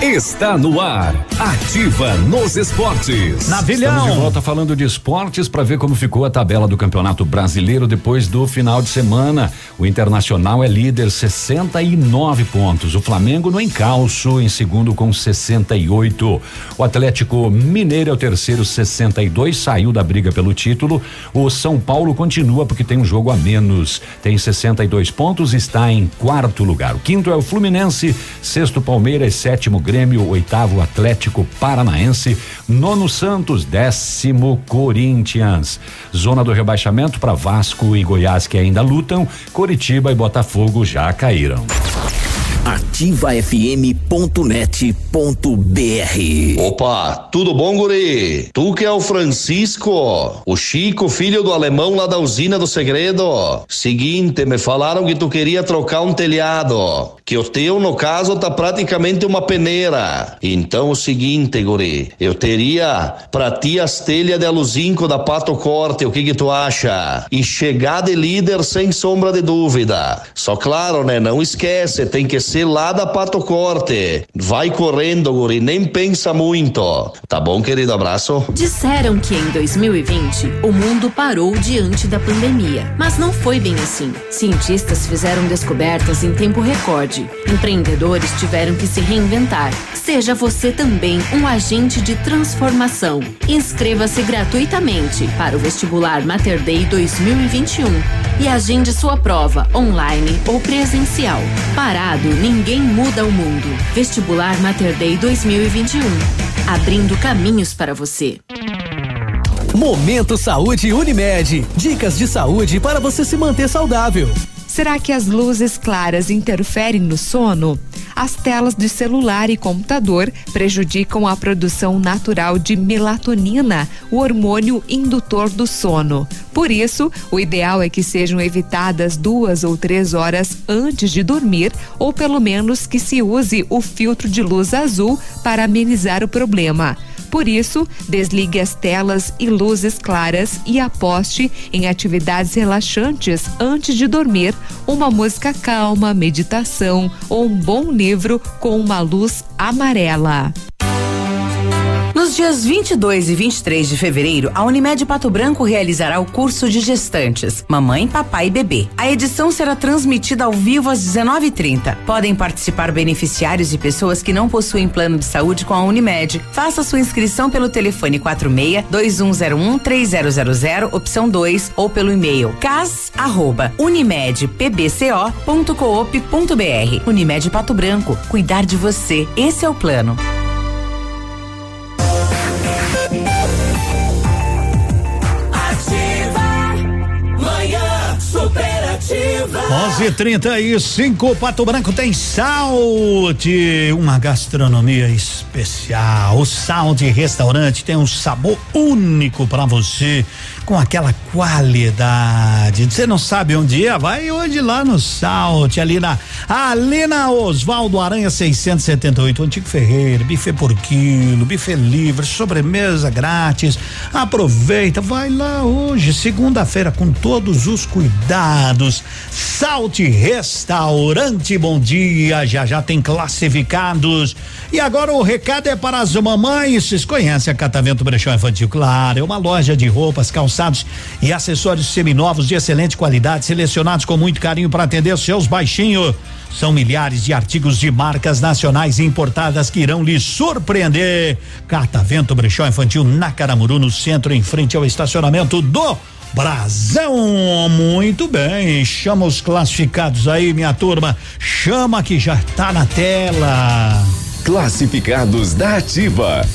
[SPEAKER 11] Está no ar. Ativa nos esportes.
[SPEAKER 4] Navilhão.
[SPEAKER 33] Estamos de volta falando de esportes para ver como ficou a tabela do Campeonato Brasileiro depois do final de semana. O Internacional é líder 69 pontos. O Flamengo no encalço em segundo com 68. O Atlético Mineiro é o terceiro 62, saiu da briga pelo título. O São Paulo continua porque tem um jogo a menos. Tem 62 pontos, está em quarto lugar. O quinto é o Fluminense, sexto Palmeiras, sétimo Grêmio, oitavo Atlético Paranaense, nono Santos, décimo Corinthians. Zona do rebaixamento para Vasco e Goiás que ainda lutam, Coritiba e Botafogo já caíram.
[SPEAKER 52] ativafm.net.br
[SPEAKER 53] Opa, tudo bom, guri? Tu que é o Francisco, o Chico, filho do alemão lá da usina do segredo. Seguinte, me falaram que tu queria trocar um telhado, que o teu, no caso, tá praticamente uma peneira. Então, o seguinte, guri, eu teria pra ti as telhas de aluzinco da Pato Corte, o que que tu acha? E chegar de líder sem sombra de dúvida. Só claro, né, não esquece, tem que ser lá da Pato Corte. Vai correndo, guri, nem pensa muito. Tá bom, querido? Abraço.
[SPEAKER 25] Disseram que em 2020 o mundo parou diante da pandemia, mas não foi bem assim. Cientistas fizeram descobertas em tempo recorde. Empreendedores tiveram que se reinventar. Seja você também um agente de transformação. Inscreva-se gratuitamente para o vestibular Mater Dei 2021 e agende sua prova online ou presencial. Parado, ninguém muda o mundo. Vestibular Mater Dei 2021. Abrindo caminhos para você.
[SPEAKER 3] Momento Saúde Unimed. Dicas de saúde para você se manter saudável.
[SPEAKER 54] Será que as luzes claras interferem no sono? As telas de celular e computador prejudicam a produção natural de melatonina, o hormônio indutor do sono. Por isso, o ideal é que sejam evitadas duas ou três horas antes de dormir, ou pelo menos que se use o filtro de luz azul para amenizar o problema. Por isso, desligue as telas e luzes claras e aposte em atividades relaxantes antes de dormir, uma música calma, meditação ou um bom livro com uma luz amarela.
[SPEAKER 9] Nos dias 22 e 23 de fevereiro, a Unimed Pato Branco realizará o curso de gestantes, mamãe, papai e bebê. A edição será transmitida ao vivo às 19:30. Podem participar beneficiários e pessoas que não possuem plano de saúde com a Unimed. Faça sua inscrição pelo telefone 46 2101 3000 opção 2 ou pelo e-mail cas@unimedpbco.coop.br. Unimed Pato Branco, cuidar de você. Esse é o plano.
[SPEAKER 55] Superativa.
[SPEAKER 4] 11:35 Pato Branco tem Salte, uma gastronomia especial. O Salte Restaurante tem um sabor único para você, com aquela qualidade. Você não sabe onde é? Vai hoje lá no Salte, ali na ali na Oswaldo Aranha 678, Antigo Ferreira, buffet por quilo, buffet livre, sobremesa grátis. Aproveita, vai lá hoje, segunda-feira, com todos os cuidados. Salte Restaurante, bom dia. Já já tem classificados. E agora o recado é para as mamães. Vocês conhecem a Catavento Brechó Infantil? Claro, é uma loja de roupas, calçados e acessórios seminovos de excelente qualidade, selecionados com muito carinho para atender seus baixinhos. São milhares de artigos de marcas nacionais e importadas que irão lhe surpreender. Catavento Brechó Infantil na Caramuru, no centro, em frente ao estacionamento do Brasão, muito bem. Chama os classificados aí, minha turma. Chama que já tá na tela.
[SPEAKER 56] Classificados da Ativa.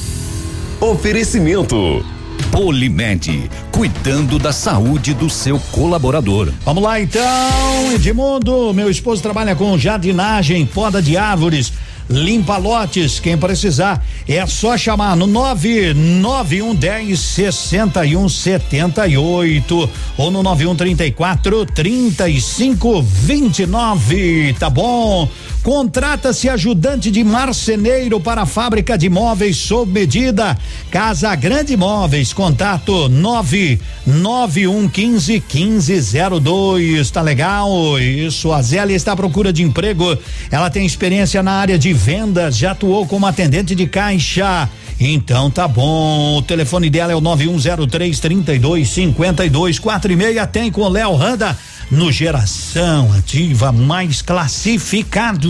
[SPEAKER 56] Oferecimento.
[SPEAKER 33] Polimed, cuidando da saúde do seu colaborador.
[SPEAKER 4] Vamos lá então, Edmundo. Meu esposo trabalha com jardinagem, poda de árvores limpa lotes. Quem precisar é só chamar no 991 10 61 78 ou no 91 34 35 29. Tá bom? Contrata-se ajudante de marceneiro para a fábrica de móveis sob medida. Casa Grande Móveis, contato 991 15 1502. Tá legal? Isso. A Zélia está à procura de emprego. Ela tem experiência na área de vendas, já atuou como atendente de caixa. Então tá bom. O telefone dela é o 9103 3252 46. Tem com Léo Randa no Geração Ativa mais classificado.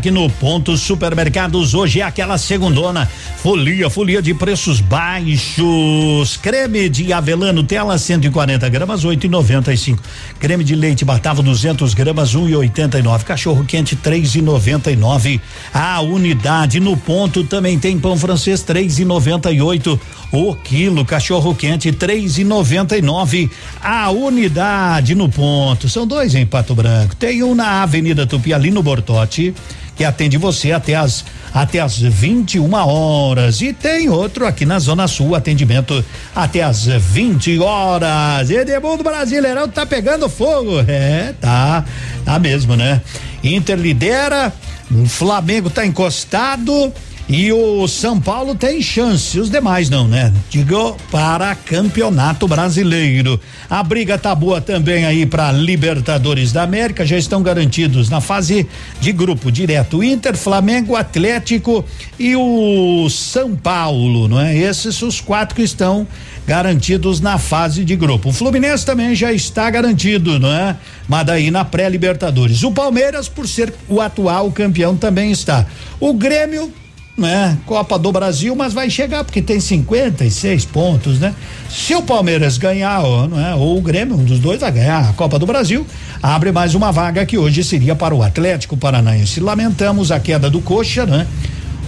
[SPEAKER 4] que no ponto supermercados hoje é aquela segundona. Folia, folia de preços baixos. Creme de avelã Nutella 140 gramas 8,95. Creme de leite Batavo 200 gramas 1,89. Cachorro quente 3,99. A unidade no ponto também tem pão francês 3,98. O quilo cachorro quente 3,99. A unidade no ponto. São dois em Pato Branco. Tem um na Avenida Tupi ali no Bortote que atende você até as até as 21 horas e tem outro aqui na Zona Sul atendimento até as 20 horas. Edemundo Brasileirão tá pegando fogo. É, tá. Tá mesmo, né? Inter lidera, o Flamengo tá encostado E o São Paulo tem chance, os demais não, né? Digo para campeonato brasileiro. A briga tá boa também aí para Libertadores da América, já estão garantidos na fase de grupo direto Inter, Flamengo, Atlético e o São Paulo, não é? Esses os quatro que estão garantidos na fase de grupo. O Fluminense também já está garantido, não é? Mas daí na pré-Libertadores. O Palmeiras, por ser o atual campeão, também está. O Grêmio né? Copa do Brasil, mas vai chegar porque tem 56 pontos, né? Se o Palmeiras ganhar, ou, é? ou o Grêmio, um dos dois vai ganhar a Copa do Brasil, abre mais uma vaga que hoje seria para o Atlético Paranaense. Lamentamos a queda do Coxa, né?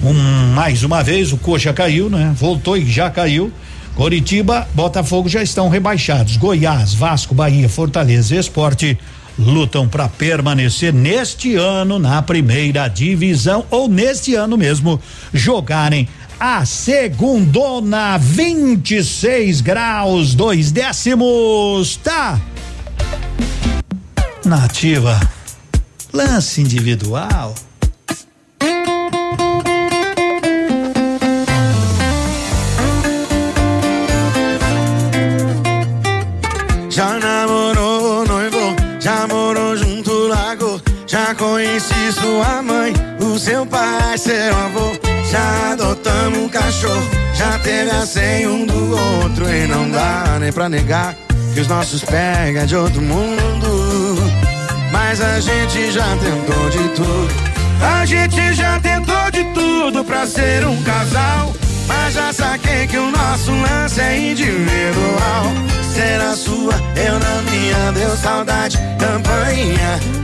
[SPEAKER 4] Um, mais uma vez o Coxa caiu, né? Voltou e já caiu. Coritiba, Botafogo já estão rebaixados. Goiás, Vasco, Bahia, Fortaleza, Esporte lutam para permanecer neste ano na primeira divisão ou neste ano mesmo jogarem a segundona 26 graus, dois décimos, tá? Nativa, lance individual.
[SPEAKER 17] Já namorou, Já conheci sua mãe, o seu pai, seu avô. Já adotamos um cachorro, já teve a senha um do outro. E não dá nem pra negar que os nossos pega de outro mundo. Mas a gente já tentou de tudo. A gente já tentou de tudo pra ser um casal. Mas já saquei que o nosso lance é individual. Ser a sua, eu na minha, deu saudade, campainha.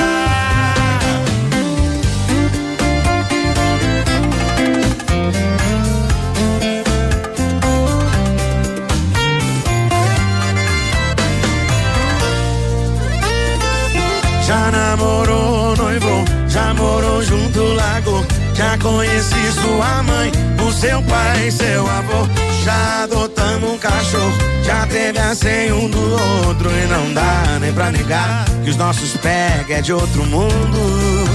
[SPEAKER 17] Já namorou, noivou, já morou junto lago. Já conheci sua mãe, o seu pai, seu avô. Já adotamos um cachorro, já teve a senha um do outro. E não dá nem pra negar que os nossos pega é de outro mundo.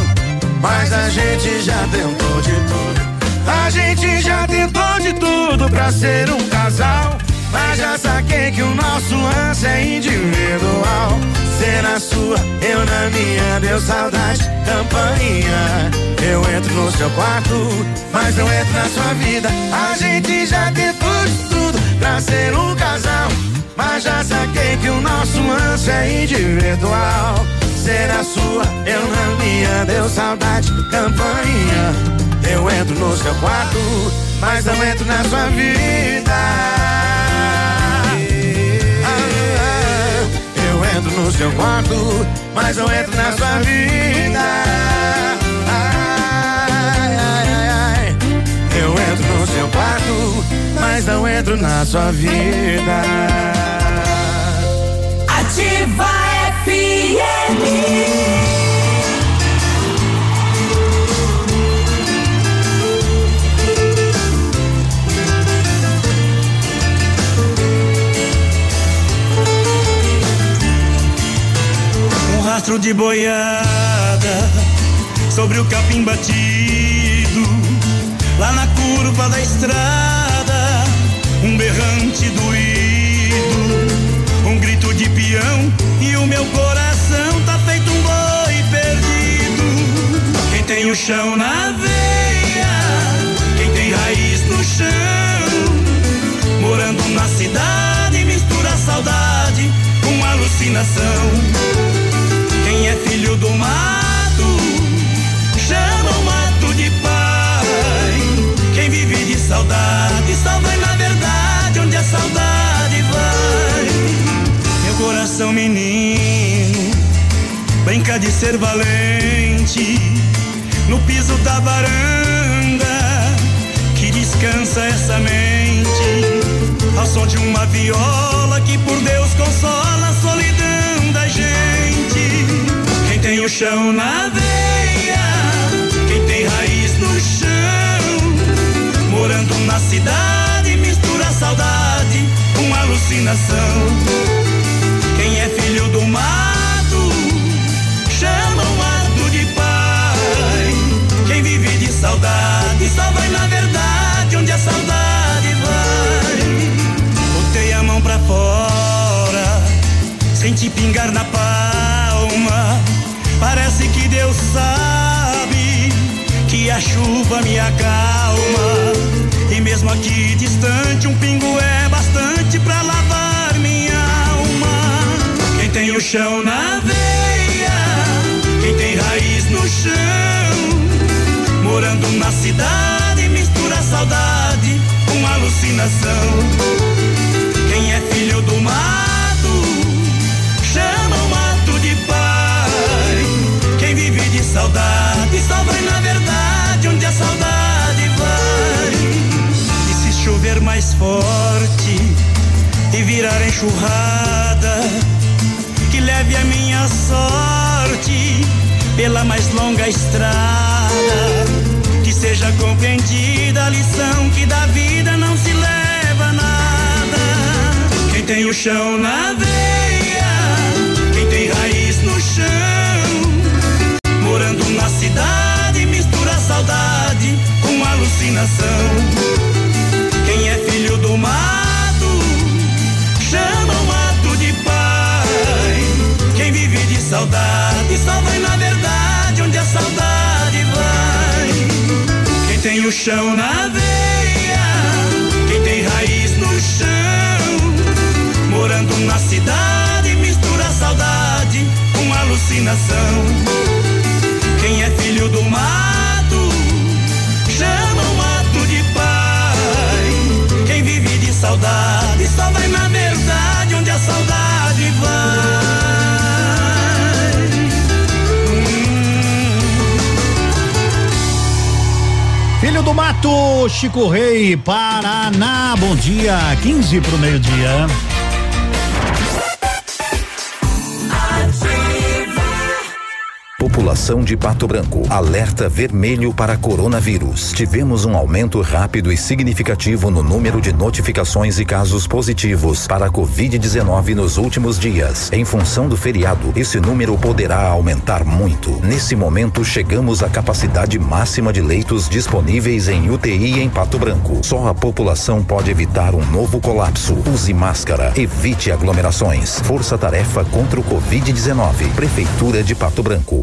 [SPEAKER 17] Mas a gente já tentou de tudo. A gente já tentou de tudo pra ser um casal. Mas já saquei que o nosso lance é individual. Ser na sua, eu na minha, deu saudade, campainha. Eu entro no seu quarto, mas não entro na sua vida. A gente já tentou de tudo pra ser um casal. Mas já saquei que o nosso lance é individual. Ser a sua, eu na minha, deu saudade, campainha. Eu entro no seu quarto, mas não entro na sua vida. Entro no seu quarto, mas não entro na sua vida. Ai, ai, ai. Eu entro no seu quarto, mas não entro na sua vida.
[SPEAKER 26] Ativa FM.
[SPEAKER 27] Rastro de boiada sobre o capim batido, lá na curva da estrada, um berrante doído, um grito de peão e o meu coração tá feito um boi perdido. Quem tem o chão na veia, quem tem raiz no chão, morando na cidade mistura saudade com alucinação. Filho do mato, chama o mato de pai. Quem vive de saudade, só vai na verdade onde a saudade vai. Meu coração menino, brinca de ser valente, no piso da varanda, que descansa essa mente, ao som de uma viola que por Deus consola a solidão. Tem o chão na veia, quem tem raiz no chão, morando na cidade, mistura saudade com alucinação. Quem é filho do mato, chama o mato de pai. Quem vive de saudade, só vai na verdade onde a saudade vai. Botei a mão pra fora, senti pingar na palma. Parece que Deus sabe que a chuva me acalma. E mesmo aqui distante, um pingo é bastante pra lavar minha alma. Quem tem o chão na veia, quem tem raiz no chão, morando na cidade, mistura saudade com alucinação. Saudade, só vai na verdade onde a saudade vai. E se chover mais forte e virar enxurrada, que leve a minha sorte pela mais longa estrada. Que seja compreendida a lição que da vida não se leva nada. Quem tem o chão na veia, Quem é filho do mato, chama o mato de pai. Quem vive de saudade, só vai na verdade onde a saudade vai. Quem tem o chão na veia, quem tem raiz no chão, morando na cidade, mistura saudade com alucinação. Quem é filho do mato, saudade, só vai na verdade onde a saudade vai.
[SPEAKER 4] Filho do Mato, Chico Rei, Paraná. Bom dia, 15 pro meio-dia.
[SPEAKER 13] População de Pato Branco. Alerta vermelho para coronavírus. Tivemos um aumento rápido e significativo no número de notificações e casos positivos para a Covid-19 nos últimos dias. Em função do feriado, esse número poderá aumentar muito. Nesse momento, chegamos à capacidade máxima de leitos disponíveis em UTI em Pato Branco. Só a população pode evitar um novo colapso. Use máscara. Evite aglomerações. Força Tarefa contra o Covid-19. Prefeitura de Pato Branco.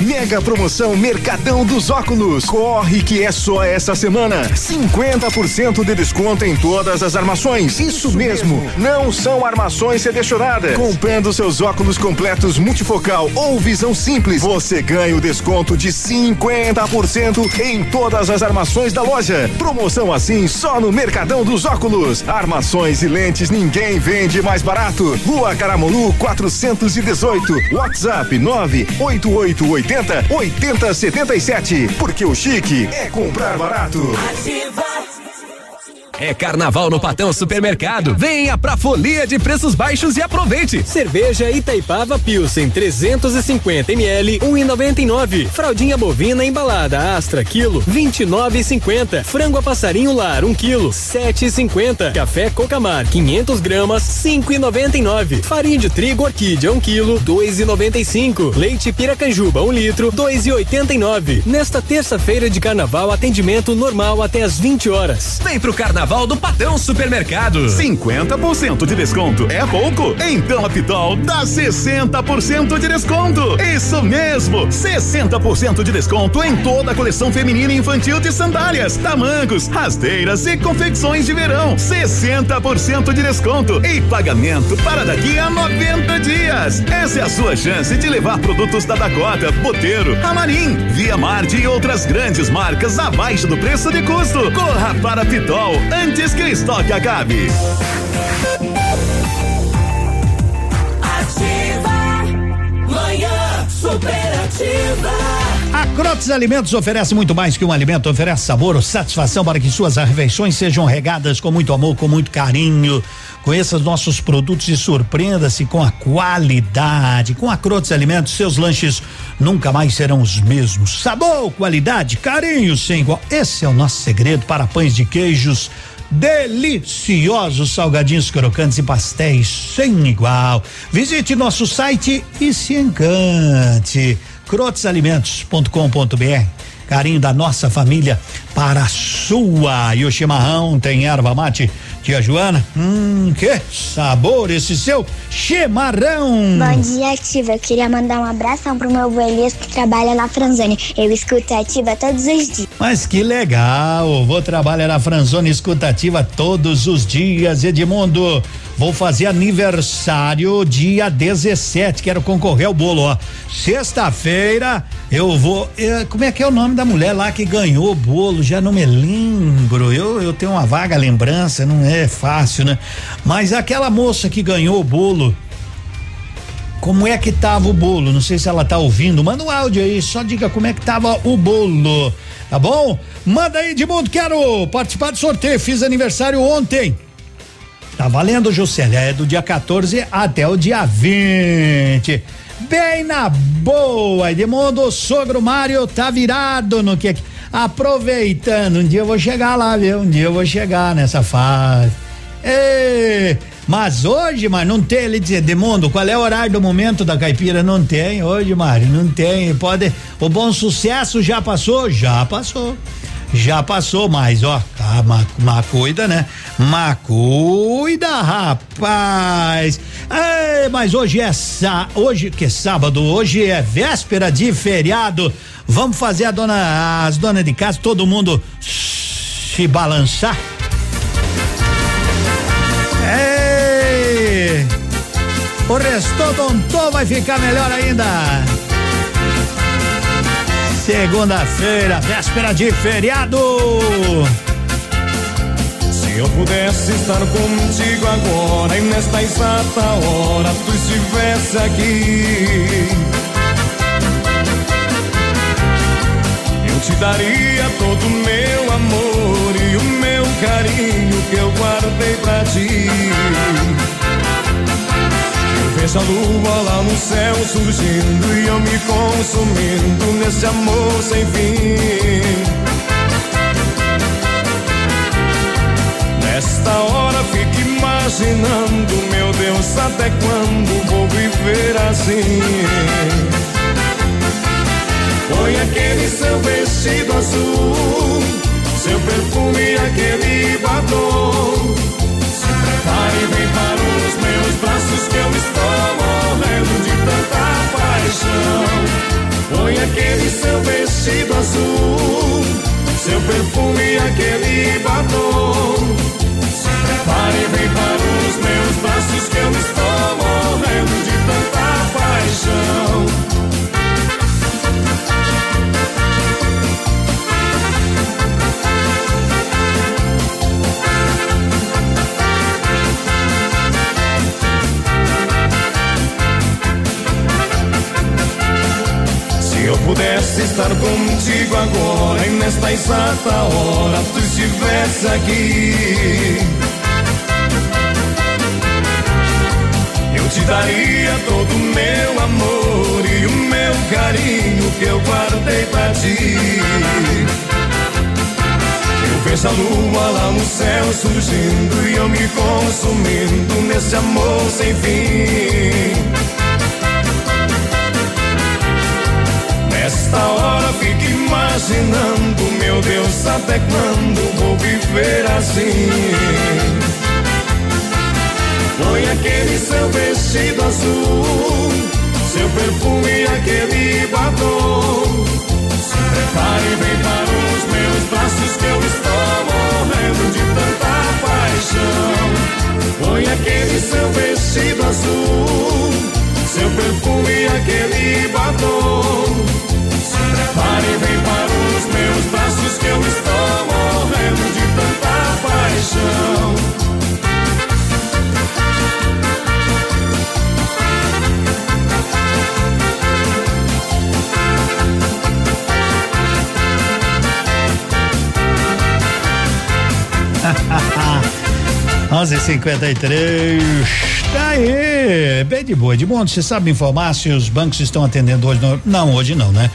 [SPEAKER 11] Mega promoção Mercadão dos Óculos. Corre que é só essa semana. 50% de desconto em todas as armações. Isso mesmo, não são armações selecionadas. Comprando seus óculos completos multifocal ou visão simples, você ganha o desconto de 50% em todas as armações da loja. Promoção assim só no Mercadão dos Óculos. Armações e lentes ninguém vende mais barato. Rua Caramolu 418. WhatsApp 98880 8077. Porque o chique é comprar barato.
[SPEAKER 24] É carnaval no Patão Supermercado. Venha pra folia de preços baixos e aproveite.
[SPEAKER 3] Cerveja Itaipava Pilsen 350 ml 1,99. Fraldinha bovina embalada Astra quilo 29,50. Frango a passarinho lar 1 quilo 7,50. Café Cocamar 500 gramas 5,99. Farinha de trigo Orquídea 1 quilo 2,95. Leite Piracanjuba 1 litro 2,89. Nesta terça-feira de carnaval atendimento normal até às 20 horas.
[SPEAKER 24] Vem pro carnaval do Patão Supermercado.
[SPEAKER 11] 50% de desconto é pouco? Então a Pitol dá 60% de desconto. Isso mesmo, 60% de desconto em toda a coleção feminina e infantil de sandálias, tamancos, rasteiras e confecções de verão. 60% de desconto e pagamento para daqui a 90 dias. Essa é a sua chance de levar produtos da Dakota, Boteiro, Amarim, Via Marte e outras grandes marcas abaixo do preço de custo. Corra para a Pitol antes que o estoque acabe.
[SPEAKER 57] Ativa, manhã superativa.
[SPEAKER 4] A Crotes Alimentos oferece muito mais que um alimento, oferece sabor, satisfação para que suas refeições sejam regadas com muito amor, com muito carinho. Conheça os nossos produtos e surpreenda-se com a qualidade. Com a Crotes Alimentos, seus lanches nunca mais serão os mesmos. Sabor, qualidade, carinho sem igual. Esse é o nosso segredo para pães de queijos deliciosos salgadinhos crocantes e pastéis sem igual. Visite nosso site e se encante. crotesalimentos.com.br Carinho da nossa família para a sua. E o chimarrão tem erva mate. Tia Joana, hum, que sabor esse seu chimarrão.
[SPEAKER 29] Bom dia, Ativa. Eu queria mandar um abração pro meu avô Elias que trabalha na Franzone. Eu escuto a Ativa todos os dias.
[SPEAKER 4] Mas que legal, vou trabalhar na Franzone escutativa todos os dias, Edmundo. Vou fazer aniversário dia 17, quero concorrer ao bolo, ó. Sexta-feira eu vou. eh, como é que é o nome da mulher lá que ganhou o bolo? Já não me lembro. Eu, eu tenho uma vaga lembrança, não é fácil, né? Mas aquela moça que ganhou o bolo. Como é que tava o bolo? Não sei se ela tá ouvindo. Manda um áudio aí, só diga como é que tava o bolo. Tá bom? Manda aí, Edmundo, quero participar do sorteio. Fiz aniversário ontem. Tá valendo, Juscelia. É do dia 14 até o dia 20. Bem na boa, Edmundo, sogro Mário tá virado no que. Aproveitando, um dia eu vou chegar lá, viu? Um dia eu vou chegar nessa fase. Mas hoje, mas não tem ele dizer, Demundo, qual é o horário do momento da caipira? Não tem hoje, Mário, não tem. Pode. O bom sucesso já passou? Já passou. Já passou, mas ó, tá, mas cuida, né? Mas cuida, rapaz. Ei, mas hoje é sá, hoje que é sábado, hoje é véspera de feriado. Vamos fazer a dona, as donas de casa, todo mundo se balançar. Ei! O resto tonto vai ficar melhor ainda. Segunda-feira, véspera de feriado.
[SPEAKER 17] Se eu pudesse estar contigo agora e nesta exata hora tu estivesse aqui, eu te daria todo o meu amor e o meu carinho que eu guardei pra ti. Vejo a lua lá no céu surgindo e eu me consumindo nesse amor sem fim. Nesta hora fico imaginando, meu Deus, até quando vou viver assim? Põe aquele seu vestido azul, seu perfume, aquele batom. E vem para os meus braços que eu estou morrendo de tanta paixão. Põe aquele seu vestido azul, seu perfume, aquele batom. Se prepare e vem para os meus braços que eu estou morrendo de tanta paixão. Pudesse estar contigo agora e nesta exata hora tu estivesse aqui, eu te daria todo o meu amor e o meu carinho que eu guardei pra ti. Eu vejo a lua lá no céu surgindo e eu me consumindo nesse amor sem fim. Nesta hora fico imaginando, meu Deus, até quando vou viver assim? Põe aquele seu vestido azul, seu perfume, aquele batom. Se prepare vem para os meus braços que eu estou morrendo de tanta paixão. Põe aquele seu vestido azul, seu perfume, aquele batom. Pare bem para os meus braços que eu estou morrendo de tanta paixão. *laughs*
[SPEAKER 4] Onze cinquenta e três. Tá aí, bem de boa, de bom. Você sabe informar se os bancos estão atendendo hoje? Não hoje não, né?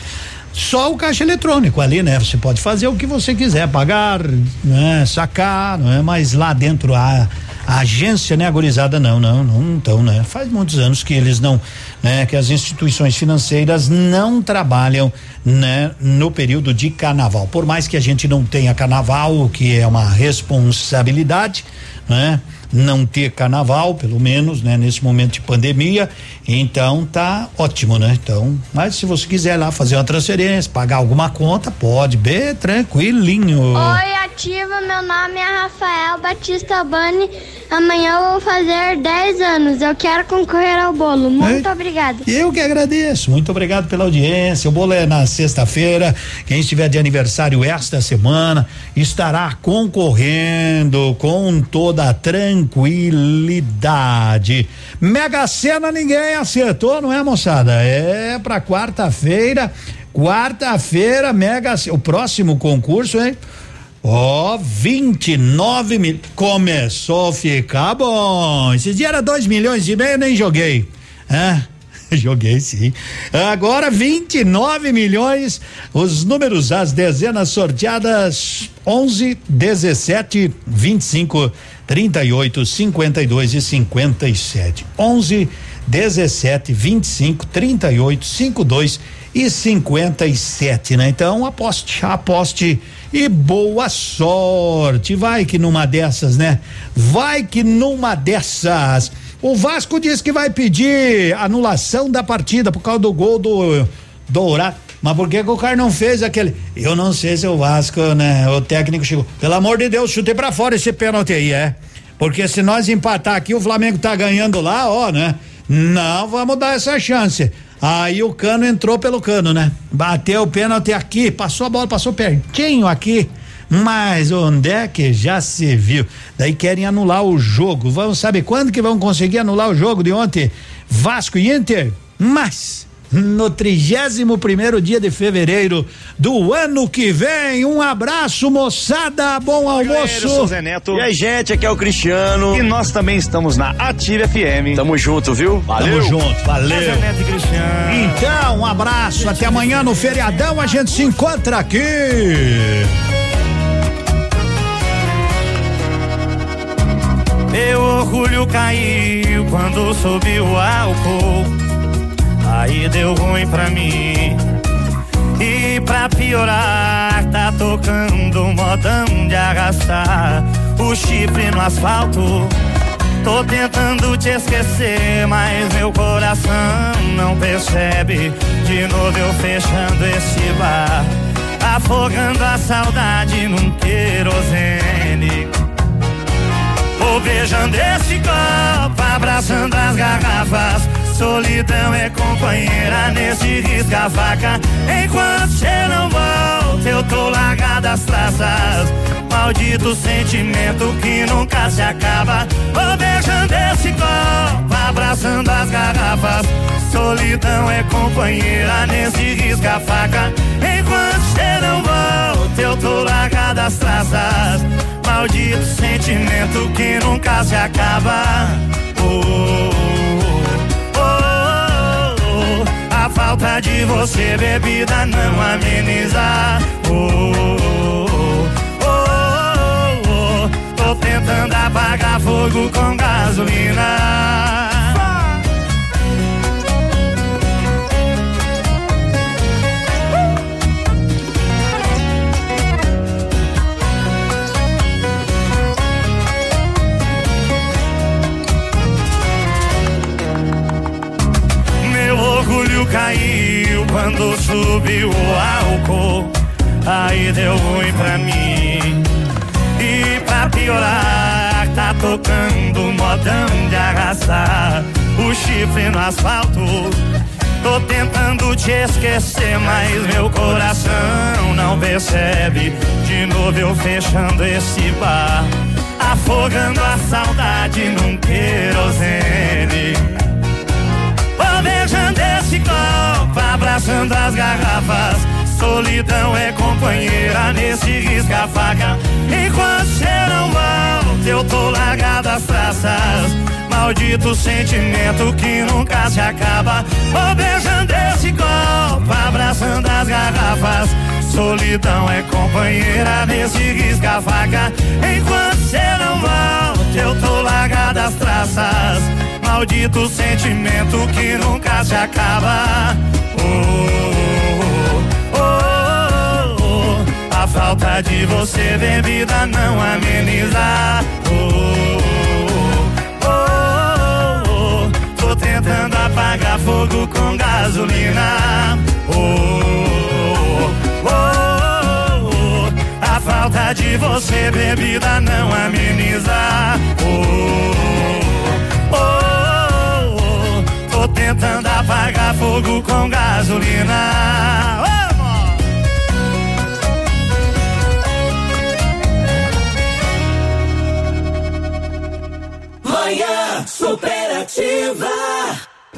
[SPEAKER 4] Só o caixa eletrônico ali, né? Você pode fazer o que você quiser, pagar, né? Sacar, não é? Mas lá dentro a, a agência, né, agorizada, não, não, não estão, né? Faz muitos anos que eles não, né? Que as instituições financeiras não trabalham, né? No período de carnaval. Por mais que a gente não tenha carnaval, que é uma responsabilidade, né? Não ter carnaval, pelo menos, né? Nesse momento de pandemia, então tá ótimo, né? Então, mas se você quiser lá fazer uma transferência, pagar alguma conta, pode, bem tranquilinho.
[SPEAKER 29] Oi, ativa, meu nome é Rafael Batista Bani. Amanhã eu vou fazer 10 anos. Eu quero concorrer ao bolo. Muito obrigada.
[SPEAKER 4] Eu que agradeço. Muito obrigado pela audiência. O bolo é na sexta-feira. Quem estiver de aniversário esta semana estará concorrendo com toda a tranquilidade. Mega Sena ninguém acertou, não é, moçada? É pra quarta-feira. Quarta-feira, Mega O próximo concurso, hein? Ó, oh, 29 mil. Começou a ficar bom. Esse dia era 2 milhões e meio, nem joguei. É. *laughs* Joguei sim. Agora 29 milhões. Os números, as dezenas sorteadas: 11, 17, 25, 38, 52 e 57. 11, 17, 25, 38, 52 e 57, né? Então aposte, aposte e boa sorte. Vai que numa dessas, né? Vai que numa dessas. O Vasco diz que vai pedir anulação da partida por causa do gol do Dourado. Mas por que, que o cara não fez aquele? Eu não sei se o Vasco, né? O técnico chegou. Pelo amor de Deus, chutei pra fora esse pênalti aí, é. Porque se nós empatar aqui, o Flamengo tá ganhando lá, ó, né? Não vamos dar essa chance. Aí o cano entrou pelo cano, né? Bateu o pênalti aqui, passou a bola, passou pertinho aqui. Mas onde é que já se viu? Daí querem anular o jogo. Vamos saber quando que vão conseguir anular o jogo de ontem? Vasco e Inter? Mas no 31 primeiro dia de fevereiro do ano que vem. Um abraço, moçada. Bom almoço. Galera, eu
[SPEAKER 58] sou Zé Neto. E aí, gente, aqui é o Cristiano. E nós também estamos na Ativa FM. Tamo junto, viu?
[SPEAKER 4] Valeu. Tamo junto, valeu. Zé Neto e Cristiano. Então, um abraço. Até amanhã no feriadão. A gente se encontra aqui.
[SPEAKER 27] Meu orgulho caiu quando subiu o álcool. Aí deu ruim pra mim. E pra piorar, tá tocando modão de arrastar o chifre no asfalto. Tô tentando te esquecer, mas meu coração não percebe. De novo eu fechando esse bar, afogando a saudade num querosene. Vou beijando esse copo, abraçando as garrafas Solidão é companheira nesse risca-faca. Enquanto cê não volta, eu tô largado as traças. Maldito sentimento que nunca se acaba. Vou beijando esse copo, abraçando as garrafas. Solidão é companheira nesse risca-faca. Enquanto cê não volta, eu tô largado as traças. Maldito sentimento que nunca se acaba. Oh, oh, oh. A falta de você, bebida, não ameniza. Oh, oh, oh, oh, Tô tentando apagar fogo com gasolina. Caiu quando subiu o álcool. Aí deu ruim pra mim. E pra piorar, tá tocando modão de arrastar o chifre no asfalto. Tô tentando te esquecer, mas meu coração não percebe. De novo eu fechando esse bar, afogando a saudade num querosene. Beijando copo, abraçando as garrafas. Solidão é companheira nesse risca-faca. Enquanto volta volta, eu tô largado as traças. Maldito sentimento que nunca se acaba. Vou beijando esse copo, abraçando as garrafas. Solidão é companheira nesse risca-faca. Enquanto cê não eu tô largado as traças. Maldito sentimento que nunca se acaba. Oh, oh, oh, oh. A falta de você, bebida, não ameniza. Oh, oh, Tô tentando apagar fogo com gasolina. Oh, oh, oh, falta de você, bebida, não ameniza. Oh, oh, oh, Tô tentando apagar fogo com gasolina.
[SPEAKER 6] Manhã superativa.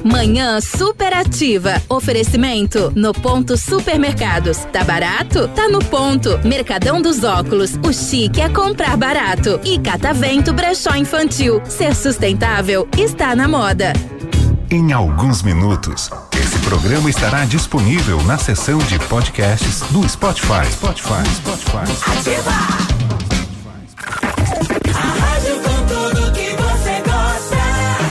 [SPEAKER 14] Manhã superativa. Oferecimento no ponto supermercados. Tá barato? Tá no ponto. Mercadão dos óculos. O chique é comprar barato. E Catavento Brechó Infantil. Ser sustentável está na moda.
[SPEAKER 59] Em alguns minutos, esse programa estará disponível na seção de podcasts do Spotify. Spotify, Spotify.
[SPEAKER 6] Ativa!